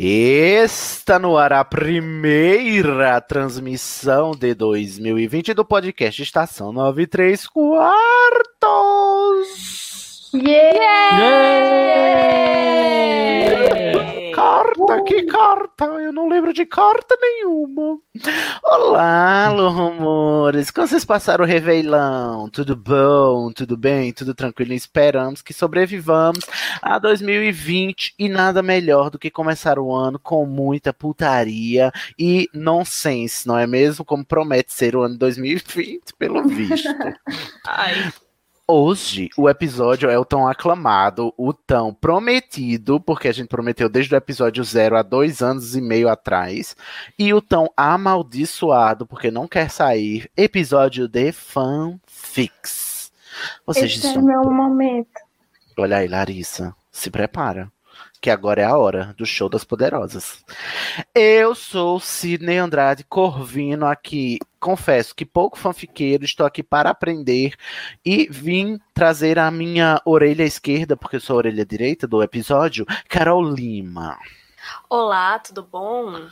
Está no ar a primeira transmissão de 2020 do podcast Estação 93 Quartos. Carta, que carta? Eu não lembro de carta nenhuma. Olá, alô, rumores. Como vocês passaram o Réveillon? Tudo bom? Tudo bem? Tudo tranquilo? Esperamos que sobrevivamos a 2020 e nada melhor do que começar o ano com muita putaria e nonsense, não é mesmo? Como promete ser o ano 2020, pelo visto. Ai, Hoje, o episódio é o tão aclamado, o tão prometido, porque a gente prometeu desde o episódio zero há dois anos e meio atrás, e o tão amaldiçoado, porque não quer sair, episódio de fanfics. Vocês Esse é estão... meu momento. Olha aí, Larissa, se prepara, que agora é a hora do show das poderosas. Eu sou Sidney Andrade Corvino aqui. Confesso que pouco fanfiqueiro, estou aqui para aprender e vim trazer a minha orelha esquerda, porque eu sou a orelha direita do episódio, Carol Lima. olá, tudo bom?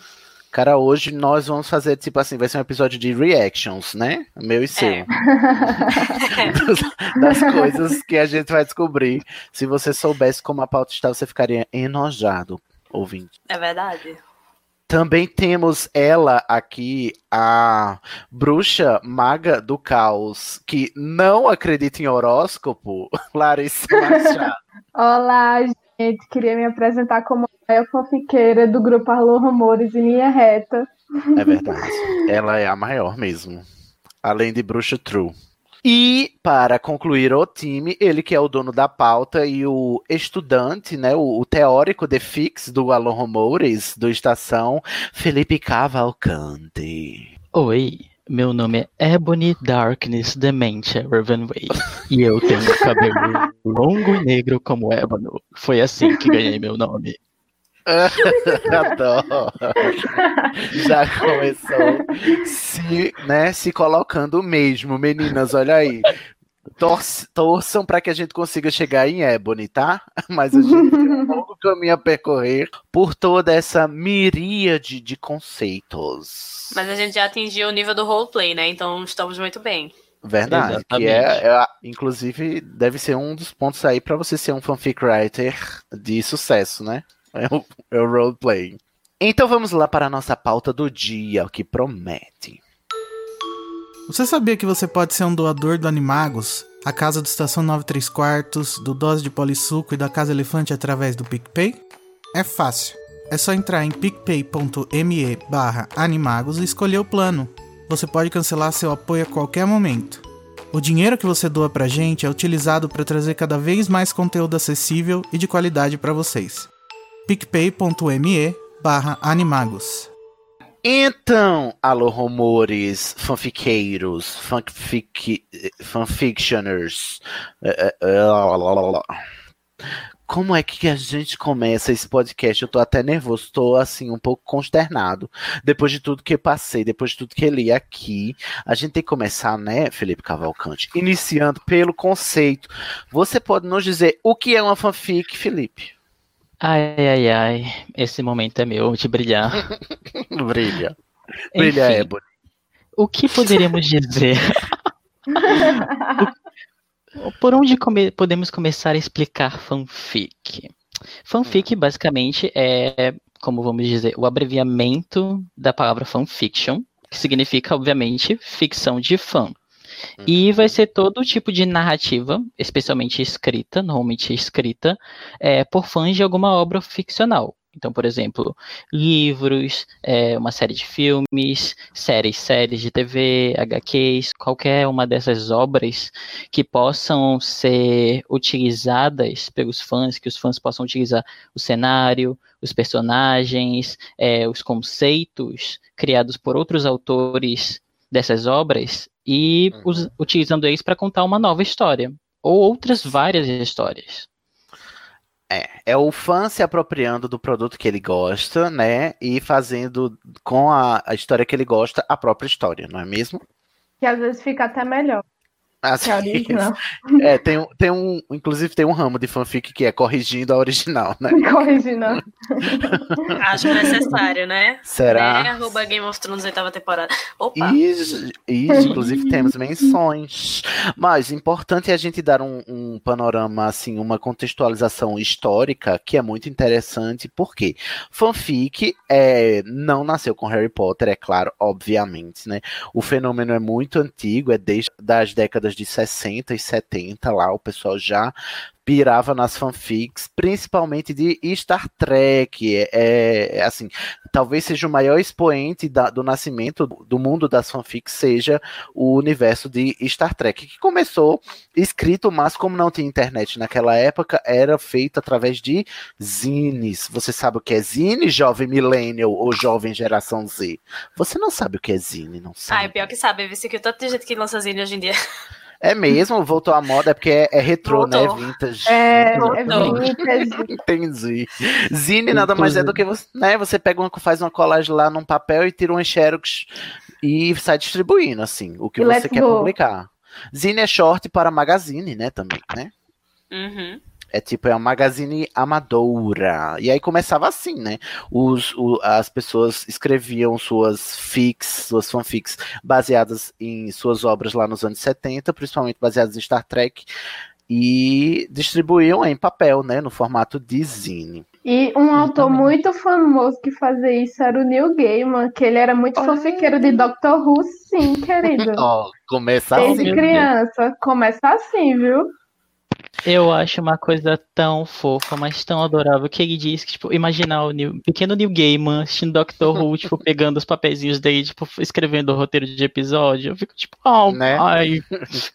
Cara, hoje nós vamos fazer, tipo assim, vai ser um episódio de reactions, né? Meu e seu. É. das coisas que a gente vai descobrir. Se você soubesse como a pauta está, você ficaria enojado, ouvinte. É verdade? Também temos ela aqui, a bruxa maga do caos, que não acredita em horóscopo, Larissa Machado. Olá, gente. Queria me apresentar como a fanfiqueira do grupo Arlô Rumores em linha reta. É verdade. Ela é a maior mesmo. Além de bruxa true. E para concluir o time, ele que é o dono da pauta e o estudante, né, o, o teórico de fix do Alô Rumores, do Estação, Felipe Cavalcante. Oi, meu nome é Ebony Darkness Dementia Ravenway e eu tenho cabelo longo e negro como ébano. Foi assim que ganhei meu nome. Adoro. Já começou se, né, se colocando mesmo, meninas, olha aí. Torce- torçam para que a gente consiga chegar em Ebony, tá? Mas a gente tem um longo caminho a percorrer por toda essa miríade de conceitos. Mas a gente já atingiu o nível do roleplay, né? Então estamos muito bem. Verdade, que é, é, inclusive, deve ser um dos pontos aí para você ser um fanfic writer de sucesso, né? É o, é o roleplay. Então vamos lá para a nossa pauta do dia, o que promete. Você sabia que você pode ser um doador do Animagos, a casa do Estação 93 Quartos, do Dose de Polissuco e da Casa Elefante através do PicPay? É fácil. É só entrar em picpay.me barra animagos e escolher o plano. Você pode cancelar seu apoio a qualquer momento. O dinheiro que você doa pra gente é utilizado para trazer cada vez mais conteúdo acessível e de qualidade para vocês. picpay.me barra animagos. Então, alô rumores, fanfiqueiros, fanfic, fanfictioners, eh, eh, eh, como é que a gente começa esse podcast? Eu tô até nervoso, tô assim, um pouco consternado. Depois de tudo que eu passei, depois de tudo que eu li aqui, a gente tem que começar, né, Felipe Cavalcante? Iniciando pelo conceito. Você pode nos dizer o que é uma fanfic, Felipe? Ai, ai, ai, esse momento é meu de brilhar. Brilha. Brilha, Enfim, Ebony. O que poderíamos dizer? Por onde come- podemos começar a explicar fanfic? Fanfic, basicamente, é como vamos dizer, o abreviamento da palavra fanfiction, que significa, obviamente, ficção de fã. E vai ser todo tipo de narrativa, especialmente escrita, normalmente escrita, é, por fãs de alguma obra ficcional. Então, por exemplo, livros, é, uma série de filmes, séries, séries de TV, HQs, qualquer uma dessas obras que possam ser utilizadas pelos fãs, que os fãs possam utilizar o cenário, os personagens, é, os conceitos criados por outros autores dessas obras e us- utilizando eles para contar uma nova história ou outras várias histórias. É, é o fã se apropriando do produto que ele gosta, né? E fazendo com a, a história que ele gosta a própria história, não é mesmo? Que às vezes fica até melhor Assim, é, tem, um- tem um, inclusive tem um ramo de fanfic que é corrigindo a original, né? Corrigindo. Acho necessário, né? Será? Né? Arroba Game of Thrones oitava temporada. Opa! Isso, isso, inclusive temos menções. Mas importante é a gente dar um, um panorama, assim, uma contextualização histórica que é muito interessante, porque fanfic é, não nasceu com Harry Potter, é claro, obviamente, né? O fenômeno é muito antigo, é desde das décadas de 60 e 70 lá, o pessoal já pirava nas fanfics, principalmente de Star Trek. É, é, assim, talvez seja o maior expoente da- do nascimento do mundo das fanfics seja o universo de Star Trek, que começou escrito, mas como não tinha internet naquela época, era feito através de zines. Você sabe o que é zine, jovem millennial ou jovem geração Z? Você não sabe o que é zine, não sabe? Ai, pior que sabe, viu? que tanto de gente que lança zine hoje em dia. É mesmo, voltou à moda, é porque é, é retrô, né? Voltou. Vintage. É, é Voltou. vintage. Entendi. Zine nada mais é do que você, né? Você pega uma, faz uma colagem lá num papel e tira um xerox e sai distribuindo, assim, o que E você quer go. publicar. Zine é short para magazine, né, também, né? Uhum. É tipo, é uma magazine amadora. E aí começava assim, né? Os, o- as pessoas escreviam suas fics, suas fanfics, baseadas em suas obras lá nos anos 70, principalmente baseadas em Star Trek, e distribuíam em papel, né? No formato de zine. E um autor muito famoso que fazia isso era o Neil Gaiman, que ele era muito fanfiqueiro de Doctor Who, sim, querido. Ó, começa Desde assim. meu criança. Começa assim, viu? Eu acho uma coisa tão fofa, mas tão adorável, que ele diz que, tipo, imaginar o Neil- pequeno Neil Gaiman assistindo Doctor Who, tipo, pegando os papeizinhos dele, tipo, escrevendo o roteiro de episódio. Eu fico, tipo, oh, Né? ai,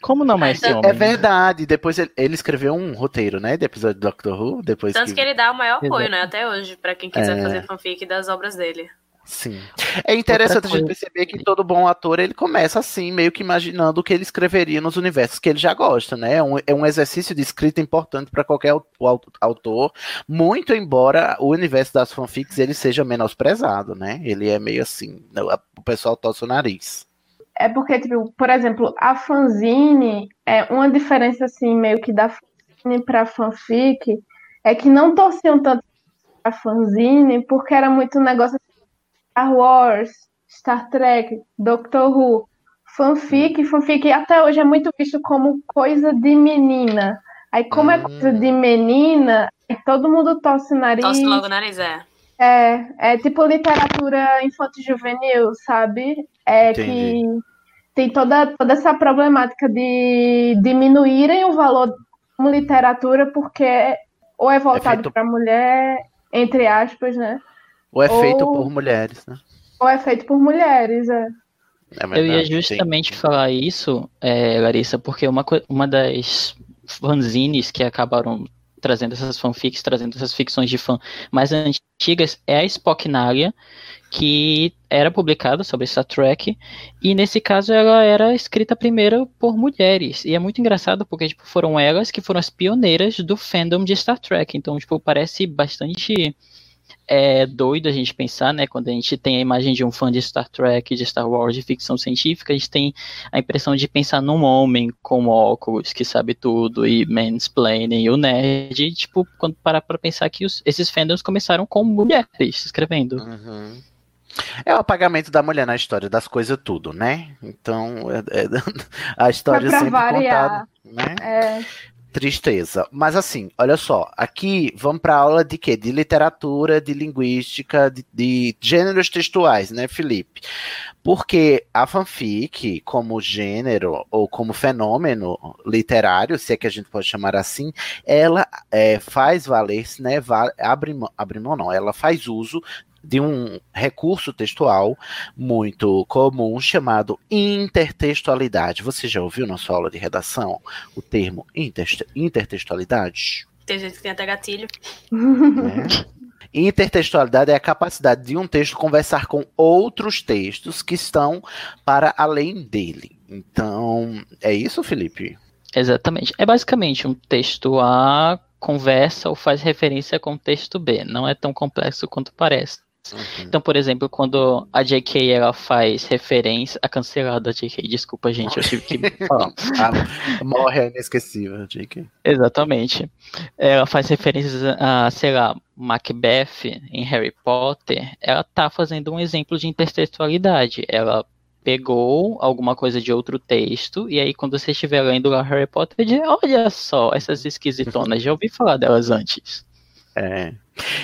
como não mais esse É homem? É verdade. Depois ele, ele escreveu um roteiro, né? De episódio do Doctor Who. Depois Tanto que ele dá o maior apoio, Exato. né? Até hoje, pra quem quiser É. fazer fanfic das obras dele. Sim. É interessante a gente perceber que todo bom ator ele começa assim, meio que imaginando o que ele escreveria nos universos que ele já gosta, né? É um, é um exercício de escrita importante para qualquer au- au- autor, muito embora o universo das fanfics ele seja menosprezado, né? Ele é meio assim, o pessoal torce o nariz. É porque, tipo, por exemplo, a fanzine é uma diferença, assim, meio que da fanzine pra fanfic, é que não torciam tanto a fanzine porque era muito negócio assim, Star Wars, Star Trek, Doctor Who. Fanfic, fanfic até hoje é muito visto como coisa de menina. Aí, como é Hum. coisa de menina, todo mundo torce o nariz. Tosse logo o nariz, é. É, é tipo literatura infanto-juvenil, sabe? É Entendi. que tem toda, toda essa problemática de diminuírem o valor como literatura porque ou é voltado feito- para mulher, entre aspas, né? Ou é feito Ou- por mulheres, né? Ou é feito por mulheres, é. É Eu ia justamente sim. falar isso, é, Larissa, porque uma, uma das fanzines que acabaram trazendo essas fanfics, trazendo essas ficções de fã mais antigas, é a Spocknalia, que era publicada sobre Star Trek, e nesse caso ela era escrita primeiro por mulheres, e é muito engraçado porque tipo, foram elas que foram as pioneiras do fandom de Star Trek, então tipo, parece bastante é doido a gente pensar, né? Quando a gente tem a imagem de um fã de Star Trek, de Star Wars, de ficção científica, a gente tem a impressão de pensar num homem com óculos que sabe tudo e mansplaining e o nerd. E, tipo, quando parar pra pensar que os- esses fandoms começaram com mulheres escrevendo. Uhum. É o apagamento da mulher na história das coisas tudo, né? Então, é- é- a história sempre variar. contada, né? É, Tristeza. Mas assim, olha só, aqui vamos para aula de quê? De literatura, de linguística, de, de, gêneros textuais, né, Felipe? Porque a fanfic, como gênero ou como fenômeno literário, se é que a gente pode chamar assim, ela é, faz valer-se, né? abre, abre mão, não, ela faz uso de um recurso textual muito comum chamado intertextualidade. Você já ouviu na sua aula de redação o termo intertextualidade? Tem gente que tem até gatilho. É. Intertextualidade é a capacidade de um texto conversar com outros textos que estão para além dele. Então, é isso, Felipe? Exatamente. É basicamente um texto A conversa ou faz referência com o texto B. Não é tão complexo quanto parece. Uhum. Então, por exemplo, quando a JK ela faz referência a cancelada JK, desculpa, gente, eu tive que falar. ah, morre a inesquecível, JK. Exatamente. Ela faz referências a, sei lá, Macbeth em Harry Potter. Ela tá fazendo um exemplo de intertextualidade. Ela pegou alguma coisa de outro texto, e aí quando você estiver lendo lá Harry Potter, diz, olha só, essas esquisitonas, já ouvi falar delas antes. É.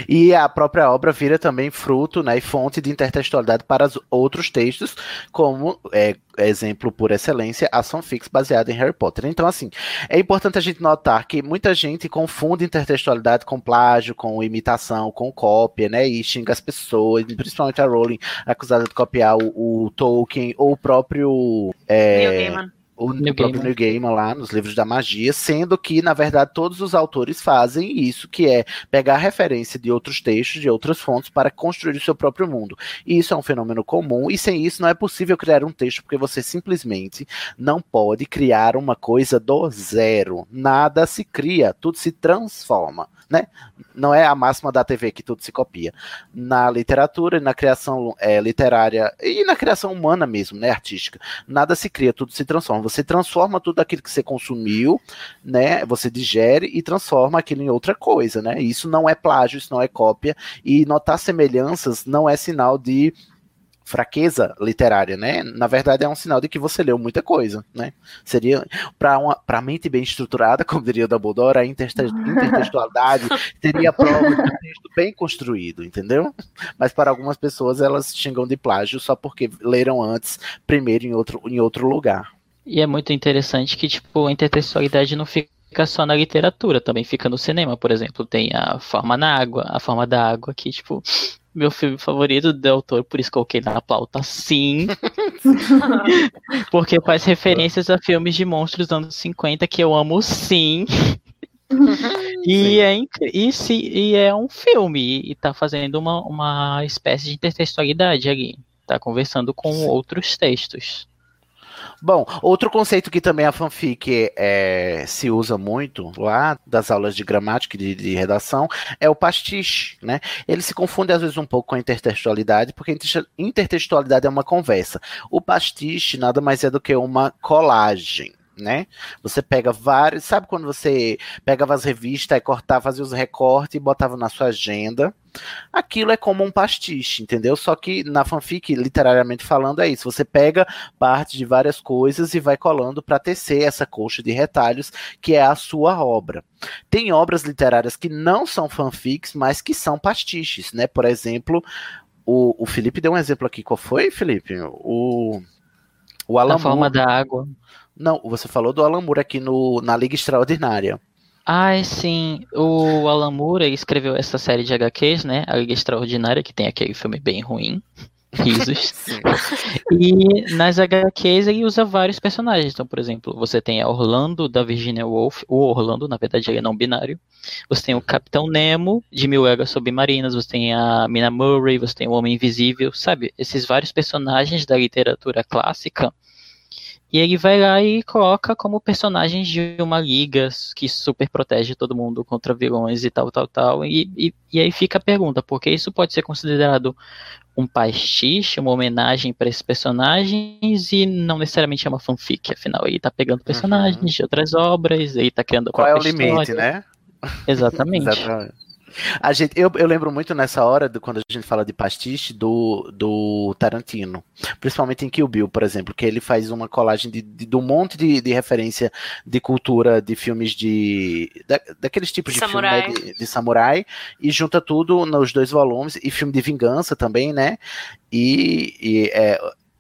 E a própria obra vira também fruto né, e fonte de intertextualidade para outros textos, como é, exemplo por excelência, a fanfics baseada em Harry Potter. Então, assim, é importante a gente notar que muita gente confunde intertextualidade com plágio, com imitação, com cópia, né? E xinga as pessoas, principalmente a Rowling, acusada de copiar o, o Tolkien ou o próprio. É, o New próprio New Gaiman lá nos livros da magia, sendo que, na verdade, todos os autores fazem isso, que é pegar referência de outros textos, de outras fontes, para construir o seu próprio mundo. E isso é um fenômeno comum, e sem isso não é possível criar um texto, porque você simplesmente não pode criar uma coisa do zero. Nada se cria, tudo se transforma né? Não é a máxima da TV que tudo se copia. Na literatura na criação é, literária e na criação humana mesmo, né, artística, nada se cria, tudo se transforma. Você transforma tudo aquilo que você consumiu, né? Você digere e transforma aquilo em outra coisa, né? Isso não é plágio, isso não é cópia e notar semelhanças não é sinal de fraqueza literária, né? Na verdade é um sinal de que você leu muita coisa, né? Seria para uma para mente bem estruturada, como diria o Dumbledore, a intertextualidade seria a prova de um texto bem construído, entendeu? Mas para algumas pessoas elas xingam de plágio só porque leram antes, primeiro em outro em outro lugar. E é muito interessante que tipo a intertextualidade não fica fica só na literatura, também fica no cinema, por exemplo, tem a forma na água, a forma da água que tipo meu filme favorito do autor, por isso coloquei na pauta sim. Porque faz referências a filmes de monstros dos anos 50 que eu amo sim. e, é, e, se, e é um filme, e tá fazendo uma, uma espécie de intertextualidade ali. Tá conversando com sim. outros textos. Bom, outro conceito que também a fanfic é, se usa muito lá das aulas de gramática e de, de, redação é o pastiche, né? Ele se confunde às vezes um pouco com a intertextualidade, porque intertextualidade é uma conversa. O pastiche nada mais é do que uma colagem né? Você pega vários, sabe quando você pegava as revistas e cortava, fazia os recortes e botava na sua agenda? Aquilo é como um pastiche, entendeu? Só que na fanfic, literariamente falando, é isso. Você pega parte de várias coisas e vai colando para tecer essa coxa de retalhos que é a sua obra. Tem obras literárias que não são fanfics, mas que são pastiches, né? Por exemplo, o, o Felipe deu um exemplo aqui. Qual foi, Felipe? O, o Alan A forma da água. Não, você falou do Alan Moore aqui no, na Liga Extraordinária. Ah, sim. O Alan Moore escreveu essa série de HQs, né? A Liga Extraordinária, que tem aquele filme bem ruim. Risos. e nas HQs ele usa vários personagens. Então, por exemplo, você tem a Orlando da Virginia Woolf. O Orlando, na verdade, ele é não binário. Você tem o Capitão Nemo de Mil Eras Submarinas. Você tem a Mina Murray. Você tem o Homem Invisível. Sabe? Esses vários personagens da literatura clássica e ele vai lá e coloca como personagens de uma liga que super protege todo mundo contra vilões e tal, tal, tal. E, e, e aí fica a pergunta, porque isso pode ser considerado um pastiche, uma homenagem para esses personagens e não necessariamente é uma fanfic, afinal ele tá pegando personagens uhum. de outras obras, ele tá criando Qual é o limite, história. né? Exatamente. Exatamente. A gente, eu, eu lembro muito nessa hora, do, quando a gente fala de pastiche, do, do Tarantino. Principalmente em Kill Bill, por exemplo, que ele faz uma colagem de, de, de um monte de, de referência de cultura de filmes de. Da, daqueles tipos de Samurai. filme né, de, de samurai e junta tudo nos dois volumes, e filme de vingança também, né? E, e é,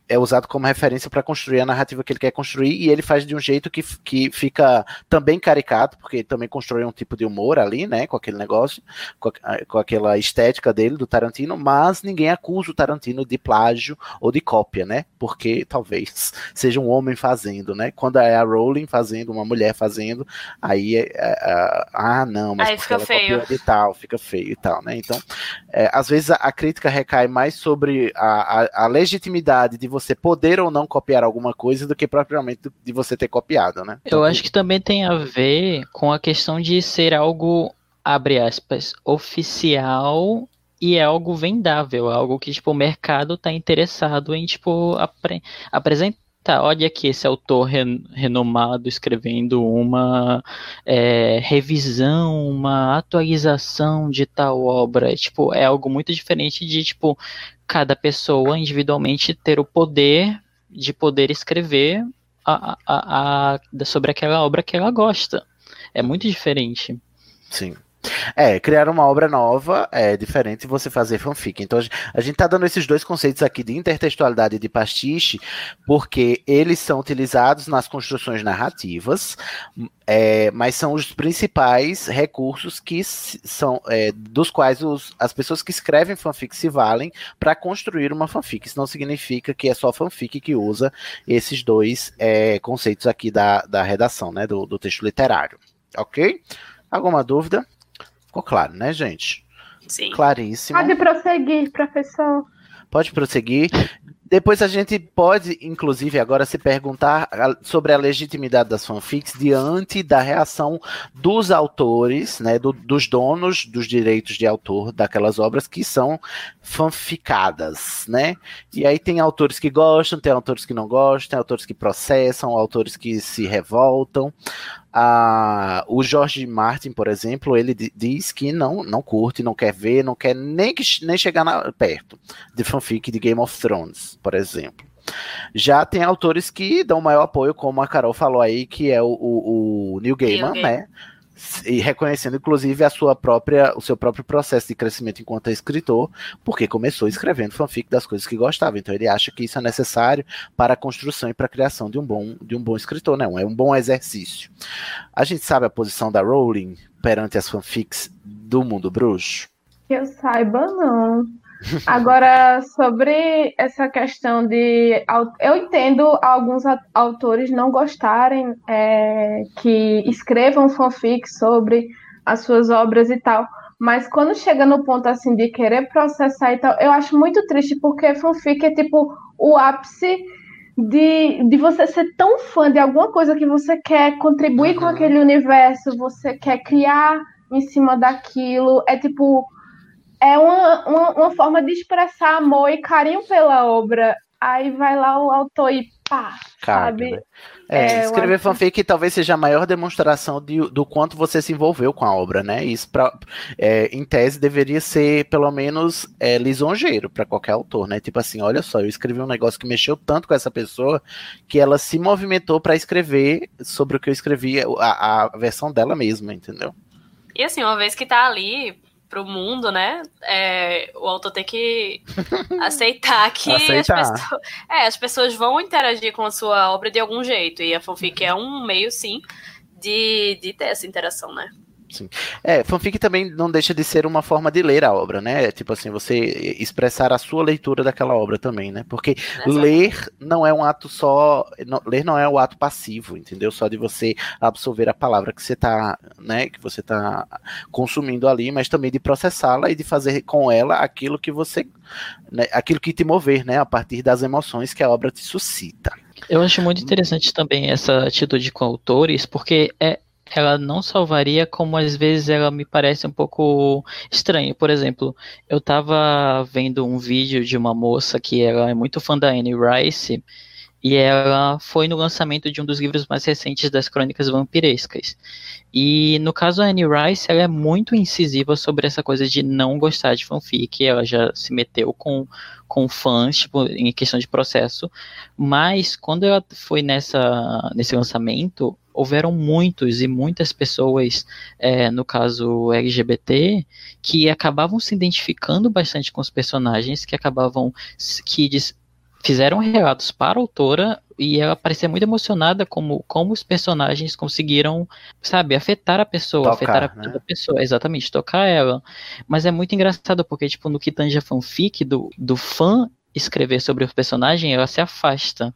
é usado como referência para construir a narrativa que ele quer construir, e ele faz de um jeito que, que fica também caricato, porque ele também constrói um tipo de humor ali, né, com aquele negócio, com, a- com aquela estética dele, do Tarantino, mas ninguém acusa o Tarantino de plágio ou de cópia, né, porque talvez seja um homem fazendo, né, quando é a Rowling fazendo, uma mulher fazendo, aí é, é, é, ah, não, mas Aí fica ela feio. copiou de tal, fica feio e tal, né, então é, às vezes a, a crítica recai mais sobre a, a- a legitimidade de você poder ou não copiar alguma coisa do que propriamente de você ter copiado, né? Eu acho que também tem a ver com a questão de ser algo, abre aspas, oficial e é algo vendável, algo que tipo, o mercado está interessado em tipo, apre- apresentar. Olha aqui esse autor ren- renomado escrevendo uma é, revisão, uma atualização de tal obra. Tipo, é algo muito diferente de tipo cada pessoa individualmente ter o poder de poder escrever a, a, a- sobre aquela obra que ela gosta. É muito diferente. Sim. É, criar uma obra nova é diferente de você fazer fanfic. Então a gen- a gente tá dando esses dois conceitos aqui de intertextualidade e de pastiche, porque eles são utilizados nas construções narrativas, é, mas são os principais recursos que são é, dos quais os- as pessoas que escrevem fanfic se valem para construir uma fanfic. Isso não significa que é só fanfic que usa esses dois é, conceitos aqui da, da redação, né, do, do texto literário. Ok? Alguma dúvida? Ficou claro, né, gente? Sim. Claríssimo. Pode prosseguir, professor. Pode prosseguir. Depois a gente pode, inclusive, agora se perguntar sobre a legitimidade das fanfics diante da reação dos autores, né, do- dos donos dos direitos de autor daquelas obras que são fanficadas, né? E aí tem autores que gostam, tem autores que não gostam, tem autores que processam, autores que se revoltam. Ah, o George Martin, por exemplo, ele di- diz que não, não curte, não quer ver, não quer nem, que, nem chegar na- perto de fanfic de Game of Thrones, por exemplo. Já tem autores que dão maior apoio, como a Carol falou aí, que é o, o, o Neil Gaiman, Gaiman. né? E reconhecendo, inclusive, a sua própria, o seu próprio processo de crescimento enquanto escritor, porque começou escrevendo fanfic das coisas que gostava. Então ele acha que isso é necessário para a construção e para a criação de um bom, de um bom escritor, né? É um bom exercício. A gente sabe a posição da Rowling perante as fanfics do mundo bruxo? Que eu saiba, não. Agora, sobre essa questão de. Eu entendo alguns autores não gostarem é, que escrevam fanfic sobre as suas obras e tal. Mas quando chega no ponto assim de querer processar e tal, eu acho muito triste, porque fanfic é tipo o ápice de, de você ser tão fã de alguma coisa que você quer contribuir com Uhum. aquele universo, você quer criar em cima daquilo. É tipo é uma, uma, uma forma de expressar amor e carinho pela obra. Aí vai lá o autor e pá, Caga, sabe? né? É, É, escrever acho- fanfic talvez seja a maior demonstração de- do quanto você se envolveu com a obra, né? Isso, pra, é, em tese, deveria ser, pelo menos, é, lisonjeiro para qualquer autor, né? Tipo assim, olha só, eu escrevi um negócio que mexeu tanto com essa pessoa que ela se movimentou para escrever sobre o que eu escrevi, a, a versão dela mesma, entendeu? E assim, uma vez que tá ali pro mundo, né? é, o autor tem que aceitar que Aceitar. As, pessoas, é, as pessoas vão interagir com a sua obra de algum jeito. E a fanfic é um meio, sim, de, de ter essa interação, né? É, fanfic também não deixa de ser uma forma de ler a obra, né? Tipo assim, você expressar a sua leitura daquela obra também, né? Porque ler não é um ato só. não- ler não é o ato passivo, entendeu? Só de você absorver a palavra que você tá, né? Que você tá consumindo ali, mas também de processá-la e de fazer com ela aquilo que você. né, aquilo que te mover, né? A partir das emoções que a obra te suscita. Eu acho muito interessante também essa atitude com autores, porque é, ela não salvaria, como às vezes ela me parece um pouco estranha. Por exemplo, eu tava vendo um vídeo de uma moça que ela é muito fã da Anne Rice, E ela foi no lançamento de um dos livros mais recentes das crônicas vampirescas. E no caso a Anne Rice, ela é muito incisiva sobre essa coisa de não gostar de fanfic. Ela já se meteu com, com fãs, tipo, em questão de processo. Mas quando ela foi nessa, nesse lançamento, houveram muitos e muitas pessoas, é, no caso LGBT, que acabavam se identificando bastante com os personagens, que acabavam que fizeram relatos para a autora e ela parecia muito emocionada como, como os personagens conseguiram, sabe, afetar a pessoa, Tocar, afetar a né? pessoa, exatamente, tocar ela. Mas é muito engraçado porque, tipo, no que tange a fanfic, do, do fã escrever sobre o personagem, ela se afasta.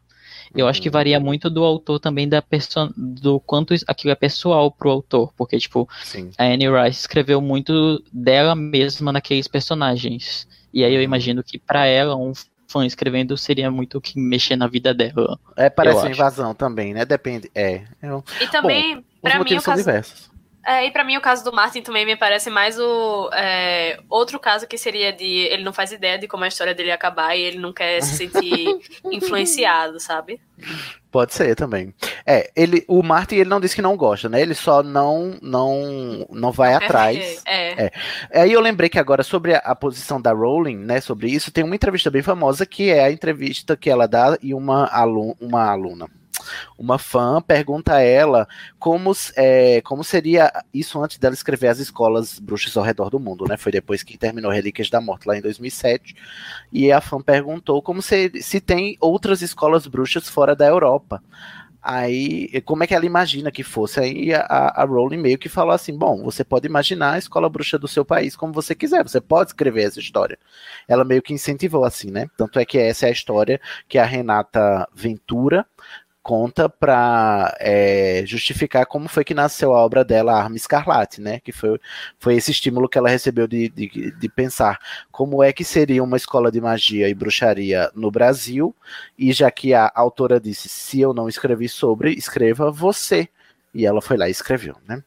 Eu acho que Uhum. varia muito do autor também, da perso do quanto isso- aquilo é pessoal pro autor, porque, tipo, Sim. a Anne Rice escreveu muito dela mesma naqueles personagens. E Uhum. aí eu imagino que pra ela, um fã escrevendo seria muito o que mexer na vida dela. É, parece invasão também, né? Depende. É. Eu- E também, pra mim, motivos o são caso. diversos. É, e pra mim o caso do Martin também me parece mais o é, outro caso que seria de ele não faz ideia de como a história dele ia acabar e ele não quer se sentir influenciado, sabe? Pode ser também. É, ele, o Martin ele não disse que não gosta, né? Ele só não não não vai atrás. É. É. Aí eu lembrei que agora sobre a, a posição da Rowling, né, sobre isso, tem uma entrevista bem famosa que é a entrevista que ela dá e uma, alu uma aluna, uma fã pergunta a ela como, é, como seria isso antes dela escrever as escolas bruxas ao redor do mundo, né? Foi depois que terminou Relíquias da Morte lá em 2007. E a fã perguntou como se, se tem outras escolas bruxas fora da Europa. Aí, como é que ela imagina que fosse? Aí a, a Rowling meio que falou assim: bom, você pode imaginar a escola bruxa do seu país como você quiser, você pode escrever essa história. Ela meio que incentivou assim, né? Tanto é que essa é a história que a Renata Ventura conta para justificar como foi que nasceu a obra dela, Arma Escarlate, né? Que foi, foi esse estímulo que ela recebeu de, de, de pensar como é que seria uma escola de magia e bruxaria no Brasil, e já que a autora disse, se eu não escrevi sobre, escreva você. E ela foi lá e escreveu, né?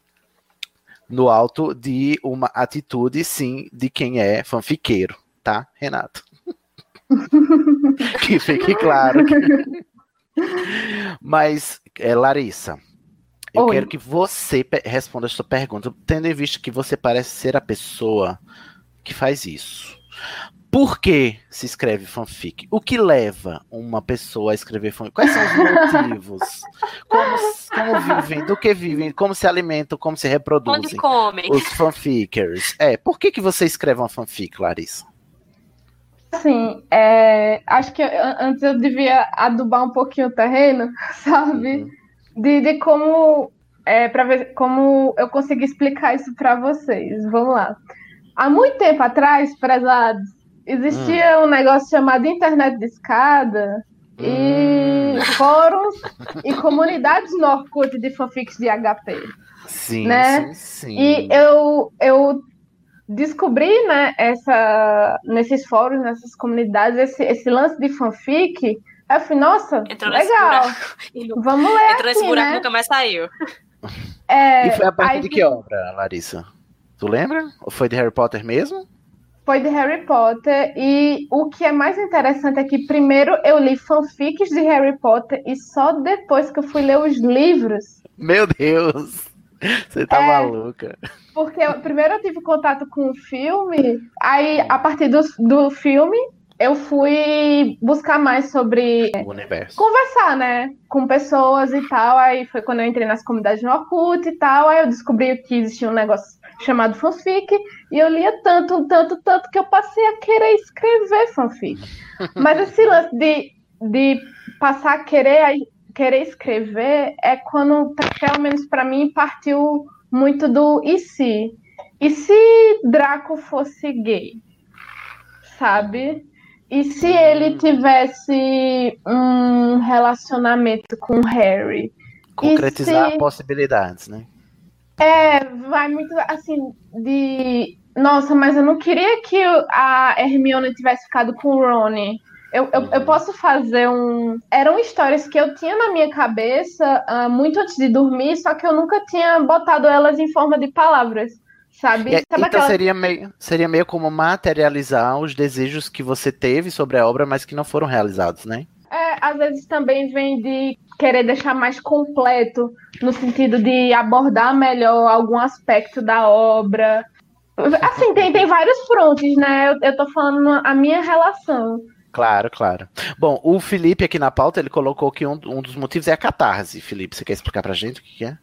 No alto de uma atitude, sim, de quem é fanfiqueiro, tá, Renato? que fique claro. que- Mas, é, Larissa, eu Oi. quero que você responda a sua pergunta, tendo em vista que você parece ser a pessoa que faz isso. Por que se escreve fanfic? O que leva uma pessoa a escrever fanfic? Quais são os motivos? Como, como vivem? Do que vivem? Como se alimentam? Como se Onde reproduzem? comem? Os fanfickers. É, por que, que você escreve uma fanfic, Larissa? Assim, é, acho que an- antes eu devia adubar um pouquinho o terreno, sabe? De, de como, é, para ver como eu consegui explicar isso para vocês. Vamos lá. Há muito tempo atrás, prezados, existia um negócio chamado internet de escada e fóruns e comunidades no Orkut de fanfics de HP. Sim, Né? sim, sim. E eu, eu descobri, né, essa, nesses fóruns, nessas comunidades, esse, esse lance de fanfic. Eu falei, nossa, Entrou legal. Vamos ler Entrou nesse buraco né? nunca mais saiu. É, E foi a partir aí de que obra, Larissa? Tu lembra? Ou foi de Harry Potter mesmo? Foi de Harry Potter. E o que é mais interessante é que primeiro eu li fanfics de Harry Potter e só depois que eu fui ler os livros. Meu Deus! Você tá É. maluca. Porque eu- primeiro eu tive contato com o filme, aí a partir do, do filme eu fui buscar mais sobre O universo. conversar, né, com pessoas e tal. Aí foi quando eu entrei nas comunidades no Orkut e tal. Aí eu descobri que existia um negócio chamado fanfic e eu lia tanto, tanto, tanto que eu passei a querer escrever fanfic. Mas esse lance de, de passar a querer, querer escrever é quando, pelo menos pra mim, partiu muito do e se? E se Draco fosse gay? Sabe? E se ele tivesse um relacionamento com Harry? Concretizar se- possibilidades, né? É, vai muito assim de. Nossa, mas eu não queria que a Hermione tivesse ficado com o Rony. Eu, eu, eu posso fazer um. Eram histórias que eu tinha na minha cabeça ah, muito antes de dormir, só que eu nunca tinha botado elas em forma de palavras, sabe? E- então aquela- seria meio, seria meio como materializar os desejos que você teve sobre a obra, mas que não foram realizados, né? É, às vezes também vem de querer deixar mais completo, no sentido de abordar melhor algum aspecto da obra. Assim, tem, tem vários frontes, né? Eu, eu tô falando a minha relação. Claro, claro. Bom, o Felipe aqui na pauta, ele colocou que um, um dos motivos é a catarse. Felipe, você quer explicar pra gente o que, que é?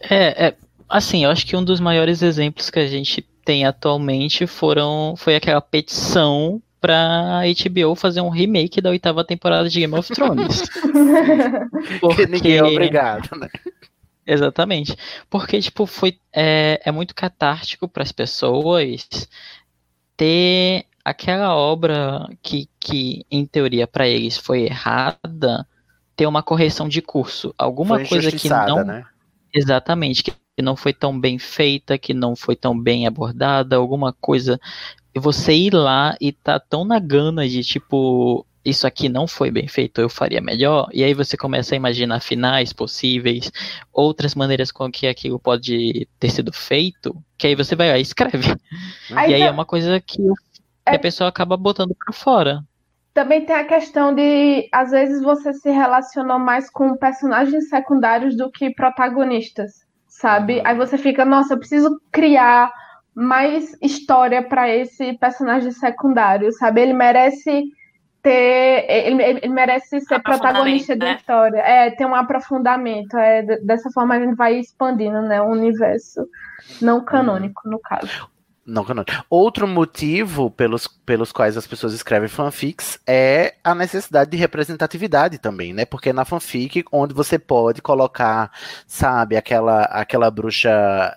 É, é, assim, eu acho que um dos maiores exemplos que a gente tem atualmente foram foi aquela petição pra HBO fazer um remake da oitava temporada de Game of Thrones. Porque ninguém é obrigado, né? Exatamente. Porque, tipo, foi, é, é muito catártico para as pessoas ter aquela obra que, que em teoria, para eles foi errada, ter uma correção de curso. Alguma Foi coisa que não. né? Exatamente, que não foi tão bem feita, que não foi tão bem abordada, alguma coisa. E você ir lá e tá tão na gana de tipo, isso aqui não foi bem feito, eu faria melhor. E aí você começa a imaginar finais possíveis, outras maneiras com que aquilo pode ter sido feito, que aí você vai lá e escreve. Aí e aí tá- é uma coisa que, o- que a pessoa acaba botando pra fora. Também tem a questão de, às vezes, você se relacionou mais com personagens secundários do que protagonistas, sabe? Aí você fica, nossa, eu preciso criar mais história para esse personagem secundário, sabe? Ele merece ter, ele, ele- merece ser protagonista da né? história. É, ter um aprofundamento. É, dessa forma a gente vai expandindo, né, o universo não canônico, no caso. Não. Outro motivo pelos, pelos quais as pessoas escrevem fanfics é a necessidade de representatividade também, né? Porque na fanfic, onde você pode colocar, sabe, aquela, aquela bruxa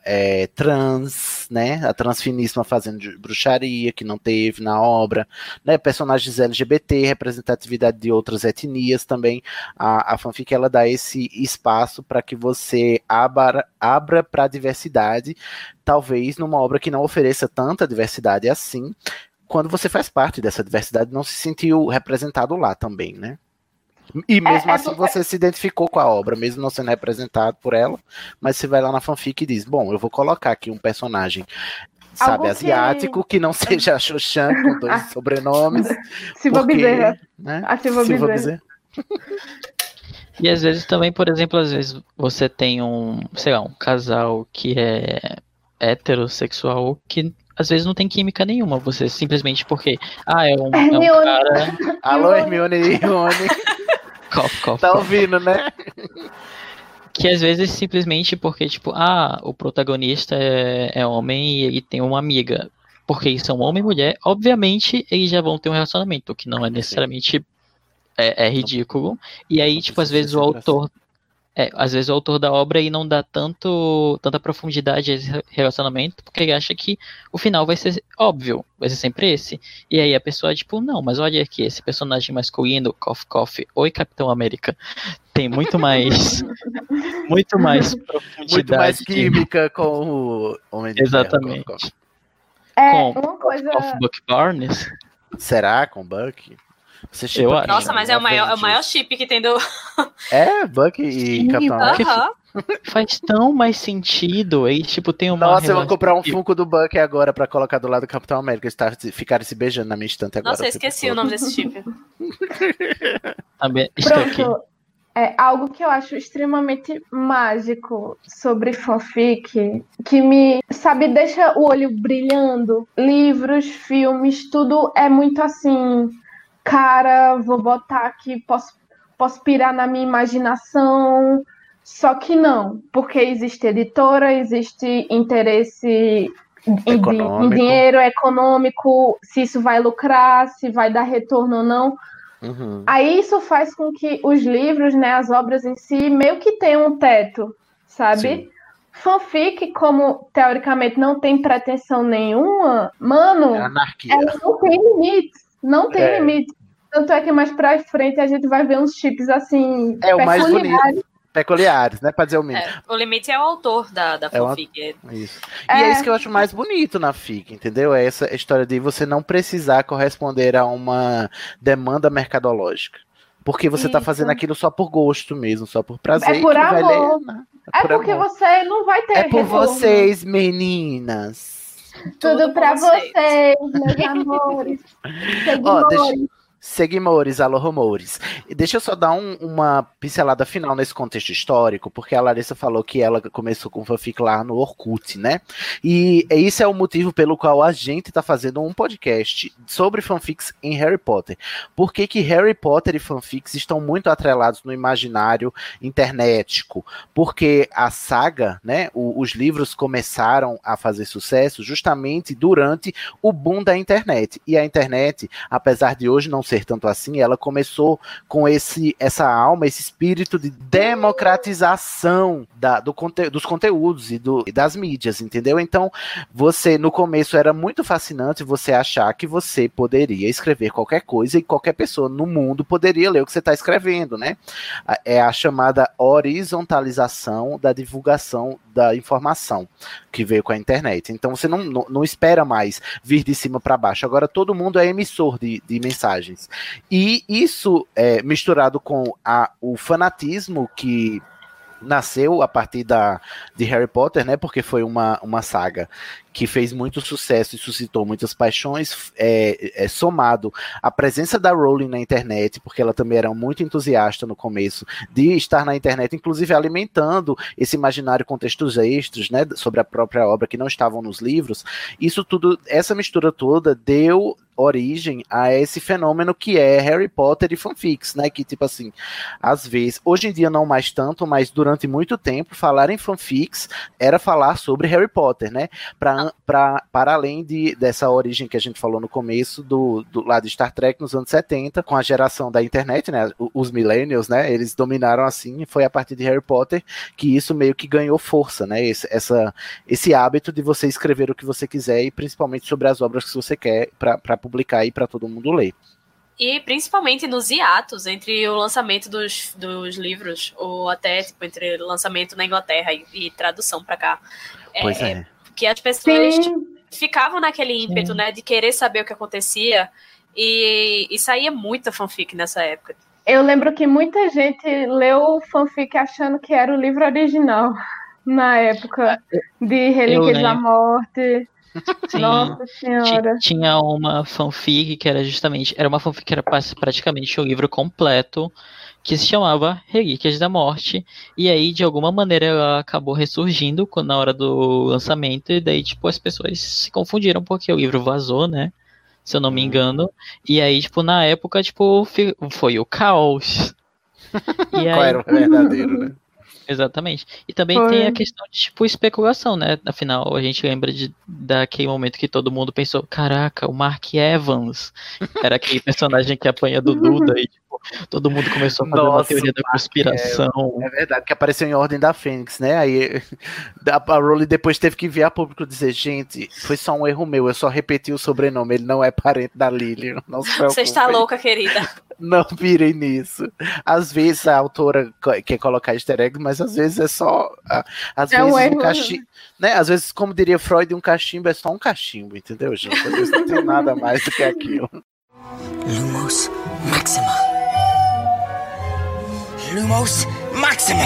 é, trans, né? A transfiníssima fazendo bruxaria, que não teve na obra, né? Personagens LGBT, representatividade de outras etnias também. A, a fanfic, ela dá esse espaço para que você abra para a diversidade talvez numa obra que não ofereça tanta diversidade assim, quando você faz parte dessa diversidade, não se sentiu representado lá também, né? E mesmo é assim porque- você se identificou com a obra, mesmo não sendo representado por ela, mas você vai lá na fanfic e diz, bom, eu vou colocar aqui um personagem, sabe, Algo que- asiático, que não seja a Xoxan com dois sobrenomes. Silva porque, Bezerra. Né? A Silva Bezerra. Bezerra. E às vezes também, por exemplo, às vezes você tem um, sei lá, um casal que é heterossexual que às vezes não tem química nenhuma. Você simplesmente porque, ah, é um, é um cara. Alô, Hermione e Rony. Cough, cough, Tá ouvindo, né? Que às vezes simplesmente porque, tipo, ah, o protagonista é, é homem e ele tem uma amiga. Porque eles são homem e mulher, obviamente eles já vão ter um relacionamento, o que não é necessariamente é, é ridículo. E aí, tipo, às vezes o autor. É, às vezes o autor da obra aí não dá tanto, tanta profundidade a esse re- relacionamento, porque ele acha que o final vai ser óbvio, vai ser sempre esse. E aí a pessoa, tipo, não, mas olha aqui, esse personagem masculino, Coffee Coffee, oi Capitão América, tem muito mais. muito mais profundidade. Muito mais química com o Homem de. Exatamente. É, Com uma coisa. Of Buck Barnes. Será com Buck? Você? Nossa, mas é o maior, é o maior chip que tem do. É, Buck e Sim, Capitão. América. Aham. Faz tão mais sentido. Aí, tipo, tem uma. Nossa, eu vou comprar um Funko do Buck agora pra colocar do lado do Capitão América. Eles tá- ficaram se beijando na minha estante agora. Nossa, eu esqueci o nome desse chip. Também, estou aqui. Pronto. É algo que eu acho extremamente mágico sobre fanfic, que me, sabe, deixa o olho brilhando. Livros, filmes, tudo é muito assim, cara, vou botar aqui, posso, posso pirar na minha imaginação. Só que não, porque existe editora, existe interesse em, di- em Econômico. dinheiro econômico, se isso vai lucrar, se vai dar retorno ou não. Uhum. Aí isso faz com que os livros, né, as obras em si, meio que tenham um teto, sabe? Sim. Fanfic, como teoricamente não tem pretensão nenhuma, mano, É ela não tem limites. Não tem É. limite. Tanto é que mais pra frente a gente vai ver uns chips assim. É o mais peculiares. bonito. Peculiares, né? Pra dizer o mínimo. É, o limite é o autor da, da É uma- fanfic. É- Isso. E é. É. isso que eu acho mais bonito na FIC, entendeu? É essa história de você não precisar corresponder a uma demanda mercadológica. Porque você tá Isso. fazendo aquilo só por gosto mesmo, só por prazer. É por amor. ler, né? É por porque amor. você não vai ter. É por retorno. vocês, meninas. Tudo Tudo pra por vocês. vocês, meus amores. Ó, deixa- Seguidores. Seguimores, alô rumores. E Deixa eu só dar um- uma pincelada final nesse contexto histórico, porque a Larissa falou que ela começou com fanfic lá no Orkut, né? E esse é o motivo pelo qual a gente tá fazendo um podcast sobre fanfics em Harry Potter. Por que, que Harry Potter e fanfics estão muito atrelados no imaginário internetico? Porque a saga, né? o- os livros começaram a fazer sucesso justamente durante o boom da internet. E a internet, apesar de hoje não ser tanto assim, ela começou com esse essa alma, esse espírito de democratização da- do conte- dos conteúdos e, do- e das mídias, entendeu? Então, você no começo era muito fascinante você achar que você poderia escrever qualquer coisa e qualquer pessoa no mundo poderia ler o que você está escrevendo, né? É a chamada horizontalização da divulgação da informação que veio com a internet. Então você não, não, não espera mais vir de cima para baixo. Agora todo mundo é emissor de, de mensagens. E isso é, misturado com a, o fanatismo que nasceu a partir da, de Harry Potter, né? Porque foi uma, uma saga que fez muito sucesso e suscitou muitas paixões, é, é, somado à presença da Rowling na internet, porque ela também era muito entusiasta no começo de estar na internet, inclusive alimentando esse imaginário com textos extras, né, sobre a própria obra que não estavam nos livros. Isso tudo, essa mistura toda deu origem a esse fenômeno que é Harry Potter e fanfics, né? Que tipo assim, às vezes, hoje em dia não mais tanto, mas durante muito tempo falar em fanfics era falar sobre Harry Potter, né? Pra, pra, para além de, dessa origem que a gente falou no começo do, do lado de Star Trek nos anos 70, com a geração da internet, né? Os millennials, né? Eles dominaram assim, e foi a partir de Harry Potter que isso meio que ganhou força, né? Esse, essa, esse hábito de você escrever o que você quiser e principalmente sobre as obras que você quer para publicar aí para todo mundo ler. E principalmente nos hiatos entre o lançamento dos, dos livros, ou até tipo, entre o lançamento na Inglaterra e, e tradução pra cá. Pois é. Que as pessoas Sim. ficavam naquele ímpeto, né, de querer saber o que acontecia. E, e saía muita fanfic nessa época. Eu lembro que muita gente leu o fanfic achando que era o livro original na época de Relíquias da. Morte. Sim. Nossa senhora. Ti- Tinha uma fanfic que era justamente. Era uma fanfic que era pra- praticamente o livro completo, que se chamava Relíquias da Morte. E aí, de alguma maneira, ela acabou ressurgindo quando- na hora do lançamento. E daí, tipo, as pessoas se confundiram porque o livro vazou, né? Se eu não me Hum. engano. E aí, tipo, na época, tipo, foi o caos. E Qual aí- era o verdadeiro, né? Exatamente. E também Foi. tem a questão de, tipo, especulação, né? Afinal, a gente lembra de, daquele momento que todo mundo pensou, caraca, o Mark Evans era aquele personagem que apanha do Duda e, tipo, todo mundo começou a fazer uma Nossa, teoria da conspiração. É verdade, que apareceu em Ordem da Fênix, né? Aí a a Rowling depois teve que vir a público dizer, gente, foi só um erro meu, eu só repeti o sobrenome, ele não é parente da Lily. Não se Você está louca, querida. Não pirem nisso. Às vezes a autora quer colocar easter egg, mas às vezes é só. ah, Às É um vezes um erro. cachimbo. Né? Às vezes, como diria Freud, um cachimbo é só um cachimbo, entendeu, gente? Às vezes não tem nada mais do que aquilo. Lumos Maxima. Lumos Maxima.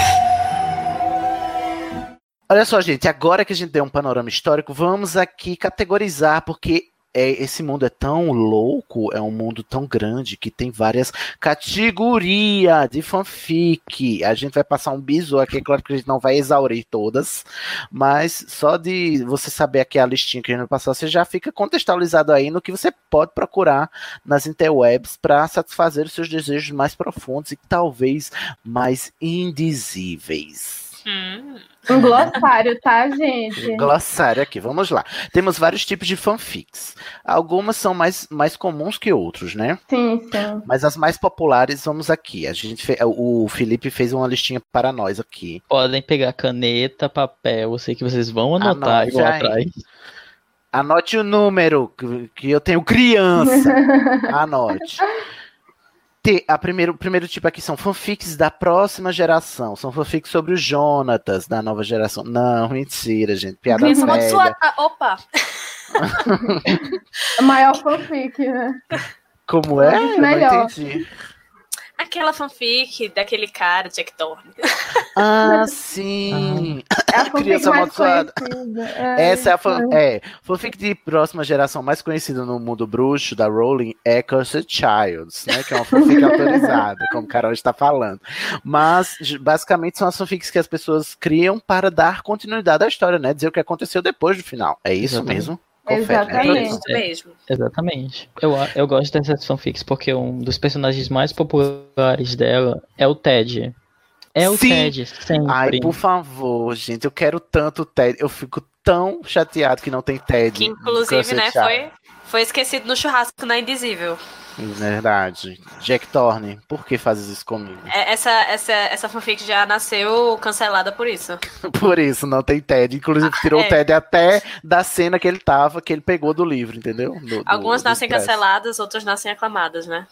Olha só, gente, agora que a gente deu um panorama histórico, vamos aqui categorizar, porque é, esse mundo é tão louco, é um mundo tão grande que tem várias categorias de fanfic. A gente vai passar um biso aqui, é claro que a gente não vai exaurir todas, mas só de você saber aqui a listinha que a gente passar, você já fica contextualizado aí no que você pode procurar nas interwebs para satisfazer os seus desejos mais profundos e talvez mais indizíveis. Hum. Um glossário, tá, gente? Glossário aqui, vamos lá. Temos vários tipos de fanfics. Algumas são mais, mais comuns que outros, né? Sim, sim. Mas as mais populares, vamos aqui. A gente fe- o Felipe fez uma listinha para nós aqui. Podem pegar caneta, papel, eu sei que vocês vão anotar Anote igual aí. atrás. Anote o número, que- que eu tenho criança. Anote. Te- a primeiro, o primeiro tipo aqui são fanfics da próxima geração. São fanfics sobre o Jonatas da nova geração. Não, mentira, gente. Piada Criança velha. amaldiçoada. Ah, opa! A maior fanfic, né? Como é? Eu Melhor. não entendi. Aquela fanfic daquele cara, Jack Thorne. Ah, sim. É a fanfic Criança mais amaldiçoada. conhecida. É, Essa é a fan... é, fanfic de próxima geração mais conhecida no mundo bruxo da Rowling é Cursed Childs, né? Que é uma fanfic autorizada, como o Carol está falando. Mas basicamente são as fanfics que as pessoas criam para dar continuidade à história, né? Dizer o que aconteceu depois do final. É isso Exatamente. mesmo? Confere, né, Exatamente. Isso mesmo. Exatamente. Eu, eu gosto dessas fanfics porque um dos personagens mais populares dela é o Ted. É o Sim. Ted, sempre. Ai, por favor, gente, eu quero tanto Ted. Eu fico tão chateado que não tem Ted. Que inclusive, né, foi, foi esquecido no churrasco na Indizível. Verdade. Jack Thorne, por que fazes isso comigo? É, Essa, essa, essa fanfic já nasceu cancelada por isso. Por isso, não tem Ted. Inclusive, tirou é. o Ted até da cena que ele tava, que ele pegou do livro, entendeu? Do- Algumas do nascem canceladas, outras nascem aclamadas, né?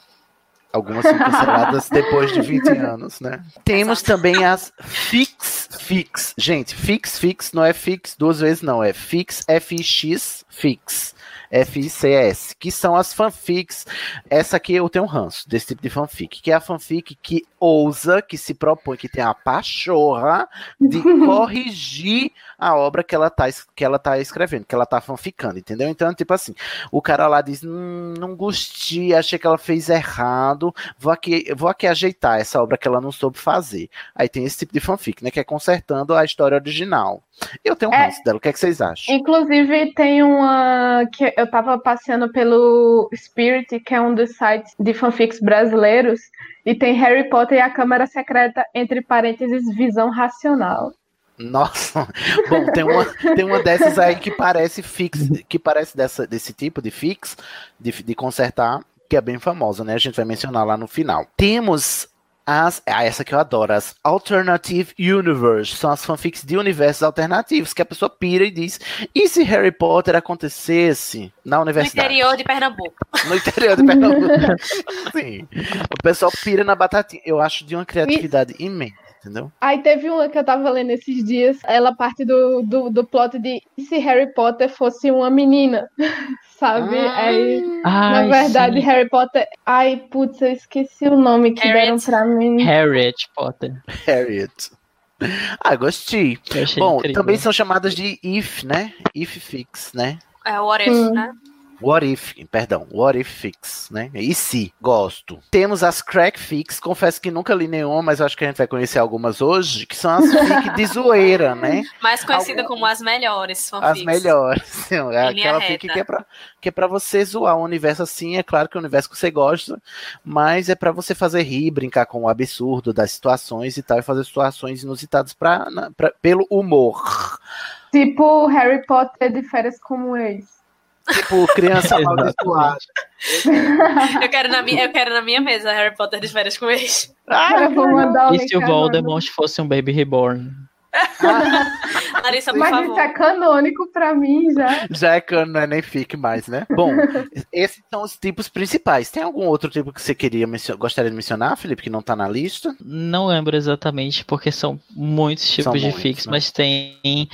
Algumas são canceladas depois de 20 anos, né? Temos também as Fix Fix. Gente, Fix Fix não é Fix duas vezes, não. É Fix F-I-X Fix. F-I-C-S. Que são as fanfics. Essa aqui eu tenho um ranço desse tipo de fanfic. Que é a fanfic que ousa, que se propõe, que tem a pachorra de corrigir a obra que ela tá, que ela tá escrevendo, que ela tá fanficando, entendeu? Então, tipo assim, o cara lá diz: hum, não gostei, achei que ela fez errado, vou aqui, vou aqui ajeitar essa obra que ela não soube fazer. Aí tem esse tipo de fanfic, né? Que é consertando a história original. Eu tenho um É. ranço dela, o que, é que vocês acham? Inclusive, tem uma que eu tava passeando pelo Spirit, que é um dos sites de fanfics brasileiros, e tem Harry Potter e a Câmara Secreta, entre parênteses, visão racional. Nossa, bom, tem uma, tem uma dessas aí que parece fix, que parece dessa, desse tipo de fix, de, de consertar, que é bem famosa, né? A gente vai mencionar lá no final. Temos as, ah, essa que eu adoro, as Alternative Universe, são as fanfics de universos alternativos, que a pessoa pira e diz, e se Harry Potter acontecesse na No universidade? interior de Pernambuco. No interior de Pernambuco. Sim. O pessoal pira na batatinha. Eu acho de uma criatividade imensa, entendeu? Aí teve uma que eu tava lendo esses dias, ela parte do, do, do plot de se Harry Potter fosse uma menina, sabe? Aí, na Ai, verdade, sim. Harry Potter. Ai, putz, eu esqueci o nome que Harriet. deram pra mim. Harriet Potter. Harriet. Ah, gostei. Bom, incrível. também são chamadas de if, né? If fix, né? É o What If, Hum. né? What if, perdão, what if fix, né? E se, gosto. Temos as crack fix, confesso que nunca li nenhuma, mas acho que a gente vai conhecer algumas hoje, que são as fic de zoeira, né? Mais conhecida Algum- como as melhores fanfics. As melhores. É aquela reta. fic que é, pra, que é pra você zoar o universo assim, é claro que é o universo que você gosta, mas é pra você fazer rir, brincar com o absurdo das situações e tal, e fazer situações inusitadas pra, na- pra- pelo humor. Tipo Harry Potter de férias como ex. Tipo, criança amaldiçoada. Eu quero, na minha, eu quero na minha mesa Harry Potter de férias com ex. Eu vou mandar o E se o. Voldemort fosse um Baby Reborn? Larissa, por Mas favor. isso é canônico pra mim já. Já é cano, não é nem fic mais, né? Bom, esses são os tipos principais. Tem algum outro tipo que você queria gostaria de mencionar, Felipe, que não tá na lista? Não lembro exatamente, porque são muitos tipos São de muitos, fics, né? mas tem,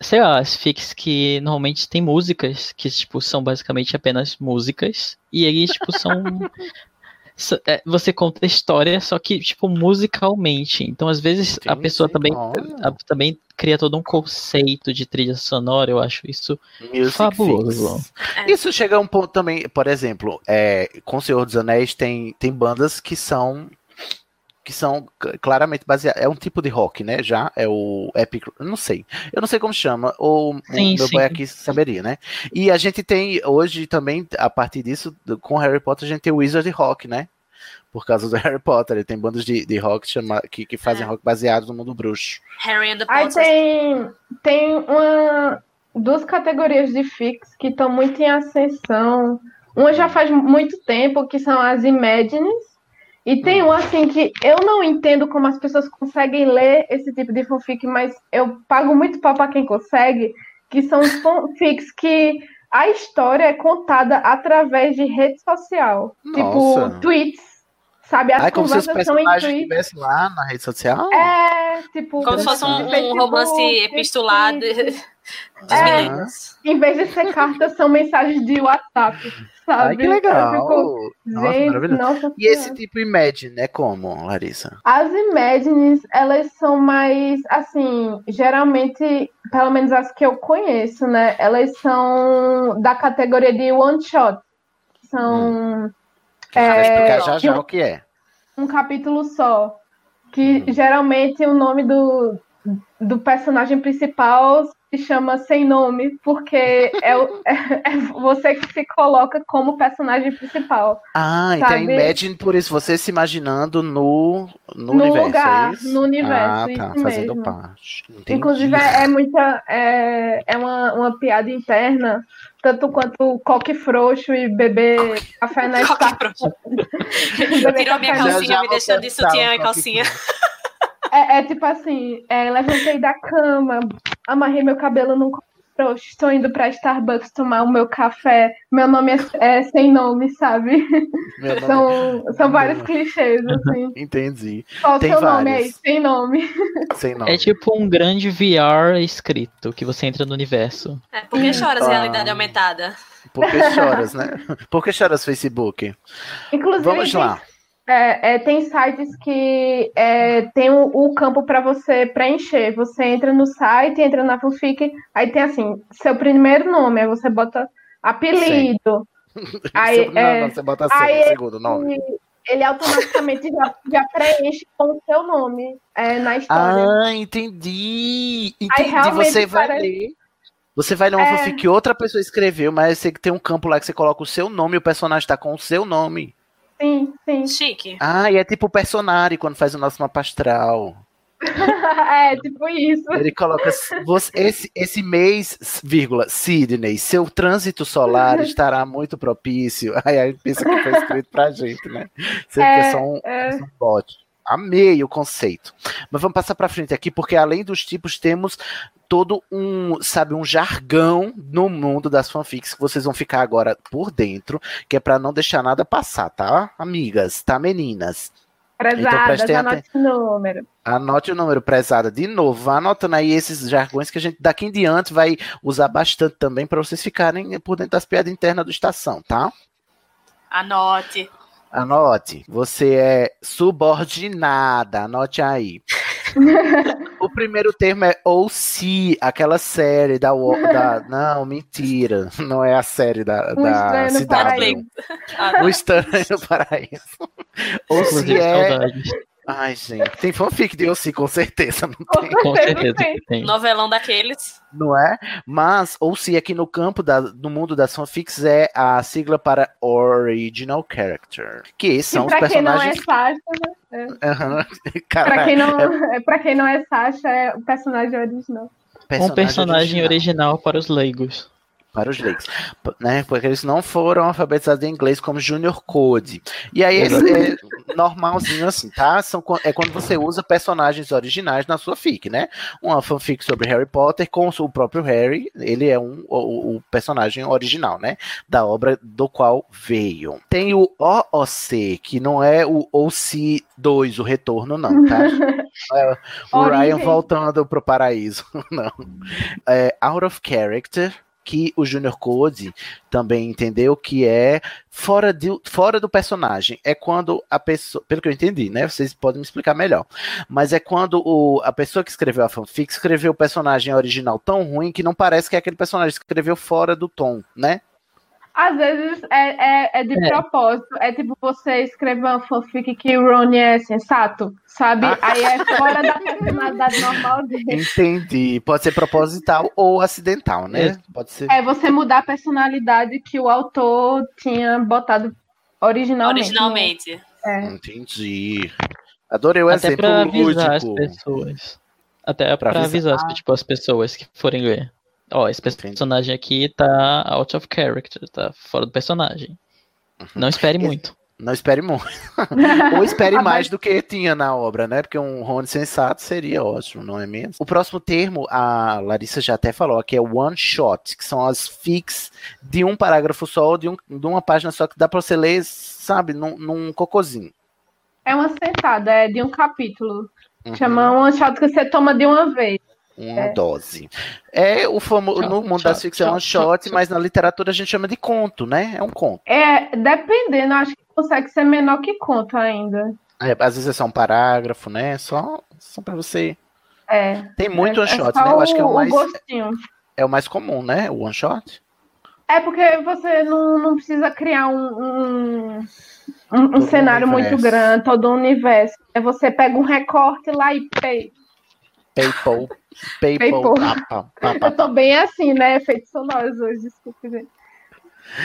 sei lá, as fics que normalmente tem músicas, que, tipo, são basicamente apenas músicas, e eles, tipo, são... é, Você conta a história, só que, tipo, musicalmente. Então, às vezes, a Sim, pessoa também, a- também cria todo um conceito de trilha sonora, eu acho isso Music fabuloso. É. Isso chega a um ponto também, por exemplo, é, com o Senhor dos Anéis tem, tem bandas que são que são claramente baseadas. É um tipo de rock, né? Já é o Epic. eu Não sei. Eu não sei como chama. Ou o Sim, meu sim. boy aqui saberia, né? E a gente tem hoje também, a partir disso, do- com Harry Potter, a gente tem o Wizard Rock, né? Por causa do Harry Potter. Ele tem bandas de, de rock chama, que, que fazem É. rock baseado no mundo bruxo. Harry and the Aí Potter. tem, tem uma, duas categorias de fix que estão muito em ascensão. Uma já faz muito tempo, que são as Imagines. E tem uma assim que eu não entendo como as pessoas conseguem ler esse tipo de fanfic, mas eu pago muito pau pra quem consegue, que são os fanfics que a história é contada através de rede social. Nossa. Tipo, tweets, Sabe, as Ah, é como se os conversas são personagens estivessem lá na rede social? É, tipo. Como se fosse um, um Facebook, romance epistolado dos É. Em vez de ser cartas, são mensagens de WhatsApp, sabe? Ai, que legal. Eu fico, Nossa, gente, maravilhoso. nossa E esse tipo Imagine é como, Larissa? As Imagines, elas são mais, assim, geralmente, pelo menos as que eu conheço, né? Elas são da categoria de one shot. São Que vai explicar já já um- o que é. um capítulo só. Que Uhum. geralmente o nome do, do personagem principal se chama sem nome, porque é, o- é você que se coloca como personagem principal. Ah, então Sabe? Imagine por isso, você se imaginando no, no, No universo. lugar, é no universo, Ah, tá, fazendo mesmo. parte. Entendi. Inclusive, é, é muita. É, é uma, uma piada interna, tanto quanto coque frouxo e beber café na. Beber Tirou a minha calcinha, Já, já me deixou vou de sutiã e calcinha. É, é tipo assim: é, levantei da cama, amarrei meu cabelo num frouxo, estou indo pra Starbucks tomar o meu café. Meu nome é, é sem nome, sabe? Nome São, são vários clichês, assim. é- Entendi. Qual o Tem seu nome aí? vários. Sem nome. Sem nome. É tipo um grande VR escrito que você entra no universo. É, por que choras Ah. realidade aumentada? Por que choras, né? Por que choras, Facebook? Inclusive, Vamos lá. É, é, tem sites que é, tem o, o campo para você preencher. Você entra no site, entra na fanfic, aí tem assim, seu primeiro nome, aí você bota apelido. Aí, Seu- não, é, não, você bota aí sem, segundo nome. ele, ele automaticamente já, já preenche com o seu nome é, na história. Ah, entendi. Entendi. realmente Você vai parece- ler. Você vai ler uma É. fanfic que outra pessoa escreveu, mas você tem um campo lá que você coloca o seu nome e o personagem tá com o seu nome. Sim, sim. Chique. Ah, e é tipo o personagem quando faz o nosso mapa astral. é, tipo isso. Ele coloca você- esse, esse mês, vírgula, Sidney, seu trânsito solar estará muito propício. Aí a gente pensa que foi escrito pra gente, né? Sendo que é É, só um, é. um bot. Amei o conceito. Mas vamos passar pra frente aqui, porque além dos tipos, temos todo um, sabe, um jargão no mundo das fanfics que vocês vão ficar agora por dentro, que é pra não deixar nada passar, tá? Amigas, tá, meninas? Prezadas, prestem anote o número. Anote o número, prezada, de novo. Vá anotando aí esses jargões que a gente daqui em diante vai usar bastante também para vocês ficarem por dentro das piadas internas do estação, tá? Anote. Anote. Você é subordinada. Anote aí. o primeiro termo é OC, aquela série da, da. Não, mentira. Não é a série da, Um da no cidade. Paraíso. Ah, O Estranho no Paraíso. OC Inclusive, é. Ai, gente. Tem fanfic de OC, com certeza. Não tem. Com certeza tem. tem. Novelão daqueles. não é? Mas, ou se aqui no campo da, no mundo das fanfics é a sigla para Original Character, que E são os pra quem não é personagens. Sasha, né? Aham, Pra caralho, quem, não, é, pra quem não é Sasha, é o personagem original. Um personagem original para os leigos. Para os leigos, né? Porque eles não foram alfabetizados em inglês como Junior Code. E aí é normalzinho assim, tá? São, é quando você usa personagens originais na sua fic, né? Uma fanfic sobre Harry Potter com o próprio Harry, ele é um, o, o personagem original, né? Da obra do qual veio. Tem o OOC, que não é o OC2, o retorno, não, tá? É, o. Ryan voltando pro paraíso, não. É, out of character, que o Junior Code também entendeu que é fora, de, fora do personagem. É quando a pessoa, pelo que eu entendi, né? Vocês podem me explicar melhor. Mas é quando o, a pessoa que escreveu a fanfic escreveu o personagem original tão ruim que não parece que é aquele personagem que escreveu fora do tom, né? Às vezes é, é, é de É. propósito. É tipo você escrever uma fanfic que o Ron é sensato, sabe? Ah. Aí é fora da personalidade normal dele. Entendi. Pode ser proposital ou acidental, né? Pode ser. É você mudar a personalidade que o autor tinha botado originalmente. Originalmente. É. Entendi. Adorei o Até exemplo pra avisar as lúdico. pessoas. Até Pra pra, avisar. avisar, tipo, as pessoas que forem ler. Ó, esse Entendi. personagem aqui tá out of character, tá fora do personagem. Não espere muito. Não espere muito. Ou espere mais do que tinha na obra, né? Porque um Rony sensato seria ótimo, não é mesmo? O próximo termo, a Larissa já até falou, que é one shot, que são as fics de um parágrafo só, ou de, um, de uma página só, que dá pra você ler, sabe, num, num cocôzinho. É uma sentada, é de um capítulo. Uhum. Chama um one shot que você toma de uma vez. Uma É. dose. É o famoso. No mundo das shot, ficções é um shot, mas na literatura a gente chama de conto, né? É um conto. É, dependendo, acho que consegue ser menor que conto ainda. É, às vezes é só um parágrafo, né? Só, só pra você. É. Tem muito é, one shot, é né? Eu acho que é o mais, gostinho. é o mais comum, né? O one shot. É porque você não, não precisa criar um, um, um- um cenário universo. muito grande, todo o universo. É você pega um recorte lá e pay. PayPal. PayPal. PayPal. pá, pá, pá, pá. Eu tô bem assim, né? Efeitos sonoros hoje, desculpa, gente.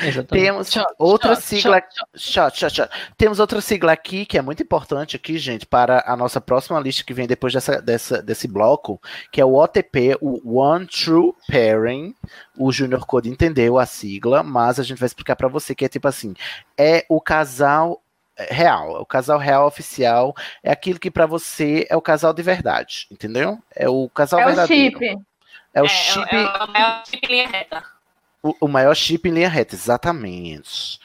Exatamente. Temos Shot, outra shot, sigla. Shot, shot, shot. Temos outra sigla aqui que é muito importante aqui, gente, para a nossa próxima lista que vem depois dessa, dessa, desse bloco, que é o OTP, o One True Pairing. O Junior Code entendeu a sigla, mas a gente vai explicar para você que é tipo assim, é o casal real, é o casal real oficial, é aquilo que para você é o casal de verdade, entendeu? É o casal É o verdadeiro. chip. É o é, chip é, é o maior chip em linha reta. o, o maior chip em linha reta, exatamente.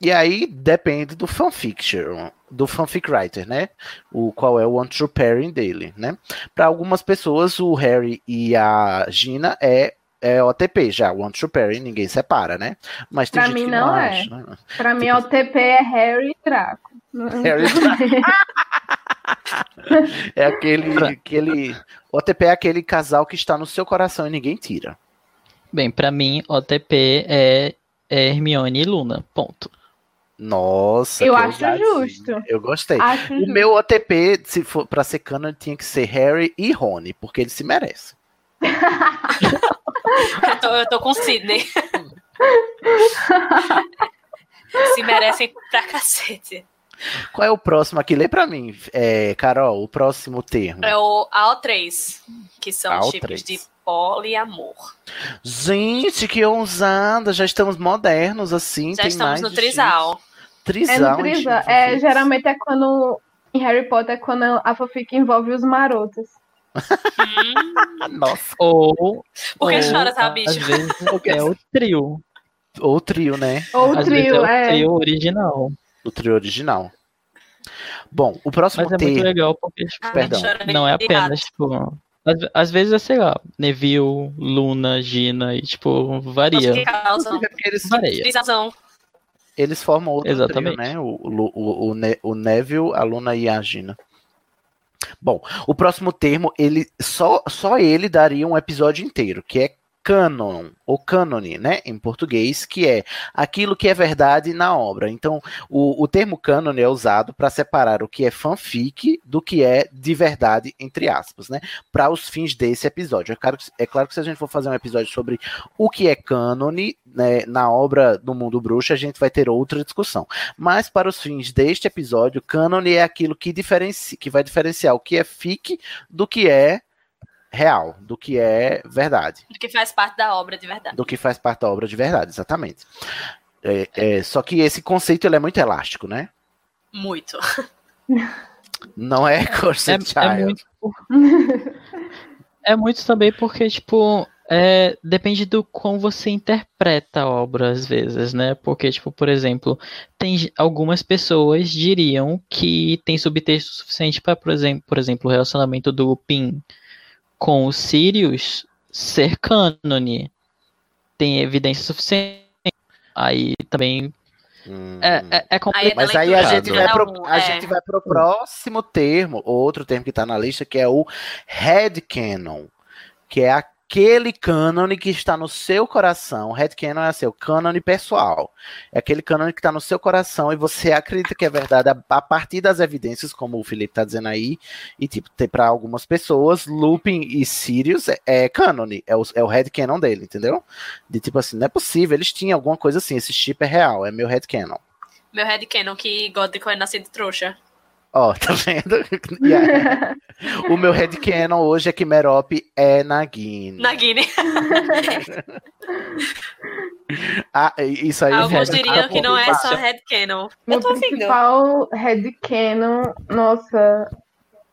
E aí depende do fanfiction, do fanfic writer, né? O qual é o one true pairing dele, né? Para algumas pessoas o Harry e a Gina é é OTP já, one true pairing, ninguém separa, né? Mas tem Pra gente mim que não não é. acha, né? Pra mim, o TP é Harry e Draco. Harry É aquele aquele OTP é aquele casal que está no seu coração e ninguém tira. Bem, pra mim, OTP é, é Hermione e Luna. Ponto. Nossa, Eu acho justo. Eu gostei. Acho O justo. meu OTP, se for pra ser canon, tinha que ser Harry e Rony, porque eles se merecem. Eu tô, eu tô com Sidney. Se merecem pra cacete. Qual é o próximo aqui? Lê pra mim, é, Carol, o próximo termo. É o AO3, que são AO3. chips de poliamor. Gente, que ousada! Já estamos modernos, assim. Já tem estamos mais no trisal. Trisal, É no hein, Trisa. gente? É, geralmente é quando. Em Harry Potter é quando a fanfic envolve os marotos. Ah, Nossa, Ou. Por que ou, chora, tá, Às bicho? vezes é o trio. ou o trio, né? Ou o Às vezes é trio, o é. trio original. O trio original. Bom, o próximo Mas é muito termo. legal porque, tipo, Ai, Perdão. chorando não é de apenas, tipo. Às, às vezes é, sei lá, Neville, Luna, Gina e, tipo, varia. Nossa, que. É porque eles, Varia. Eles formam outro Exatamente. trio, né? O, o, o, o Neville, a Luna e a Gina. Bom, o próximo termo, ele só, só ele daria um episódio inteiro, que é canon, ou cânone, né, em português, que é aquilo que é verdade na obra. Então, o, o termo cânone é usado para separar o que é fanfic do que é de verdade, entre aspas, né, para os fins desse episódio. É claro, que- é claro que se a gente for fazer um episódio sobre o que é cânone, né, na obra do mundo bruxo, a gente vai ter outra discussão. Mas para os fins deste episódio, cânone é aquilo que, diferencia, que vai diferenciar o que é fic do que é real, do que é verdade, Que faz parte da obra de verdade. do que faz parte da obra de verdade, exatamente. É, é, só que esse conceito ele é muito elástico, né? Muito. Não é Corset É, Child. é muito. É muito também porque, tipo, é, depende do como você interpreta a obra, às vezes, né? Porque, tipo, por exemplo, tem algumas pessoas diriam que tem subtexto suficiente para, por exemplo, por exemplo, o relacionamento do Lupin com o Sirius ser cânone. Tem evidência suficiente. Aí também Hum. é, é, é complicado. Mas aí a gente, vai pro, a é. gente vai pro próximo termo, outro termo que tá na lista, que é o headcanon, que é aquele cânone que está no seu coração. Headcanon é seu cânone pessoal. É aquele cânone que está no seu coração e você acredita que é verdade a, partir das evidências, como o Felipe tá dizendo aí, e tipo, para algumas pessoas, Lupin e Sirius é, é cânone, é o, é o dele, entendeu? De tipo assim, não é possível, eles tinham alguma coisa assim, esse chip é real, é meu headcanon. Meu headcanon que Godric é nascido trouxa. Ó, tá vendo? Yeah. o meu headcanon hoje é que Merope é Nagini. Nagini. Ah, isso aí Alguns diriam que não é só headcanon. Meu Eu tô principal headcanon, nossa.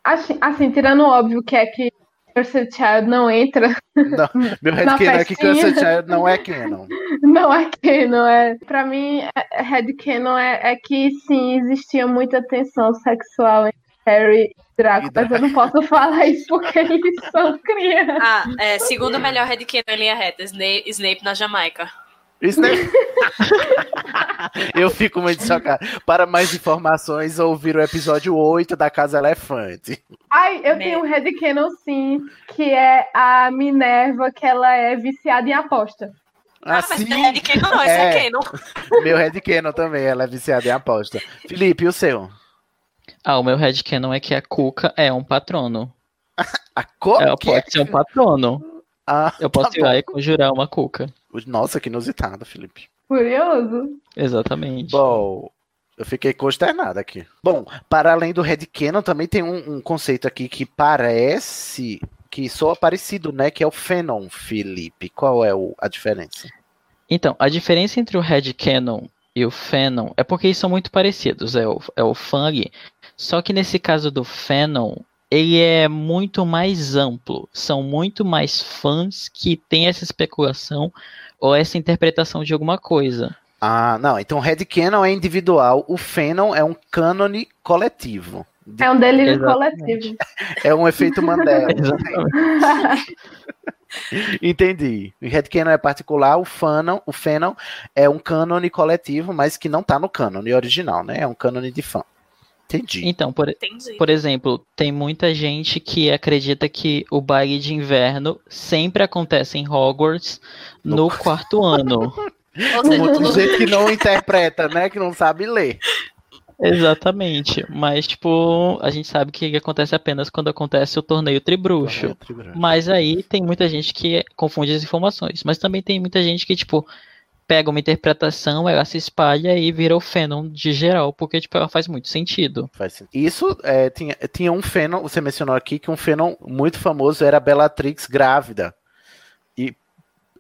Assim, assim, tirando o óbvio que é que Cursed Child não entra. Não, meu headcanon é que. Cursed Child não é canon. Não é canon, é. Pra mim, é- headcanon é, é que sim, existia muita tensão sexual entre Harry e Draco, E mas eu não posso falar isso porque eles são crianças. Ah, é, segundo melhor headcanon em linha reta, Snape, Snape na Jamaica. Isso né? Eu fico muito chocado. Para mais informações, ouvir o episódio 8 da Casa Elefante. Ai, eu Né? tenho um headcanon sim, que é a Minerva, que ela é viciada em aposta. Ah, mas Assim, não é headcanon não, isso é, é. canon. meu headcanon também, ela é viciada em aposta. Felipe, e o seu? Ah, o meu headcanon é que a Cuca é um patrono. A cor? Ela pode ser um patrono. Ah, Eu posso tá ir lá e conjurar uma Cuca. Nossa, que inusitado, Felipe. Curioso. Exatamente. Bom, eu fiquei consternado aqui. Bom, para além do headcanon, também tem um, um conceito aqui que parece que soa parecido, né? Que é o Fenon, Felipe. Qual é o- a diferença? Então, a diferença entre o headcanon e o fanon é porque eles são muito parecidos. É o, é o Fang. Só que nesse caso do fanon, ele é muito mais amplo. São muito mais fãs que têm essa especulação ou essa interpretação de alguma coisa. Ah, não. Então o headcanon é individual, o Fenon é um cânone coletivo. De- É um delírio Exatamente. coletivo. É um efeito Mandela. Entendi. O headcanon é particular, o fanon, o Fenon é um cânone coletivo, mas que não tá no cânone original, né? É um cânone de fã. Entendi. Então, por, Entendi. por exemplo, tem muita gente que acredita que o baile de inverno sempre acontece em Hogwarts No no quarto ano. Ou seja, gente que não interpreta, né? Que não sabe ler. Exatamente. Mas, tipo, a gente sabe que acontece apenas quando acontece o torneio tribruxo. Mas aí tem muita gente que confunde as informações. Mas também tem muita gente que, tipo, pega uma interpretação, ela se espalha e vira o fandom de geral, porque, tipo, ela faz muito sentido. Faz sentido. Isso é, tinha, tinha um Fenon, você mencionou aqui que um Fenon muito famoso era a Bellatrix grávida. E,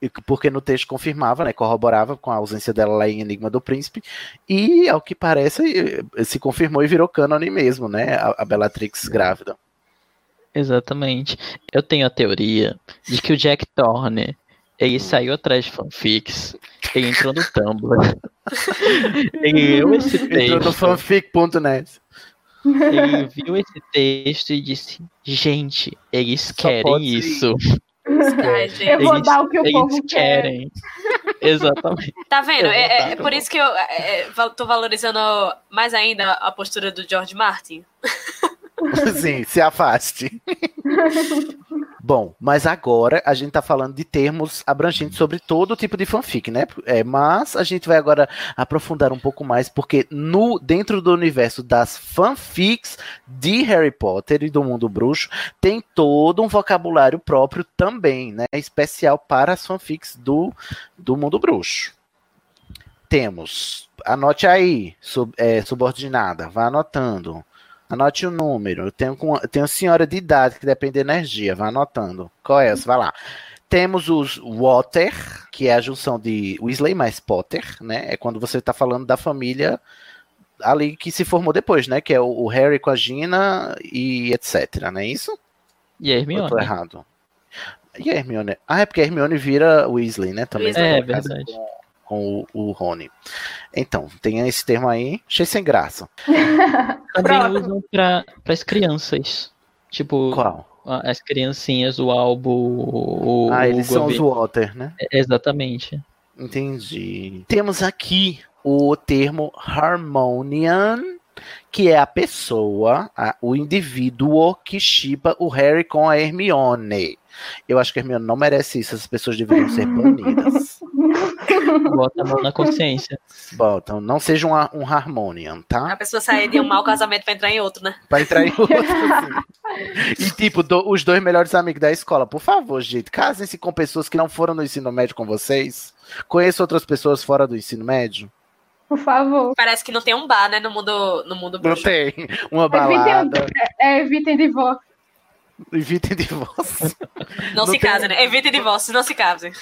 e porque no texto confirmava, né, corroborava com a ausência dela lá em Enigma do Príncipe. E, ao que parece, eh, se confirmou e virou cânone mesmo, né, a, a Bellatrix grávida. Exatamente. Eu tenho a teoria de que o Jack Thorne, ele saiu atrás de fanfics, ele entrou no Tumblr, ele leu esse Entrou no texto, fanfic.net. ele viu esse texto e disse, gente, eles querem isso. Ai, gente. Eu vou Eles- dar o que o povo quer. querem. Exatamente. Tá vendo? Eu É, é- é eu por isso que eu é, é, tô valorizando mais ainda a postura do George Martin. Sim, se afaste. Bom, mas agora a gente tá falando de termos abrangentes sobre todo tipo de fanfic, né? É, mas a gente vai agora aprofundar um pouco mais, porque no dentro do universo das fanfics de Harry Potter e do mundo bruxo, tem todo um vocabulário próprio também, né? Especial para as fanfics do, do mundo bruxo. Temos, anote aí, sub, é, subordinada, vá anotando. Anote o número. Eu tenho, com- tenho senhora de idade que depende de energia. Vai anotando. Qual é essa? Vai lá. Temos os Water, que é a junção de Weasley mais Potter, né? É quando você está falando da família ali que se formou depois, né? Que é o, Harry com a Gina e etc, não é isso? E a Ou eu Hermione. tô errado? E a Hermione? Ah, é porque a Hermione vira Weasley, né? Também. É, caso, verdade. Com, com o, o Rony. Então, tem esse termo aí. Achei sem graça. Também usam para as crianças. Tipo, Qual? as criancinhas, o álbum, o, Ah, o eles são os. Water, né? Exatamente. Entendi. Temos aqui o termo Harmonian, que é a pessoa, a- o indivíduo que chipa o Harry com a Hermione. Eu acho que a Hermione não merece isso, as pessoas deveriam ser banidas. Bota a mão na consciência. Bom, então não seja um, um Harmonian, A tá? pessoa sair de um mau casamento pra entrar em outro, né? Pra entrar em outro. assim. E tipo, do- os dois melhores amigos da escola, por favor, gente, casem-se com pessoas que não foram no ensino médio com vocês. Conheça outras pessoas fora do ensino médio. Por favor. Parece que não tem um bar, né, no mundo, no mundo Não bruxo. tem uma Evitem, balada. é, evitem divórcio. Evitem divórcio. Não, Não se tem- casem, né? Evitem divórcio, não se casem.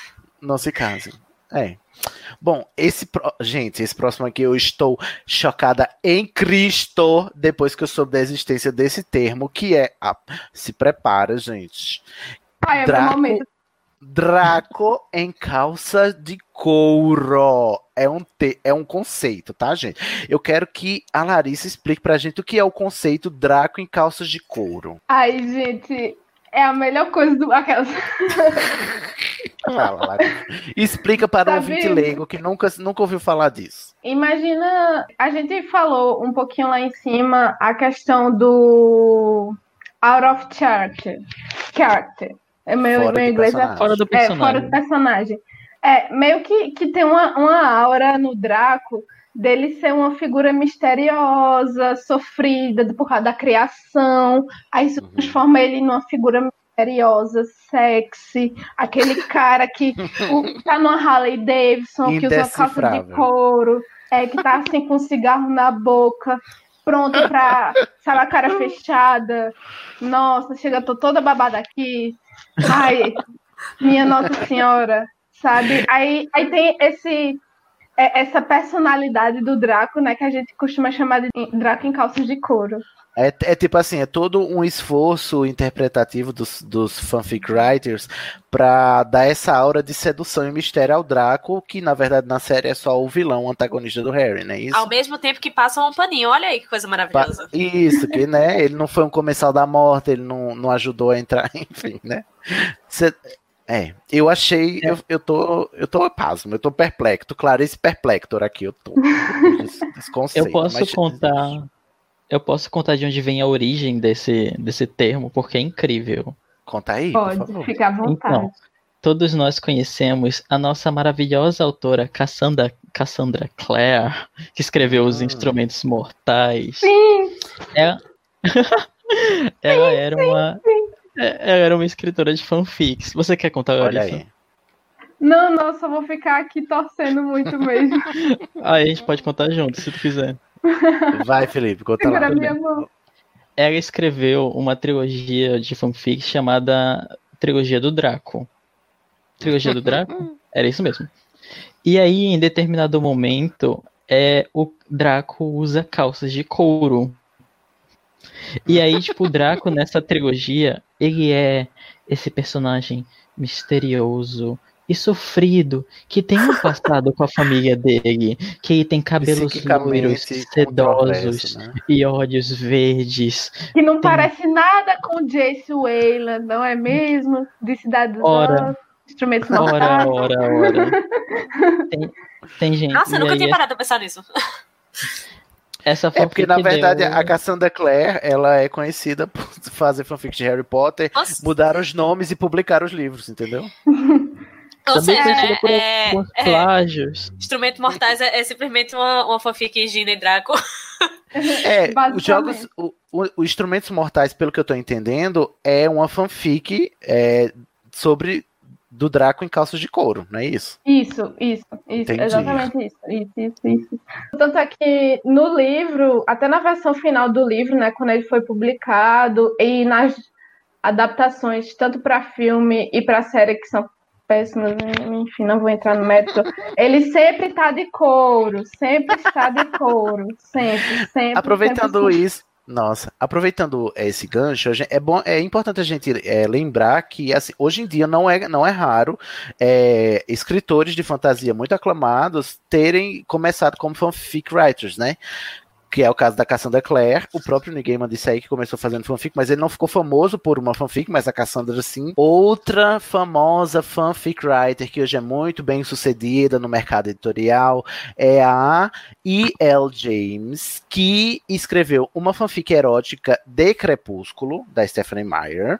Não se casem. É. Bom, esse pro- gente, esse próximo aqui eu estou chocada em Cristo depois que eu soube da existência desse termo, que é se prepara, gente. Ai, é Draco, momento. Draco em calça de couro. É um, te- é um conceito, tá, gente? Eu quero que a Larissa explique pra gente o que é o conceito Draco em calças de couro. Ai, gente, é a melhor coisa do. Aquelas. Fala, Larissa. Explica para o ouvinte leigo que nunca, nunca ouviu falar disso. Imagina, a gente falou um pouquinho lá em cima a questão do out of character. Character. É meu, Fora meu inglês é personagem. Fora do É, fora personagem. do personagem. É, meio que, que tem uma, uma aura no Draco dele ser uma figura misteriosa, sofrida por causa da criação. Aí isso Uhum. transforma ele numa figura misteriosa, sexy. Aquele cara que o- tá numa Harley Davidson, que usa calça de couro, é, que tá assim com um cigarro na boca. Pronto pra, sabe, a cara fechada. Nossa, chega, tô toda babada aqui. Ai, minha Nossa Senhora, sabe? Aí, aí tem esse essa personalidade do Draco, né, que a gente costuma chamar de Draco em calças de couro. É, é tipo assim, é todo um esforço interpretativo dos, dos fanfic writers pra dar essa aura de sedução e mistério ao Draco, que na verdade na série é só o vilão, o antagonista do Harry, não é isso? Ao mesmo tempo que passam um paninho. Olha aí que coisa Pa- maravilhosa. Isso, que né, ele não foi um comensal da morte, ele não, não ajudou a entrar, enfim, né? Cê- é, eu achei, eu, eu tô, eu tô pasmo, eu tô perplexo, Clarice Perplector aqui, eu tô. Desse, desse conceito, Eu posso mas- contar. Eu posso contar de onde vem a origem desse, desse termo, porque é incrível. Conta aí, por Pode, favor. fica à vontade. Então, todos nós conhecemos a nossa maravilhosa autora Cassandra, Cassandra Clare, que escreveu Os Ah. Instrumentos Mortais. Sim, É- Ela era uma. É- Ela era uma escritora de fanfics. Você quer contar, Olha Larissa? aí. não, não, só vou ficar aqui torcendo muito mesmo. Aí a gente pode contar junto, se tu quiser. Vai, Felipe, conta lá. Segura minha mão. Ela escreveu uma trilogia de fanfic chamada Trilogia do Draco. Trilogia do Draco? Era isso mesmo. E aí, em determinado momento, é, o Draco usa calças de couro. E aí, tipo, o Draco nessa trilogia, ele é esse personagem misterioso e sofrido, que tem um passado com a família dele, que tem cabelos loiros, sedosos né? e olhos verdes. Que não Tem- parece nada com Jace Wayland, não é mesmo? De Cidade dos Ora. Instrumentos Ora, Mortais. ora, ora. Tem, tem gente. Nossa, eu nunca tinha parado pra pensar nisso. Essa É porque, na verdade, deu- a Cassandra Clare, ela é conhecida por fazer fanfic de Harry Potter, Nossa, mudaram os nomes e publicaram os livros, entendeu? ou também seja, conhecida né, por, é, por é, plágios. Instrumento Mortais é, é simplesmente uma, uma fanfic Gina e Draco. É, os jogos, o, o- o Instrumentos Mortais, pelo que eu tô entendendo, é uma fanfic é, sobre do Draco em calças de couro, não é isso? Isso, isso, isso, exatamente isso, isso, isso, isso. Tanto é que no livro, até na versão final do livro, né, quando ele foi publicado, e nas adaptações, tanto para filme e para série, que são péssimas, enfim, não vou entrar no mérito, ele sempre tá de couro, sempre está de couro, sempre, sempre. Aproveitando sempre, isso, nossa, aproveitando esse gancho, é bom, é importante a gente é, lembrar que assim, hoje em dia não é, não é raro é, escritores de fantasia muito aclamados terem começado como fanfic writers, né? Que é o caso da Cassandra Clare. O próprio Neil disse aí que começou fazendo fanfic, mas ele não ficou famoso por uma fanfic, mas a Cassandra sim. Outra famosa fanfic writer que hoje é muito bem sucedida no mercado editorial é a E.L. James, que escreveu uma fanfic erótica de Crepúsculo, da Stephanie Meyer,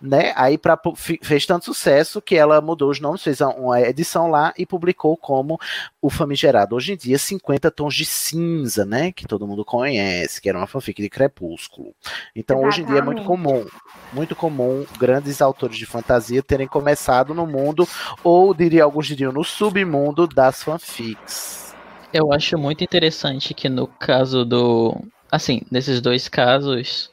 né? Aí pra, fez tanto sucesso que ela mudou os nomes, fez uma edição lá e publicou como o famigerado hoje em dia 50 Tons de Cinza, né? Que todo mundo conhece, que era uma fanfic de Crepúsculo. Então hoje em dia é muito Exatamente. comum, muito comum grandes autores de fantasia terem começado no mundo, ou diria alguns diriam no submundo das fanfics. Eu acho muito interessante que no caso do. Assim, nesses dois casos,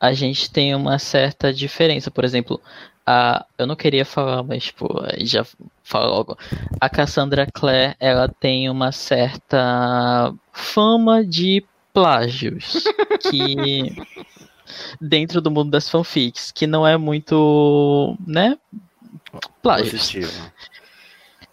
a gente tem uma certa diferença. Por exemplo, a, eu não queria falar, mas tipo, já falo logo. A Cassandra Clare, ela tem uma certa fama de plágios que dentro do mundo das fanfics, que não é muito, né, plágios. Positivo.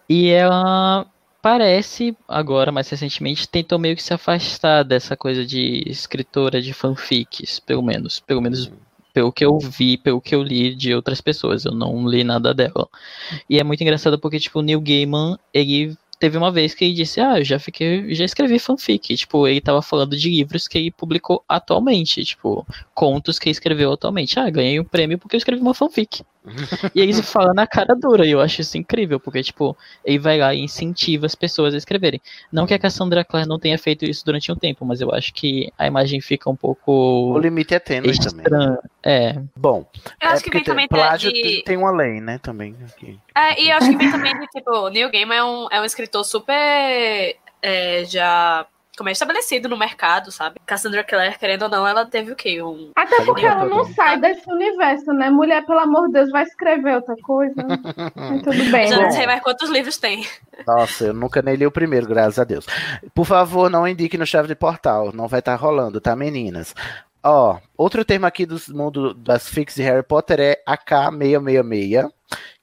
E ela parece, agora mais recentemente, tentou meio que se afastar dessa coisa de escritora de fanfics, pelo menos. Pelo menos pelo que eu vi, pelo que eu li de outras pessoas. Eu não li nada dela. E é muito engraçado porque, tipo, o Neil Gaiman, ele teve uma vez que ele disse, ah, eu já fiquei, já escrevi fanfic. Tipo, ele tava falando de livros que ele publicou atualmente, tipo, contos que ele escreveu atualmente. Ah, ganhei um prêmio porque eu escrevi uma fanfic. E aí ele fala na cara dura, e eu acho isso incrível, porque, tipo, ele vai lá e incentiva as pessoas a escreverem. Não que a Cassandra Clare não tenha feito isso durante um tempo, mas eu acho que a imagem fica um pouco. O limite é tênue também. É. Bom, Eu é acho que porque vem tem- também plágio de- tem- tem uma lei, né, também. aqui. É, e eu acho que vem também de, tipo, o Neil Gaiman é um, é um escritor super é, já como é estabelecido no mercado, sabe? Cassandra Clare, querendo ou não, ela teve o quê? Um... Até porque ela não sai desse universo, né? Mulher, pelo amor de Deus, vai escrever outra coisa. Mas tudo bem, Já né? não sei mais quantos livros tem. Nossa, eu nunca nem li o primeiro, graças a Deus. Por favor, não indique no chave de portal, não vai estar rolando, tá, meninas? Ó, outro termo aqui do mundo das fics de Harry Potter é AK666,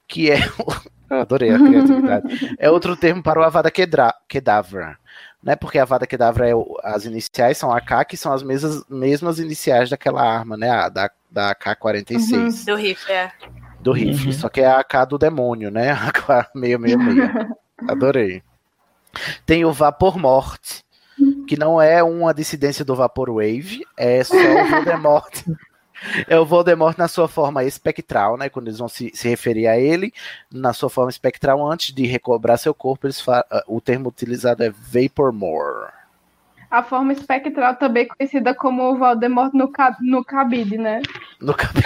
que é. adorei a criatividade. É outro termo para o Avada Kedra- Kedavra. Né, porque a Avada Kedavra é o- as iniciais são AK, que são as mesmas, mesmas iniciais daquela arma, né? a Da, da AK-46 Do rifle, é. do rifle, só que é a AK do demônio, né? A AK-666. Adorei. Tem o Vapor Morte, que não é uma dissidência do Vapor Wave, é só o Voldemort. É o Voldemort na sua forma espectral, né? Quando eles vão se, se referir a ele, na sua forma espectral, antes de recobrar seu corpo, eles ah, o termo utilizado é Vapormore. A forma espectral também conhecida como o Voldemort no, ca... no cabide, né? No cabelo.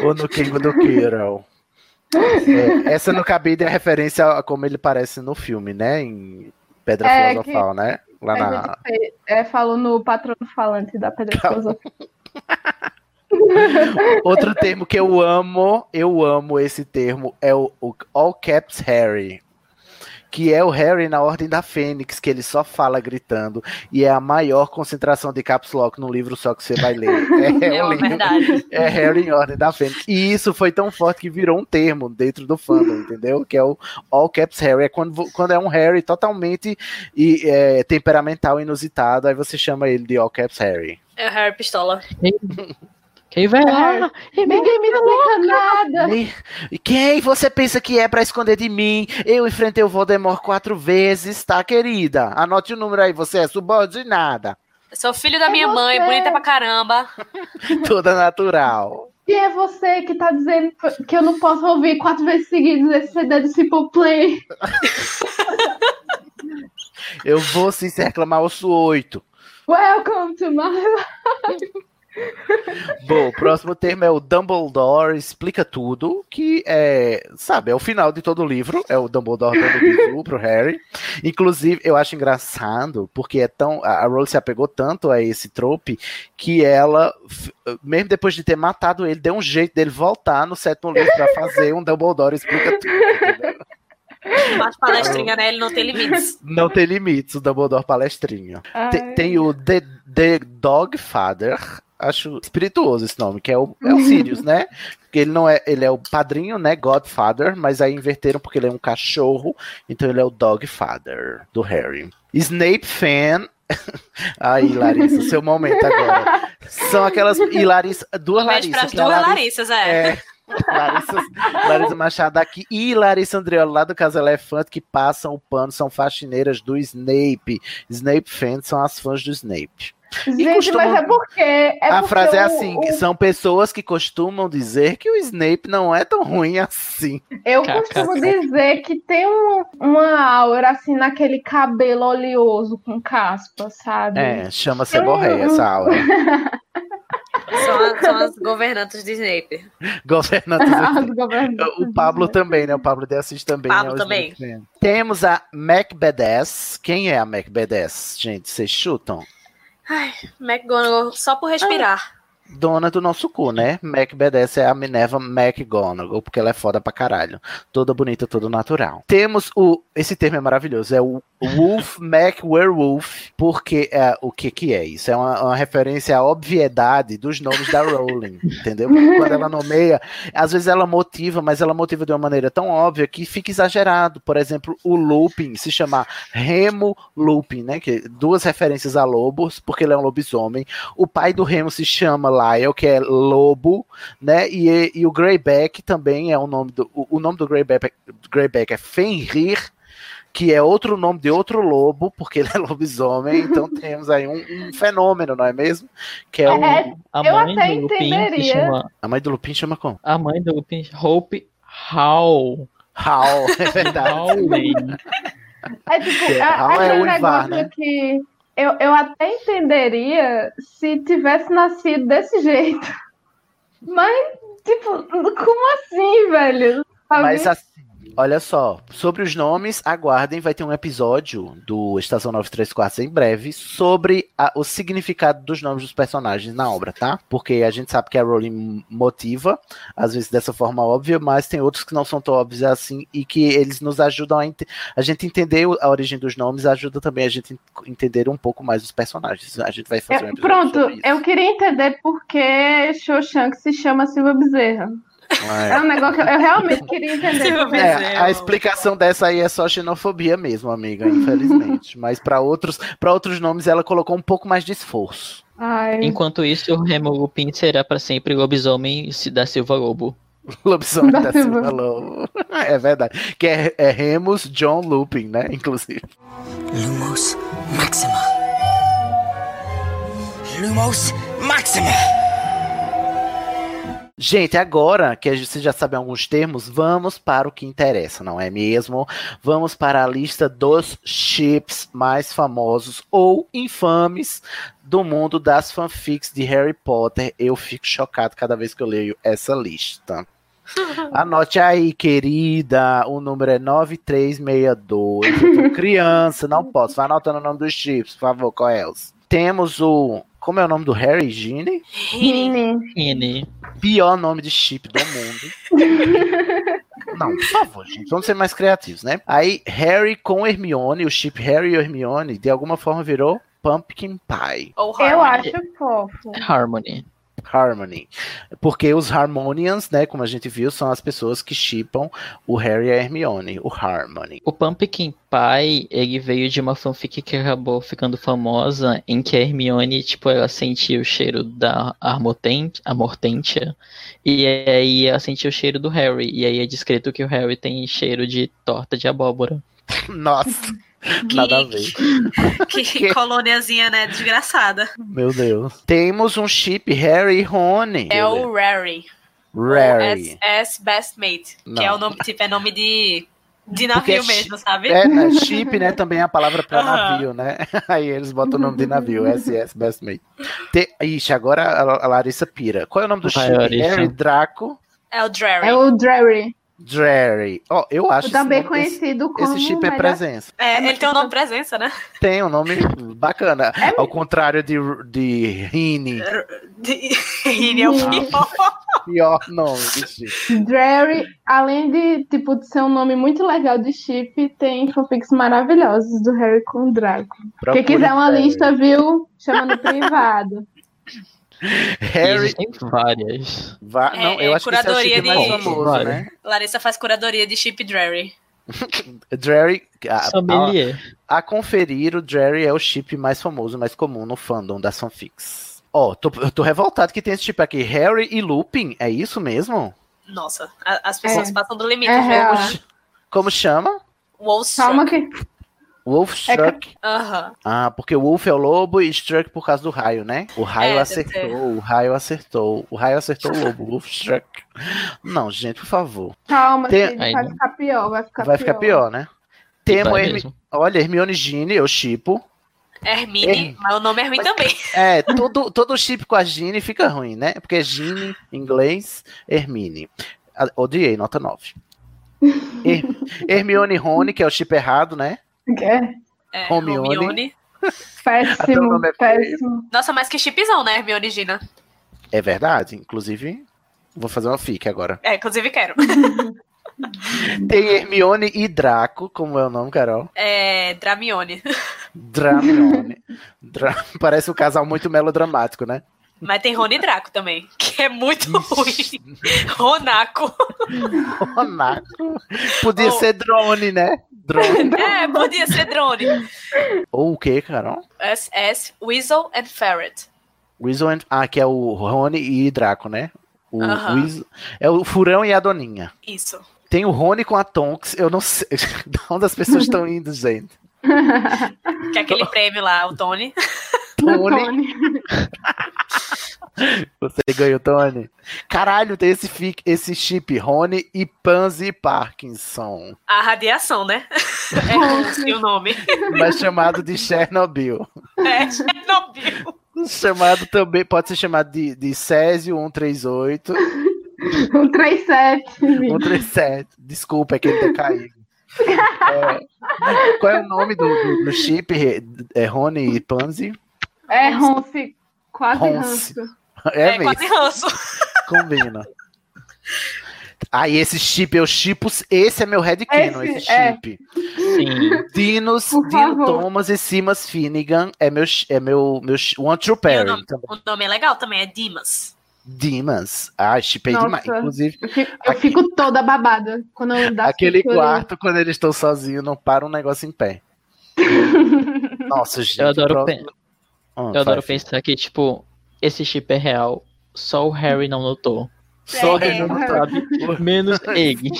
Ou no King do Kiro. É, essa no cabide é referência a como ele parece no filme, né? Em Pedra É, Filosofal, né? Lá A na. fez- é, falou no patrono falante da Pedra Filosofal. Outro termo que eu amo, eu amo esse termo, é o, o All Caps Harry. Que é o Harry na Ordem da Fênix, que ele só fala gritando. E é a maior concentração de caps lock no livro só que você vai ler. É, É uma livro- verdade. É Harry em Ordem da Fênix. E isso foi tão forte que virou um termo dentro do fandom, entendeu? Que é o All Caps Harry. É quando, quando é um Harry totalmente e, é, temperamental, inusitado, aí você chama ele de All Caps Harry. É o Harry Pistola. Quem vai lá? Ninguém me explica nada. E e quem você pensa que é pra esconder de mim? Eu enfrentei o Voldemort quatro vezes, tá, querida? Anote o número aí, você é subordinada. Sou filho da minha É mãe, você. bonita pra caramba. Toda natural. Quem é você que tá dizendo que eu não posso ouvir quatro vezes seguidas esse CD do Simple Play? Eu vou sim se reclamar, eu sou oito. Welcome to my life. Bom, o próximo termo é o Dumbledore explica tudo, que é, sabe, é o final de todo o livro, é o Dumbledore dando bisu pro Harry. Inclusive, eu acho engraçado, porque é tão, a Rowling se apegou tanto a esse trope, que ela, mesmo depois de ter matado ele, deu um jeito dele voltar no sétimo livro pra fazer um Dumbledore explica tudo, entendeu? Mas palestrinha, né? Ele não tem limites. Não tem limites, o Dumbledore palestrinho. Te- Ai. Tem, o The, The Dogfather, acho espirituoso esse nome, que é o, é o Sirius, né? Porque ele não é, ele é o padrinho, né? Godfather, mas aí inverteram porque ele é um cachorro, então ele é o Dogfather do Harry. Snape fan. Aí, Larissa, seu momento agora. São aquelas. E Larissa, duas beijo Larissa. pras que é duas Larissa- Larissas, é. é. Larissa, Larissa Machado aqui e Larissa Andreola lá do Casa Elefante que passam o pano, são faxineiras do Snape. Snape fans são as fãs do Snape. Gente, costumam- mas é porque. É a porque frase é assim: o- são pessoas que costumam dizer que o Snape não é tão ruim assim. Eu costumo dizer que tem um- uma aura assim naquele cabelo oleoso com caspa, sabe? É, chama seborreia essa aura. São, as- são as governantes de Snape. As governantes O Pablo também, né? O Pablo de Assis também. Pablo é o também. Snape. Temos a Macbeth. Quem é a Macbeth, gente? Vocês chutam? Ai, McGonagall, só por respirar. dona do nosso cu, né? Mac BDS é a Minerva McGonagall, porque ela é foda pra caralho. Toda bonita, toda natural. Temos o. Esse termo é maravilhoso, é o Wolf Mac Werewolf, porque é, o que que é isso? É uma, uma referência à obviedade dos nomes da Rowling, entendeu? Quando ela nomeia, às vezes ela motiva, mas ela motiva de uma maneira tão óbvia que fica exagerado. Por exemplo, o Lupin se chamar Remo Lupin, né? Que duas referências a lobos, porque ele é um lobisomem. O pai do Remo se chama Lyle, que é lobo, né? E, e o Greyback também é o nome do. O, o nome do Greyback, Greyback é Fenrir, que é outro nome de outro lobo, porque ele é lobisomem. Então temos aí um, um fenômeno, não é mesmo? Que é, o. É, A Eu mãe até do Lupin se entenderia. chama. A mãe do Lupin chama como? A mãe do Lupin, Hope Howl. Hal, é verdade. Howling. É tipo, é, Raul é o Ivar, negócio né? que eu, eu até entenderia se tivesse nascido desse jeito. Mas, tipo, como assim, velho? Sabe? Mas assim, olha só, sobre os nomes, aguardem, vai ter um episódio do Estação 934 em breve sobre a- o significado dos nomes dos personagens na obra, tá? Porque a gente sabe que a Rowling motiva, às vezes dessa forma óbvia, mas tem outros que não são tão óbvios assim e que eles nos ajudam a, a gente entender a origem dos nomes, ajuda também a gente en- entender um pouco mais os personagens. A gente vai fazer um Eu- episódio pronto, eu queria entender por que Shoshank se chama Silva Bezerra. É. É um negócio que eu, eu realmente queria entender. Bezerra. É, a explicação dessa aí é só xenofobia mesmo, amiga, infelizmente. Mas para outros, para outros nomes ela colocou um pouco mais de esforço. Ai, Enquanto isso, o Remo Lupin será para sempre lobisomem da Silva Lobo. Lobisomem Da da Silva. Silva Lobo. É verdade. Que é, é Remus John Lupin, né? Inclusive. Lumos Maxima. Lumos Maxima. Gente, agora que vocês já sabem alguns termos, vamos para o que interessa, não é mesmo? Vamos para a lista dos chips mais famosos ou infames do mundo das fanfics de Harry Potter. Eu fico chocado cada vez que eu leio essa lista. Anote aí, querida. O número é 9362. Eu tô criança, não posso. Vai anotando o nome dos chips, por favor, qual é? os? Temos o. Como é o nome do Harry Ginny? Rini. N. pior nome de chip do mundo. Não, por favor, gente, vamos ser mais criativos, né? Aí, Harry com Hermione, o chip Harry e Hermione, de alguma forma virou Pumpkin Pie, Ou Eu Harmony. acho fofo. Harmony. Harmony. Porque os Harmonians, né, como a gente viu, são as pessoas que chipam o Harry e a Hermione, o Harmony. O Pumpkin Pie, ele veio de uma fanfic que acabou ficando famosa, em que a Hermione, tipo, ela sentia o cheiro da Amortentia, e aí ela sentia o cheiro do Harry, e aí é descrito que o Harry tem cheiro de torta de abóbora. Nossa, nada a ver. Que colôniazinha, né? Desgraçada. Meu Deus. Temos um chip Harry e Rony. É o Rary. Rary. S Best Mate. Não. Que é o nome, tipo, é nome de, de Porque navio é chi- mesmo, sabe? É, né, chip, né? Também é a palavra para Aham. navio, né? Aí eles botam o nome de navio, SS Best Mate. Te, ixi, agora a, a Larissa pira. Qual é o nome do Vai, chip? Larissa. Harry Draco É o Drary. É o Drary. Drary. Ó, eu acho Também esse, nome- esse, conhecido como. esse chip é presença. É, ele tem o nome presença, né? Tem um nome bacana. É Ao contrário de, de Rini. De... Ele é o pior. Pior nome de chip. Drary, além de, tipo, de ser um nome muito legal de chip, tem fanfics maravilhosos do Harry com o Draco. Quem Procure quiser uma lista, viu? Chama no privado. Harry. existem várias. Va- É, não, eu é acho que esse é o curadoria chip mais de- famoso, Vale. né? Larissa faz curadoria de chip Drary. Drary. a- a-. A conferir, o Jerry é o chip mais famoso, mais comum no fandom das fanfics. Ó, tô- eu tô revoltado que tem esse chip aqui, Harry e Lupin, é isso mesmo? Nossa, a- as pessoas É. passam do limite. É viu? real. Como chama? Wolfstruck. Calma que. Wolfstruck. Aham. Ah, porque o Wolf é o lobo e Struck por causa do raio, né? O raio É, acertou, o raio acertou, o raio acertou o lobo, Wolfstruck. Não, gente, por favor. Calma, Tem- vai ficar pior, vai ficar Vai pior. ficar pior, né? Temos, Vai Hermi- olha, Hermione Gini, eu chipo. Hermine, É. mas o nome é ruim também. É, todo, todo chip com a Gini fica ruim, né? Porque é Gini, em inglês, Hermine. Odiei, nota 9. Her- Hermione Rony, que é o chip errado, né? É. Até o péssimo, é péssimo. Nossa, mas que chipzão, né, Hermione e Gina? É verdade. Inclusive, vou fazer uma fic agora. É, inclusive quero. Tem Hermione e Draco, como é o nome, Carol? É, Dramione. Dramione. Dra- Parece um casal muito melodramático, né? Mas tem Rony e Draco também, que é muito ruim. Ronaco. Ronaco. Podia Oh. ser drone, né? Drone. É, podia ser drone. Ou o que, Carol? SS, Weasel and Ferret. Weasel and... Ah, que é o Rony e Draco, né? O Aham. Weasel- É o Furão e a Doninha. Isso. Tem o Rony com a Tonks. Eu não sei de onde as pessoas estão indo, gente. Que é aquele prêmio lá, o Tony. Tony. Você ganhou, Tony. Caralho, tem esse, fic, esse chip Rony e Pansy Parkinson. A radiação, né? É o nome. Mas chamado de Chernobyl. É, Chernobyl. Chamado também, pode ser chamado de, de Césio 138. 137. 137. Desculpa, é que ele tá caído. É, qual é o nome do, do, do chip? É Rony e Pansy? É Ronce, quase Ronce. ranço. É, É, mesmo. quase ranço. Combina. Aí esse chip eu chipo. Esse é meu headcanon, Esse, esse é. chip. Sim. Dinos, Dino. Thomas e Simas Finnegan é meu, é meu, meu One True E o Parent. nome, o nome é legal também, é Dimas. Dimas. Ah, chipei Nossa. demais. Inclusive, Eu fico, eu Aqui- fico toda babada quando eu dá aquele assistir. quarto, quando eles estão sozinhos, não para um negócio em pé. Nossa, gente. Eu adoro, próximo- pe- Ah, eu adoro pensar que, tipo, esse chip é real. Só o Harry não notou. Só É, ele não sabe. Menos Egg.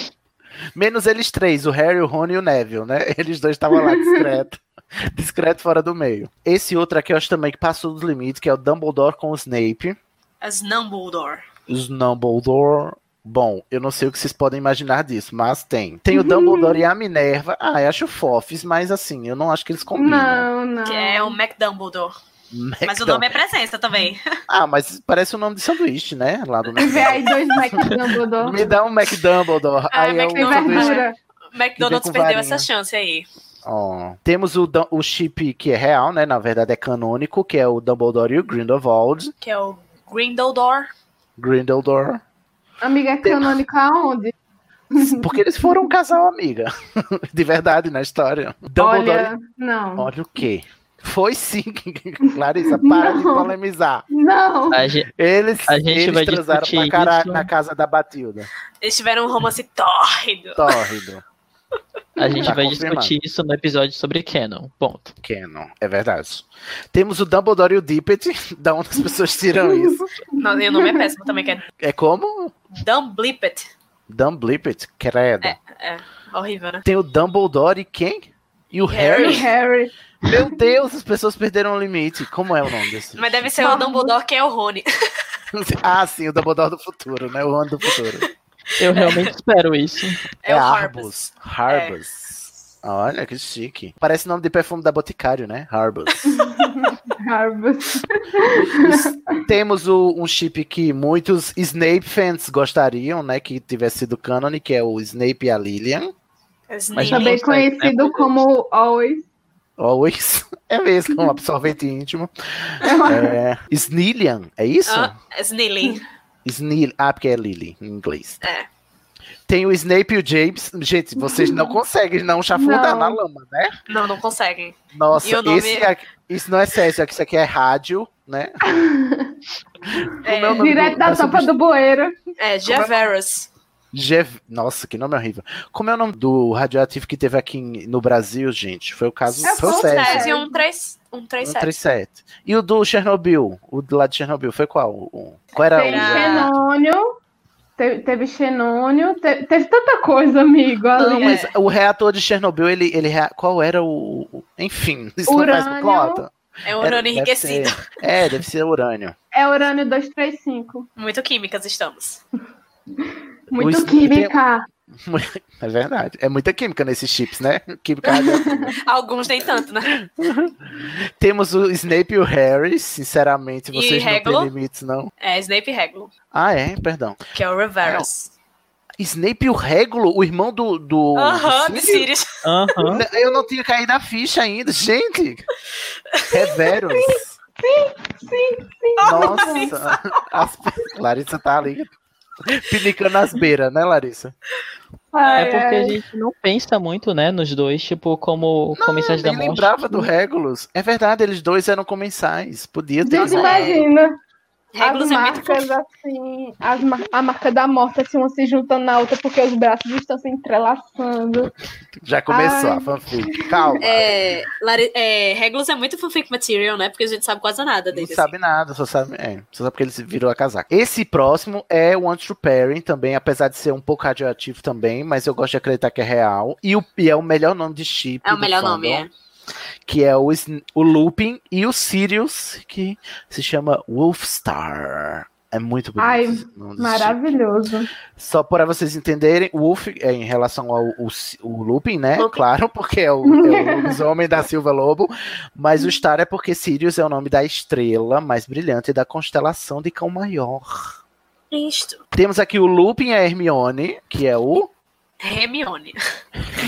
Menos eles três, o Harry, o Rony e o Neville, né? Eles dois estavam lá discreto. discreto fora do meio. Esse outro aqui eu acho também que passou dos limites, que é o Dumbledore com o Snape. As Dumbledore. Os Dumbledore. Bom, eu não sei o que vocês podem imaginar disso, mas tem. Tem o Dumbledore e a Minerva. Ah, eu acho fofes, mas assim, eu não acho que eles combinam. Não, não. Que é o McDumbledore. Mas o McDonald's. nome é presença também. Ah, mas parece o nome de sanduíche, né? Lá do Vê McDonald's. aí dois Mac Dumbledore. Me dá um McDumbledore. Ah, aí é um McDonald's. McDonald's perdeu varinha. essa chance aí. Ó, Temos o, o chip que é real, né? Na verdade é canônico, que é o Dumbledore e o Grindelwald. Que é o Grindeldor. Grindeldor. Amiga, é canônico aonde? Porque eles foram um casal amiga. De verdade, na história. Dumbledore. Olha, não. Olha o quê? Foi sim, Clarissa, para de Não. polemizar. Não. A gente, Eles, A gente eles vai transaram pra caralho isso. na casa da Batilda. Eles tiveram um romance tórrido. Tórrido. a gente Tá vai discutir isso no episódio sobre Canon. Ponto. Canon, é verdade. Temos o Dumbledore e o Dippet. Da onde as pessoas tiram isso? Não, e o nome é péssimo também, que é É como? Dumblippet. Dumblippet, credo. É, é. Horrível, né? Tem o Dumbledore e quem? E o Harry. Harry. Harry. Meu Deus, as pessoas perderam o limite. Como é o nome desse? Mas deve ser o Dumbledore que é o Rony. Ah, sim, o Dumbledore do futuro, né? O ano do futuro. Eu realmente espero isso. É, o Harbus. Harbus. Olha, que chique. Parece nome de perfume da Boticário, né? Harbus. Harbus. Temos o- um chip que muitos Snape fans gostariam, né? Que tivesse sido canon, que é o Snape e a Lilian. Snape. Também consegue, conhecido né? como Always. Always. É mesmo, um absorvente íntimo. É, Snillian, é isso? Ah, Snilly. Snil, ah, porque é Lily em inglês. É. Tem o Snape e o James. Gente, vocês não conseguem não chafurdar Não. na lama, né? Não, não conseguem. Nossa, nome- esse aqui- isso não é Césio, isso aqui é rádio, né? É, é Direto da sopa do bueiro. é Javerus. Gev... Nossa, que nome horrível. Como é o nome do radioativo que teve aqui no Brasil, gente? Foi o caso É foi o. Césio 137. 137. E o do Chernobyl? O do lado de Chernobyl foi qual? O- Qual era Tem o. Era- Xenônio. Teve, teve Xenônio. Teve, teve tanta coisa, amigo. Ali. Não, mas o reator de Chernobyl, ele, ele rea- qual era o. Enfim, isso não faz Urânio. conta. É um É, urânio deve enriquecido. ser- É, deve ser urânio. É urânio 235. Muito químicas estamos. Muito química. É verdade. É muita química nesses chips, né? Química. Alguns nem tanto, né? Temos o Snape e o Harry. Sinceramente, E vocês não têm limites, não. É Snape Regulo, Ah, é? Perdão. que é o Reverus. Snape e o Régulo, o irmão do. do Aham, do Sirius? Aham. Eu não tinha caído a ficha ainda, gente. Reverus. sim, sim. Nossa, as- Larissa tá ali pinicando as beiras, né, Larissa? Ai, É porque ai. a gente não pensa muito, né, nos dois, tipo, como comensais da Nem morte. lembrava do Regulus. É verdade, eles dois eram comensais. Podia ter. Gente, imagina. As é muito marcas assim, as mar- a marca da morte, assim, uma se juntando na outra porque os braços estão se entrelaçando. Já começou Ai. a fanfic. Calma. É, é, Regulus é muito fanfic material, né? Porque a gente sabe quase nada Não dele. assim. sabe nada, só sabe, é, só sabe que ele se virou a casaca. Esse próximo é o One True Pairing também, apesar de ser um pouco radioativo também, mas eu gosto de acreditar que é real. E, o, e é o melhor nome de chip. É o melhor fandom, nome, é. Que é o, o Lupin e o Sirius, que se chama Wolfstar. É muito bonito. Ai. Maravilhoso. Só para vocês entenderem, o Wolf é em relação ao o, o Lupin, né? Lupin. Claro, porque é o, é o lobisomem da Silva Lobo. Mas o Star é porque Sirius é o nome da estrela mais brilhante da constelação de Cão Maior. Isto. Temos aqui o Lupin e a Hermione, que é o Hermione.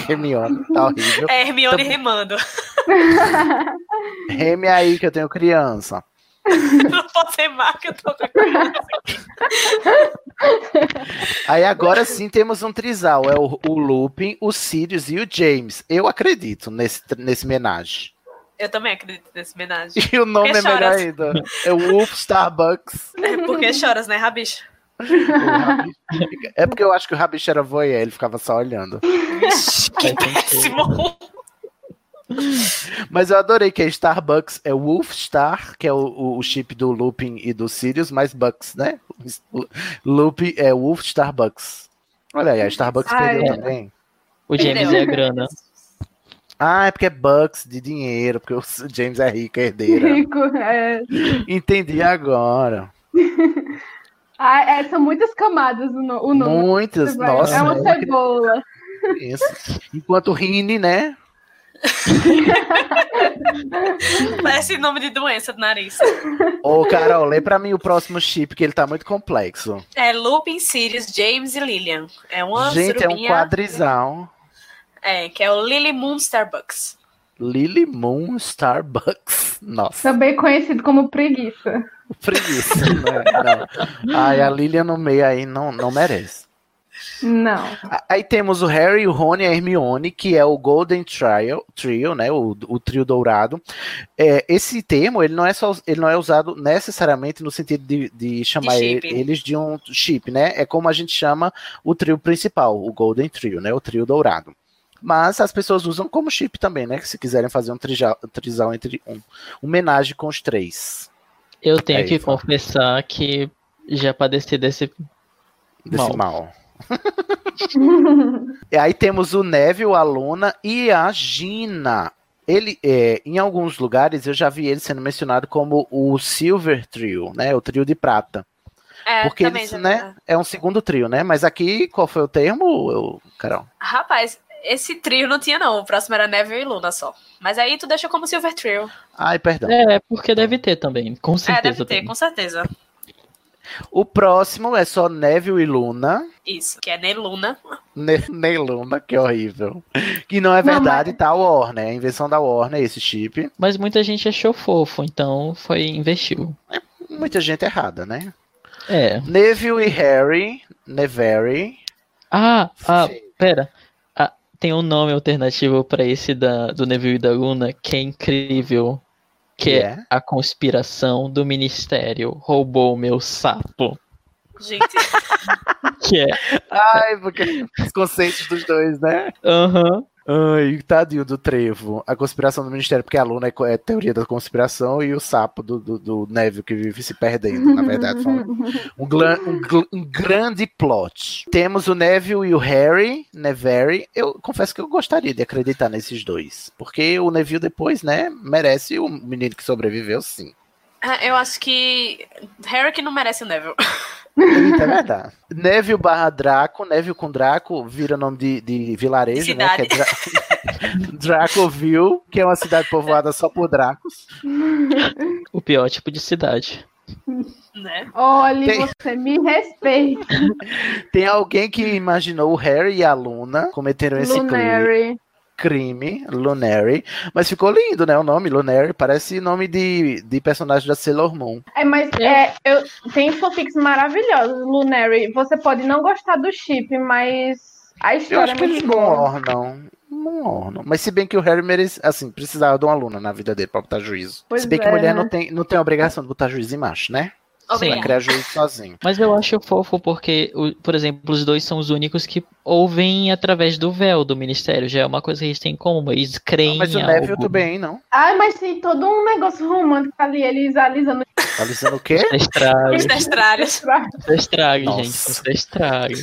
Hermione, tá horrível. É Hermione remando. Reme aí que eu tenho criança. Não pode ser marca, eu tô com Aí agora sim temos um trisal, é o, o Lupin, o Sirius e o James. Eu acredito nesse, nesse homenagem. Eu também acredito nesse homenagem. E o nome é que melhor choras? ainda. É o Wolf Starbucks. É porque choras, né, Rabicho? Rabicho- É porque eu acho que o Rabicho era voyeur, ele ficava só olhando. Que péssimo. Mas eu adorei que a Starbucks é Wolf Star, que é o, o, o chip do Lupin e do Sirius, mais Bucks, né? Lupin é Wolf Starbucks. Olha aí, a Starbucks Ai. perdeu É. também. O James e a grana. Ah, é porque é Bucks de dinheiro, porque o James é rico, é herdeira. Rico, é. Entendi agora. Ah, é, são muitas camadas o, no- o nome. Muitas, nossa. é uma não cebola. nisso. Enquanto Rini, né? Parece nome de doença do nariz. Ô, Carol, lê pra mim o próximo chip, que ele tá muito complexo. É Lupin, Sirius, James e Lillian. É uma Gente, é um surubinha- quadrizal. É, que é o Lily Moon Starbucks. Lily Moon Starbucks. Nossa, Também conhecido como preguiça. Preguiça, né? Não. Ai, a Lilian no meio aí não, não merece. Não. Aí temos o Harry, o Rony e a Hermione, que é o Golden Trio, trio, né? O, o trio dourado. É, esse termo ele não é só ele não é usado necessariamente no sentido de, de chamar De eles de um chip, né? É como a gente chama o trio principal, o Golden Trio, né? O trio dourado. Mas as pessoas usam como chip também, né? Se quiserem fazer um trijal, trisal entre um, homenagem com os três. Eu tenho Aí, que fala. confessar que já padeci desse. Desse Mal. mal. E aí temos o Neville, a Luna e a Gina. Ele, é, em alguns lugares, eu já vi ele sendo mencionado como o Silver Trio, né? O trio de prata. É, Porque eles, né? É um segundo trio, né? Mas aqui, qual foi o termo, eu, Carol? Rapaz, esse trio não tinha, não. O próximo era Neville e Luna só. Mas aí tu deixa como Silver Trio. Ai, perdão. É, porque deve ter também, com É, certeza. deve ter, com certeza. O próximo é só Neville e Luna. Isso, que é Neluna. Ne nem Luna, que horrível. Que não é Não, verdade, tá? Warner. É a invenção da Warner, esse chip. Mas muita gente achou fofo, então foi investiu. Muita gente errada, né? É. Neville e Harry. Neveri. Ah, ah, Sim. pera. Tem um nome alternativo pra esse da, do Neville e da Luna que é incrível. Que é é? a conspiração do ministério roubou meu sapo. Gente, Que é. Ai, porque os conceitos dos dois, né? Aham. Ai, tadinho do trevo. A conspiração do ministério, porque a Luna é, é teoria da conspiração e o sapo do, do, do Neville que vive se perdendo. Na verdade, um, um, um grande plot. Temos o Neville e o Harry, Neveri. Eu confesso que eu gostaria de acreditar nesses dois. Porque o Neville depois, né, merece o menino que sobreviveu, sim. ah, eu acho que Harry que não merece o Neville. Eita, é verdade. Neville barra Draco, Neville com Draco vira nome de, de vilarejo, né? Que é Dra Dracoville, que é uma cidade povoada só por Dracos. O pior tipo de cidade. Né? Olha, Tem- você me respeita, Tem alguém que imaginou o Harry e a Luna cometeram esse. Lunary. crime, Lunary. Mas ficou lindo, né? O nome, Lunary, parece nome de, de personagem da Sailor Moon. É, mas é, eu, tem fanfics maravilhosos, Lunary. Você pode não gostar do chip, mas a Eu história acho que é eles muito não ornam. Não ornam. Mas se bem que o Harry merece, assim, precisava de uma aluna na vida dele pra botar juízo. Pois se bem que é, mulher né? não tem, não tem obrigação de botar juízo em macho, né? Vai Obrigada. criar juízo sozinho. Mas eu acho fofo porque, o- por exemplo, os dois são os únicos que ouvem através do véu do ministério. Já é uma coisa que eles têm em comum. Eles creem Mas o Neville algo. também, não. Ai, mas tem todo um negócio romântico ali, eles alisando. Alisando o quê? Estraga, Os Nossa. gente. Estraga.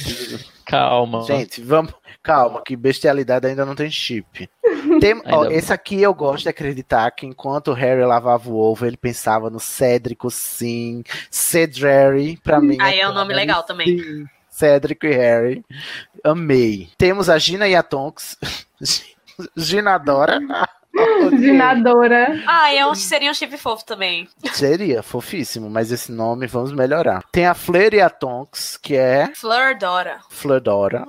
Calma. Gente, vamos. Calma, que bestialidade ainda não tem chip. Tem- ó, esse aqui eu gosto de acreditar que enquanto o Harry lavava o ovo, ele pensava no Cédrico, sim. Cedric, pra mim. Aí é um claro, nome legal também. Sim. Cedric e Harry. Amei. Temos a Gina e a Tonks. Gina adora. Ginadora. Ah, é um, seria um chip fofo também. Seria fofíssimo, mas esse nome vamos melhorar. Tem a Fleur e a Tonks, que é Fleur Dora. Fleudora.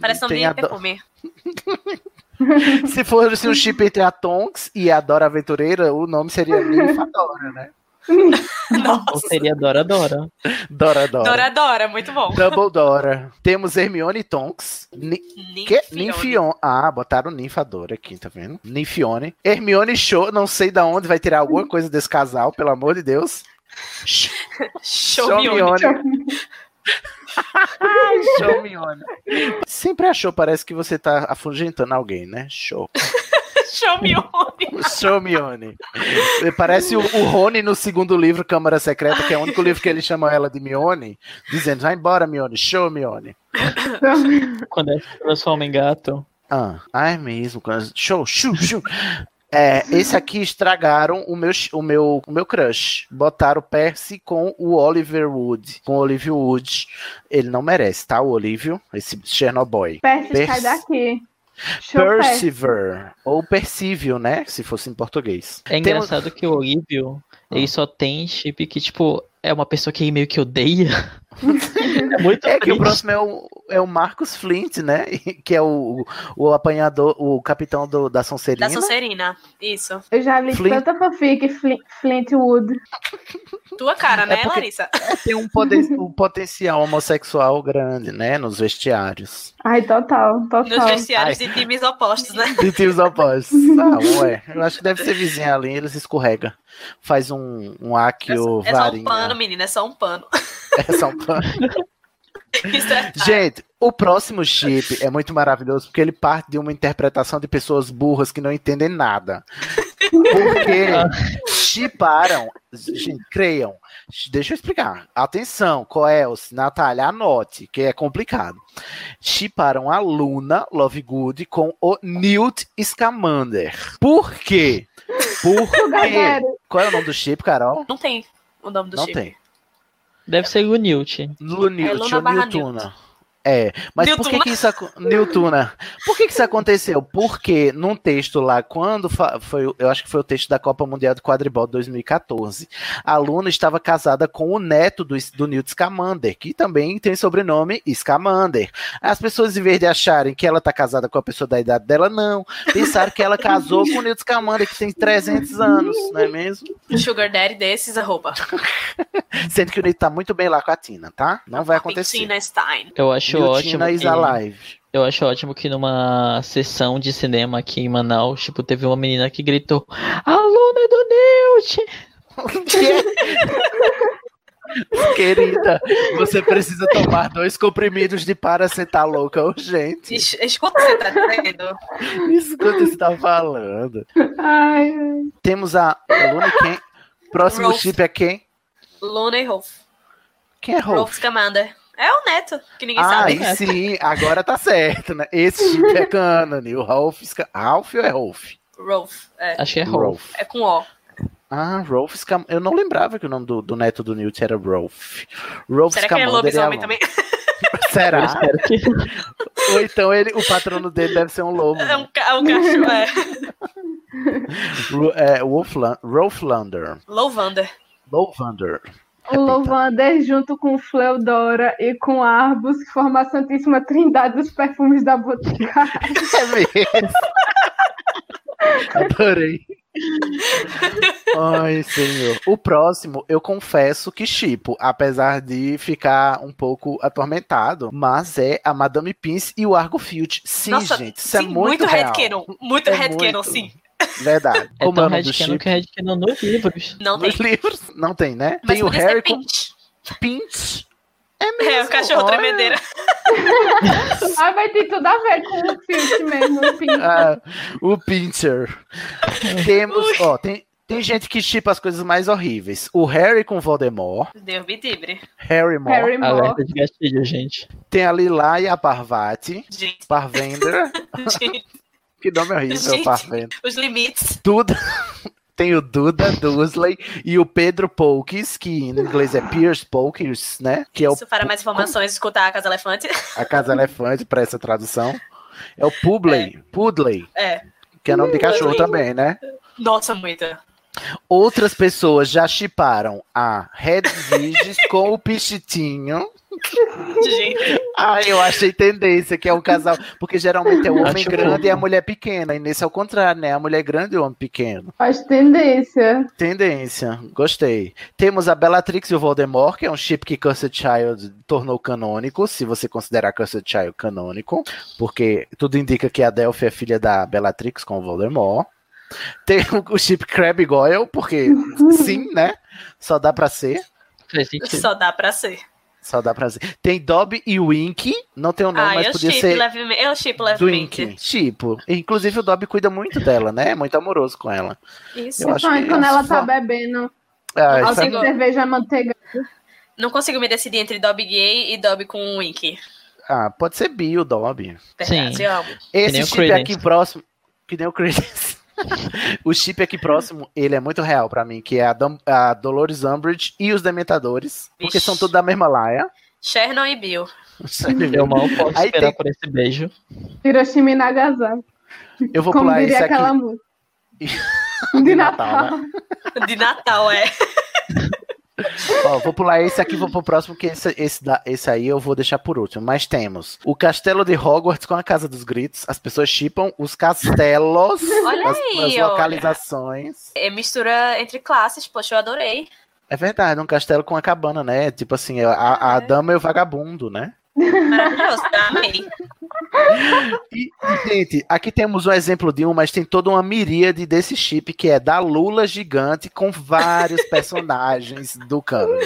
Parece de a do- perfume. Se fosse um chip entre a Tonks e a Dora Aventureira, o nome seria Ninfadora, né? Ou seria Dora Dora. Dora Dora. Dora Dora, muito bom. Double Dora. Temos Hermione e Tonks. Ni que? Ninfione. Ninfione. Ah, botaram Ninfadora aqui, tá vendo? Ninfione. Hermione e Show, não sei da onde vai tirar alguma coisa desse casal, pelo amor de Deus. Showmione. Showmione. Sempre achou, parece que você tá afugentando alguém, né? Show. Showmione. Showmione. Parece o, o Rony no segundo livro, Câmara Secreta, que é o único livro que ele chama ela de Mione, dizendo, vai embora, Mione, show, Mione. Quando ela se transforma em gato. Ah, é mesmo. Show, chu, chu. É, esse aqui estragaram o meu, o meu, o meu crush. Botaram o Percy com o Oliver Wood. Com o Olivia Wood. Ele não merece, tá? O Olívio, esse Chernobyl. Percy, sai Percy. daqui. Show Percy. Perciver. Ou Percível, né? Se fosse em português. É engraçado que o Olívio, ele só tem chip que, tipo, é uma pessoa que meio que odeia. É muito É que o próximo é o, é o Marcus Flint, né? Que é o, o apanhador, o capitão do, da Sonserina. Da Sonserina. Isso. Eu já li Flint- tanta fanfic, Flint, Flintwood. Tua cara, né, porque- Larissa? Tem um, poder, um potencial homossexual grande, né? Nos vestiários. Ai, total, Nos total. vestiários Ai. de times opostos, né? De times opostos. Ah, ué. Eu acho que deve ser vizinha ali, eles escorrega. Faz um, um É Akio só, é só um varinha. pano, menina, é só um pano. É é Gente, o próximo chip é muito maravilhoso porque ele parte de uma interpretação de pessoas burras que não entendem nada. Porque chiparam. Gente, creiam. Deixa eu explicar. Atenção, Coels, Natália, anote, que é complicado. Chiparam a Luna Lovegood com o Newt Scamander. Por quê? Porque. Galera, Qual é o nome do chip, Carol? Não tem o nome do Não chip. tem. Deve ser o Newt. Lunil, É barra Newtuna. É, mas por que Newtuna. que isso aco- Newtuna? Por que que isso aconteceu? Porque num texto lá, quando foi, eu acho que foi o texto da Copa Mundial do Quadribol 2014, a Luna estava casada com o neto do, do Newt Scamander, que também tem sobrenome Scamander. As pessoas, em vez de acharem que ela tá casada com a pessoa da idade dela, não. Pensaram que ela casou com o Newt Scamander, que tem 300 anos, não é mesmo? Sugar Daddy desses, arroba. Sendo que o Newt tá muito bem lá com a Tina, tá? Não vai acontecer. Tina Stein. Eu acho ótimo. Newtina is que- alive. Eu acho ótimo que numa sessão de cinema aqui em Manaus, tipo, teve uma menina que gritou: Aluna do Newt! Querida, você precisa tomar dois comprimidos de paracetamol louca urgente. Es- Escuta o que você tá dizendo. Isso que você tá falando. ai, Temos a Luna quem? Próximo Rolf. chip é quem? Luna e Rolf. Quem é Rolf? Rolf Scamander. É o neto, que ninguém Ah, sabe. aí sim, agora tá certo, né? Esse chip é cânone. O Rolf. Sca- Ralph ou é Rolf? Rolf. É, Achei é Rolf. é com O. Ah, Rolf Scam... Eu não lembrava que o nome do, do neto do Newt era Rolf. Rolf Será que ele é Scamander lobisomem também? Será? espero que. Ou então ele, o patrono dele deve ser um lobo. É um, ca- é um cachorro. É. É, Wolflan- Rolflander. Lovander. Lovander. O Lovander junto com Fleudora e com Arbus, que forma a Santíssima Trindade dos perfumes da Boticária. É mesmo. Adorei. Ai, senhor. O próximo, eu confesso que chipo, apesar de ficar um pouco atormentado, mas é a Madame Pince e o Argo Field. Sim, Nossa, gente, isso é sim, muito, muito real. headcanon. Muito É headcanon, muito. sim. Verdade. É Como é tão o nome do headcanon chip? que é nos livros. Não tem. Nos livros? Não tem, né? Mas tem o Harry com Pinch. Pinch. É mesmo. É, o cachorro olha. tremedeira. Ah, vai ter tudo a ver com o Filch mesmo. O Pinch. Ah, o Pincher. Temos, ó, tem, tem gente que chipa as coisas mais horríveis. O Harry com Voldemort. Deus me livre. Harry Moore. Harry Moore. Alerta de gatilho, gente. Tem a Lila e a Parvati. Gente, Parvender. gente, que nome horrível, Gente. Parvender. os limites. Tudo. Tem o Duda Dursley e o Pedro Polkes, que no inglês é Pierce Polkes, né? Que é o, Isso, para mais informações, escutar a Casa Elefante. a Casa Elefante, para essa tradução. É o Publey, Pudley, É. que é nome de cachorro Pudley. também, né? Nossa, muita. Outras pessoas já chiparam a Hedwiges com o Pichitinho. Gente, Ah, eu achei tendência, que é um casal. Porque geralmente é o homem Acho grande fofo. e a mulher pequena. E nesse é o contrário, né? A mulher grande e o homem pequeno. Faz tendência. Tendência, gostei. Temos a Bellatrix e o Voldemort, que é um chip que Cursed Child tornou canônico, se você considerar Cursed Child canônico, porque tudo indica que a Delphi é filha da Bellatrix com o Voldemort. Tem o- chip Crab Goyle, porque sim, né? Só dá pra ser. Só dá pra ser. Só dá pra ser. Tem Dobby e Wink, não tem o nome, Ah, mas eu podia chip ser levemente. Eu chip levemente. Tipo, inclusive o Dobby cuida muito dela, né? É muito amoroso com ela. Isso. Eu acho que quando é ela só- tá bebendo Ah, é- igual- cerveja manteiga. Não consigo me decidir entre Dobby gay e Dobby com Wink. ah, pode ser bi o Dobby. Sim. Esse chip Credence. aqui próximo, que nem o Credence. O chip aqui próximo, ele é muito real pra mim, que é a, Dum- a Dolores Umbridge e os Dementadores, porque são tudo da mesma laia. Shernon e Bill. Eu mal posso Aí esperar tem- por esse beijo. Hiroshima e Nagasaki. Eu vou Como pular esse diria aqui. aquela música. De De Natal, Natal. né? De Natal, é. Ó, vou pular esse aqui, vou pro próximo, que esse, esse, esse aí eu vou deixar por último. Mas temos o Castelo de Hogwarts com a Casa dos Gritos. As pessoas chipam os castelos, Olha as, aí, as olha. localizações. É mistura entre classes, poxa, eu adorei. É verdade, um castelo com a cabana, né? Tipo assim, a, a dama e o vagabundo, né? Maravilhoso, amei. E, gente, aqui temos um exemplo de um, mas tem toda uma miríade desse chip que é da Lula gigante com vários personagens do cânone.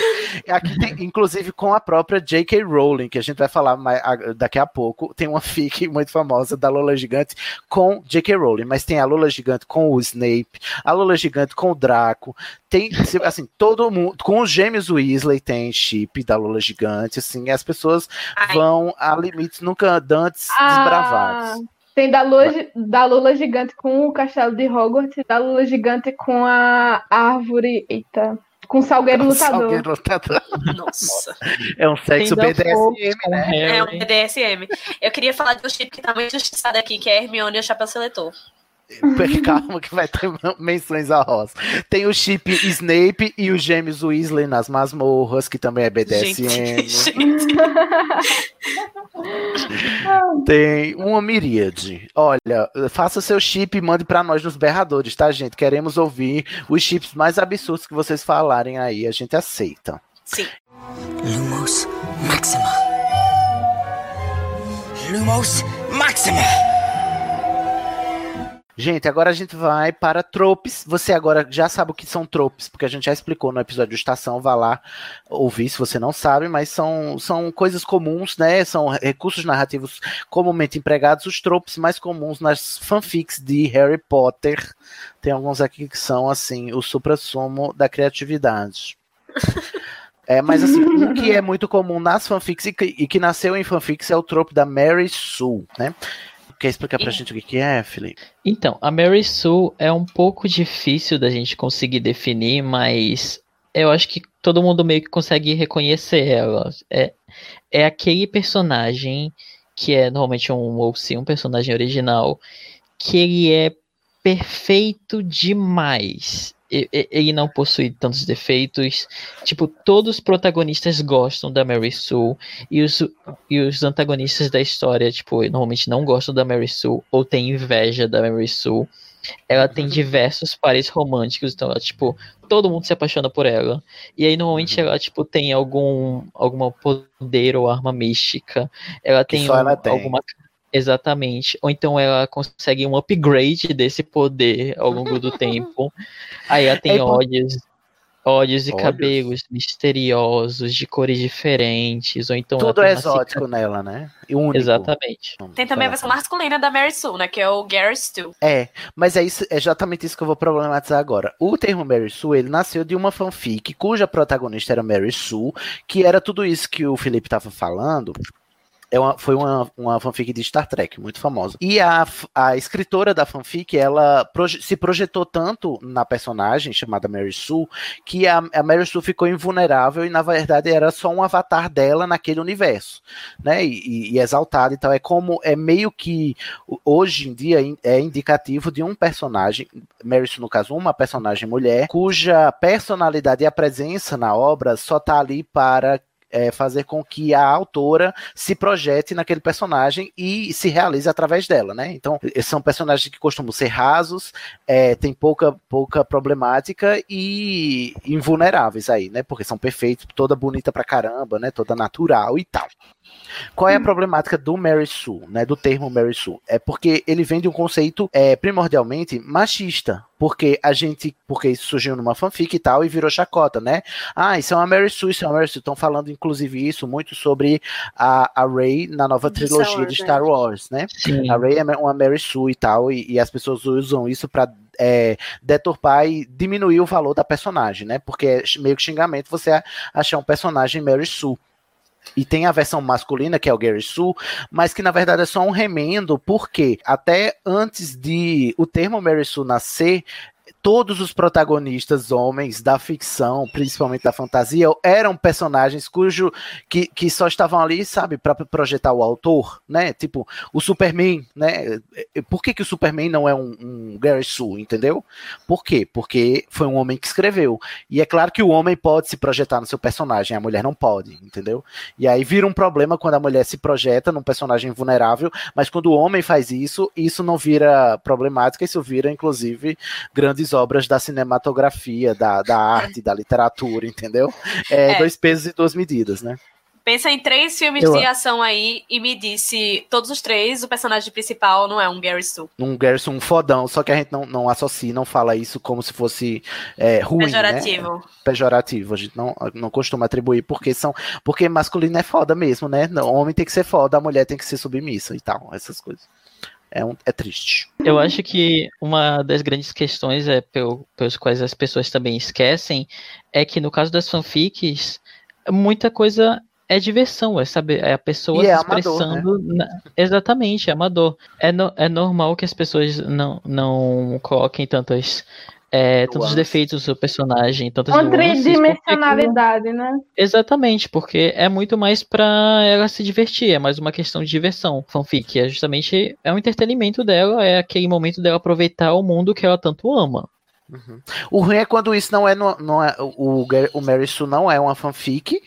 Aqui tem, inclusive, com a própria J.K. Rowling, que a gente vai falar mais, a- daqui a pouco. Tem uma fic muito famosa da Lula gigante com J.K. Rowling, mas tem a Lula gigante com o Snape, a Lula gigante com o Draco. Tem, assim, todo mundo. Com os gêmeos Weasley tem chip da Lula gigante, assim, as pessoas vão a limites nunca dantes Ah, desbravados. tem da Lula, da Lula gigante com o castelo de Hogwarts e da Lula gigante com a árvore. Eita. Com o salgueiro lutador. Salgueiro lutador. nossa. É um sexo Tem BDSM, né? É um. BDSM. Eu queria falar de um chip que tá muito justiçado aqui, que é Hermione e o Chapéu Seletor. Calma que vai ter menções a rosa. Tem o chip Snape e os gêmeos Weasley nas masmorras, que também é BDSM. Gente, gente. Tem uma miríade. Olha, faça seu chip e mande pra nós nos berradores, tá, gente? Queremos ouvir os chips mais absurdos que vocês falarem aí. A gente aceita. Sim. Lumos Maxima. Lumos Maxima. Gente, agora a gente vai para tropes. Você agora já sabe o que são tropes, porque a gente já explicou no episódio de Estação. Vá lá ouvir se você não sabe, mas são, são coisas comuns, né? São recursos narrativos comumente empregados, os tropes mais comuns nas fanfics de Harry Potter. Tem alguns aqui que são, assim, o supra-sumo da criatividade. É, mas assim, um que é muito comum nas fanfics e que, e que nasceu em fanfics é o trope da Mary Sue, né? Quer explicar pra E- gente o que que é, Felipe? Então, a Mary Sue é um pouco difícil da gente conseguir definir, mas eu acho que todo mundo meio que consegue reconhecer ela. É, é aquele personagem que é normalmente um ou sim um personagem original, que ele é perfeito demais. Ele não possui tantos defeitos. Tipo, todos os protagonistas gostam da Mary Sue. E os, e os antagonistas da história, tipo, normalmente não gostam da Mary Sue ou têm inveja da Mary Sue. ela tem diversos pares românticos, então ela, tipo, todo mundo se apaixona por ela. E aí, normalmente, ela, tipo, tem algum alguma poder ou arma mística. Ela tem, só ela um- tem. alguma. Exatamente. Ou então ela consegue um upgrade desse poder ao longo do tempo. Aí ela tem É olhos, olhos e Olhos? cabelos misteriosos, de cores diferentes. Ou então ela Tudo é uma exótico nela, né? E único. Exatamente. Tem também a versão masculina da Mary Sue, né? Que é o Gary Stu. É, mas é, isso, é exatamente isso que eu vou problematizar agora. O termo Mary Sue, ele nasceu de uma fanfic cuja protagonista era Mary Sue, que era tudo isso que o Felipe estava falando. É uma- foi uma, uma fanfic de Star Trek, muito famosa. E a, a escritora da fanfic, ela proje- se projetou tanto na personagem chamada Mary Sue, que a, a Mary Sue ficou invulnerável e, na verdade, era só um avatar dela naquele universo, né? E, e- e exaltada. Então, é como, é meio que hoje em dia é indicativo de um personagem, Mary Sue, no caso, uma personagem mulher, cuja personalidade e a presença na obra só tá ali para é, fazer com que a autora se projete naquele personagem e se realize através dela, né? Então, são personagens que costumam ser rasos, é, tem pouca, pouca problemática e invulneráveis aí, né? Porque são perfeitos, toda bonita pra caramba, né? Toda natural e tal. Qual é a problemática do Mary Sue, né? Do termo Mary Sue? É porque ele vem de um conceito é, primordialmente machista. Porque a gente. Porque isso surgiu numa fanfic e tal, e virou chacota, né? Ah, isso é uma Mary Sue, isso é uma Mary Sue. Estão falando, inclusive, isso muito sobre a, a Rey na nova De trilogia Wars, de né? Star Wars, né? Sim. A Rey é uma Mary Sue e tal, e, e as pessoas usam isso pra é, deturpar e diminuir o valor da personagem, né? Porque é meio que xingamento você achar um personagem Mary Sue. E tem a versão masculina, que é o Gary Sue, mas que na verdade é só um remendo, porque até antes de o termo Mary Sue nascer, todos os protagonistas homens da ficção, principalmente da fantasia, eram personagens cujo que, que só estavam ali, sabe, para projetar o autor, né? Tipo, o Superman, né? Por que, que o Superman não é um, um Gary Sue, entendeu? Por quê? Porque foi um homem que escreveu. E é claro que o homem pode se projetar no seu personagem, a mulher não pode, entendeu? E aí vira um problema quando a mulher se projeta num personagem vulnerável, mas quando o homem faz isso, isso não vira problemática, isso vira, inclusive, grandes obras da cinematografia, da, da arte, da literatura, entendeu? É, É. dois pesos e duas medidas, né? Pensa em três filmes Eu- de ação aí e me disse, todos os três, o personagem principal não é um Gary Stu. Um Garrison um fodão, só que a gente não, não associa, não fala isso como se fosse é, ruim, né? Pejorativo. Pejorativo, a gente não, não costuma atribuir, porque são. Porque masculino é foda mesmo, né? O homem tem que ser foda, a mulher tem que ser submissa e tal, essas coisas. É, um, é triste. Eu acho que uma das grandes questões é pel- pelos quais as pessoas também esquecem é que no caso das fanfics, muita coisa é diversão, é saber, é a pessoa E é se amador, expressando. na- exatamente, é amador. É, no- é normal que as pessoas não, não coloquem tantas. É, tantos defeitos do personagem, tantas Uma nuances, porque tridimensionalidade, né? Exatamente, porque é muito mais pra ela se divertir, é mais uma questão de diversão. Fanfic é justamente é um entretenimento dela, é aquele momento dela aproveitar o mundo que ela tanto ama. O ruim é quando isso não é. no- não é o, o Mary Sue não é uma fanfic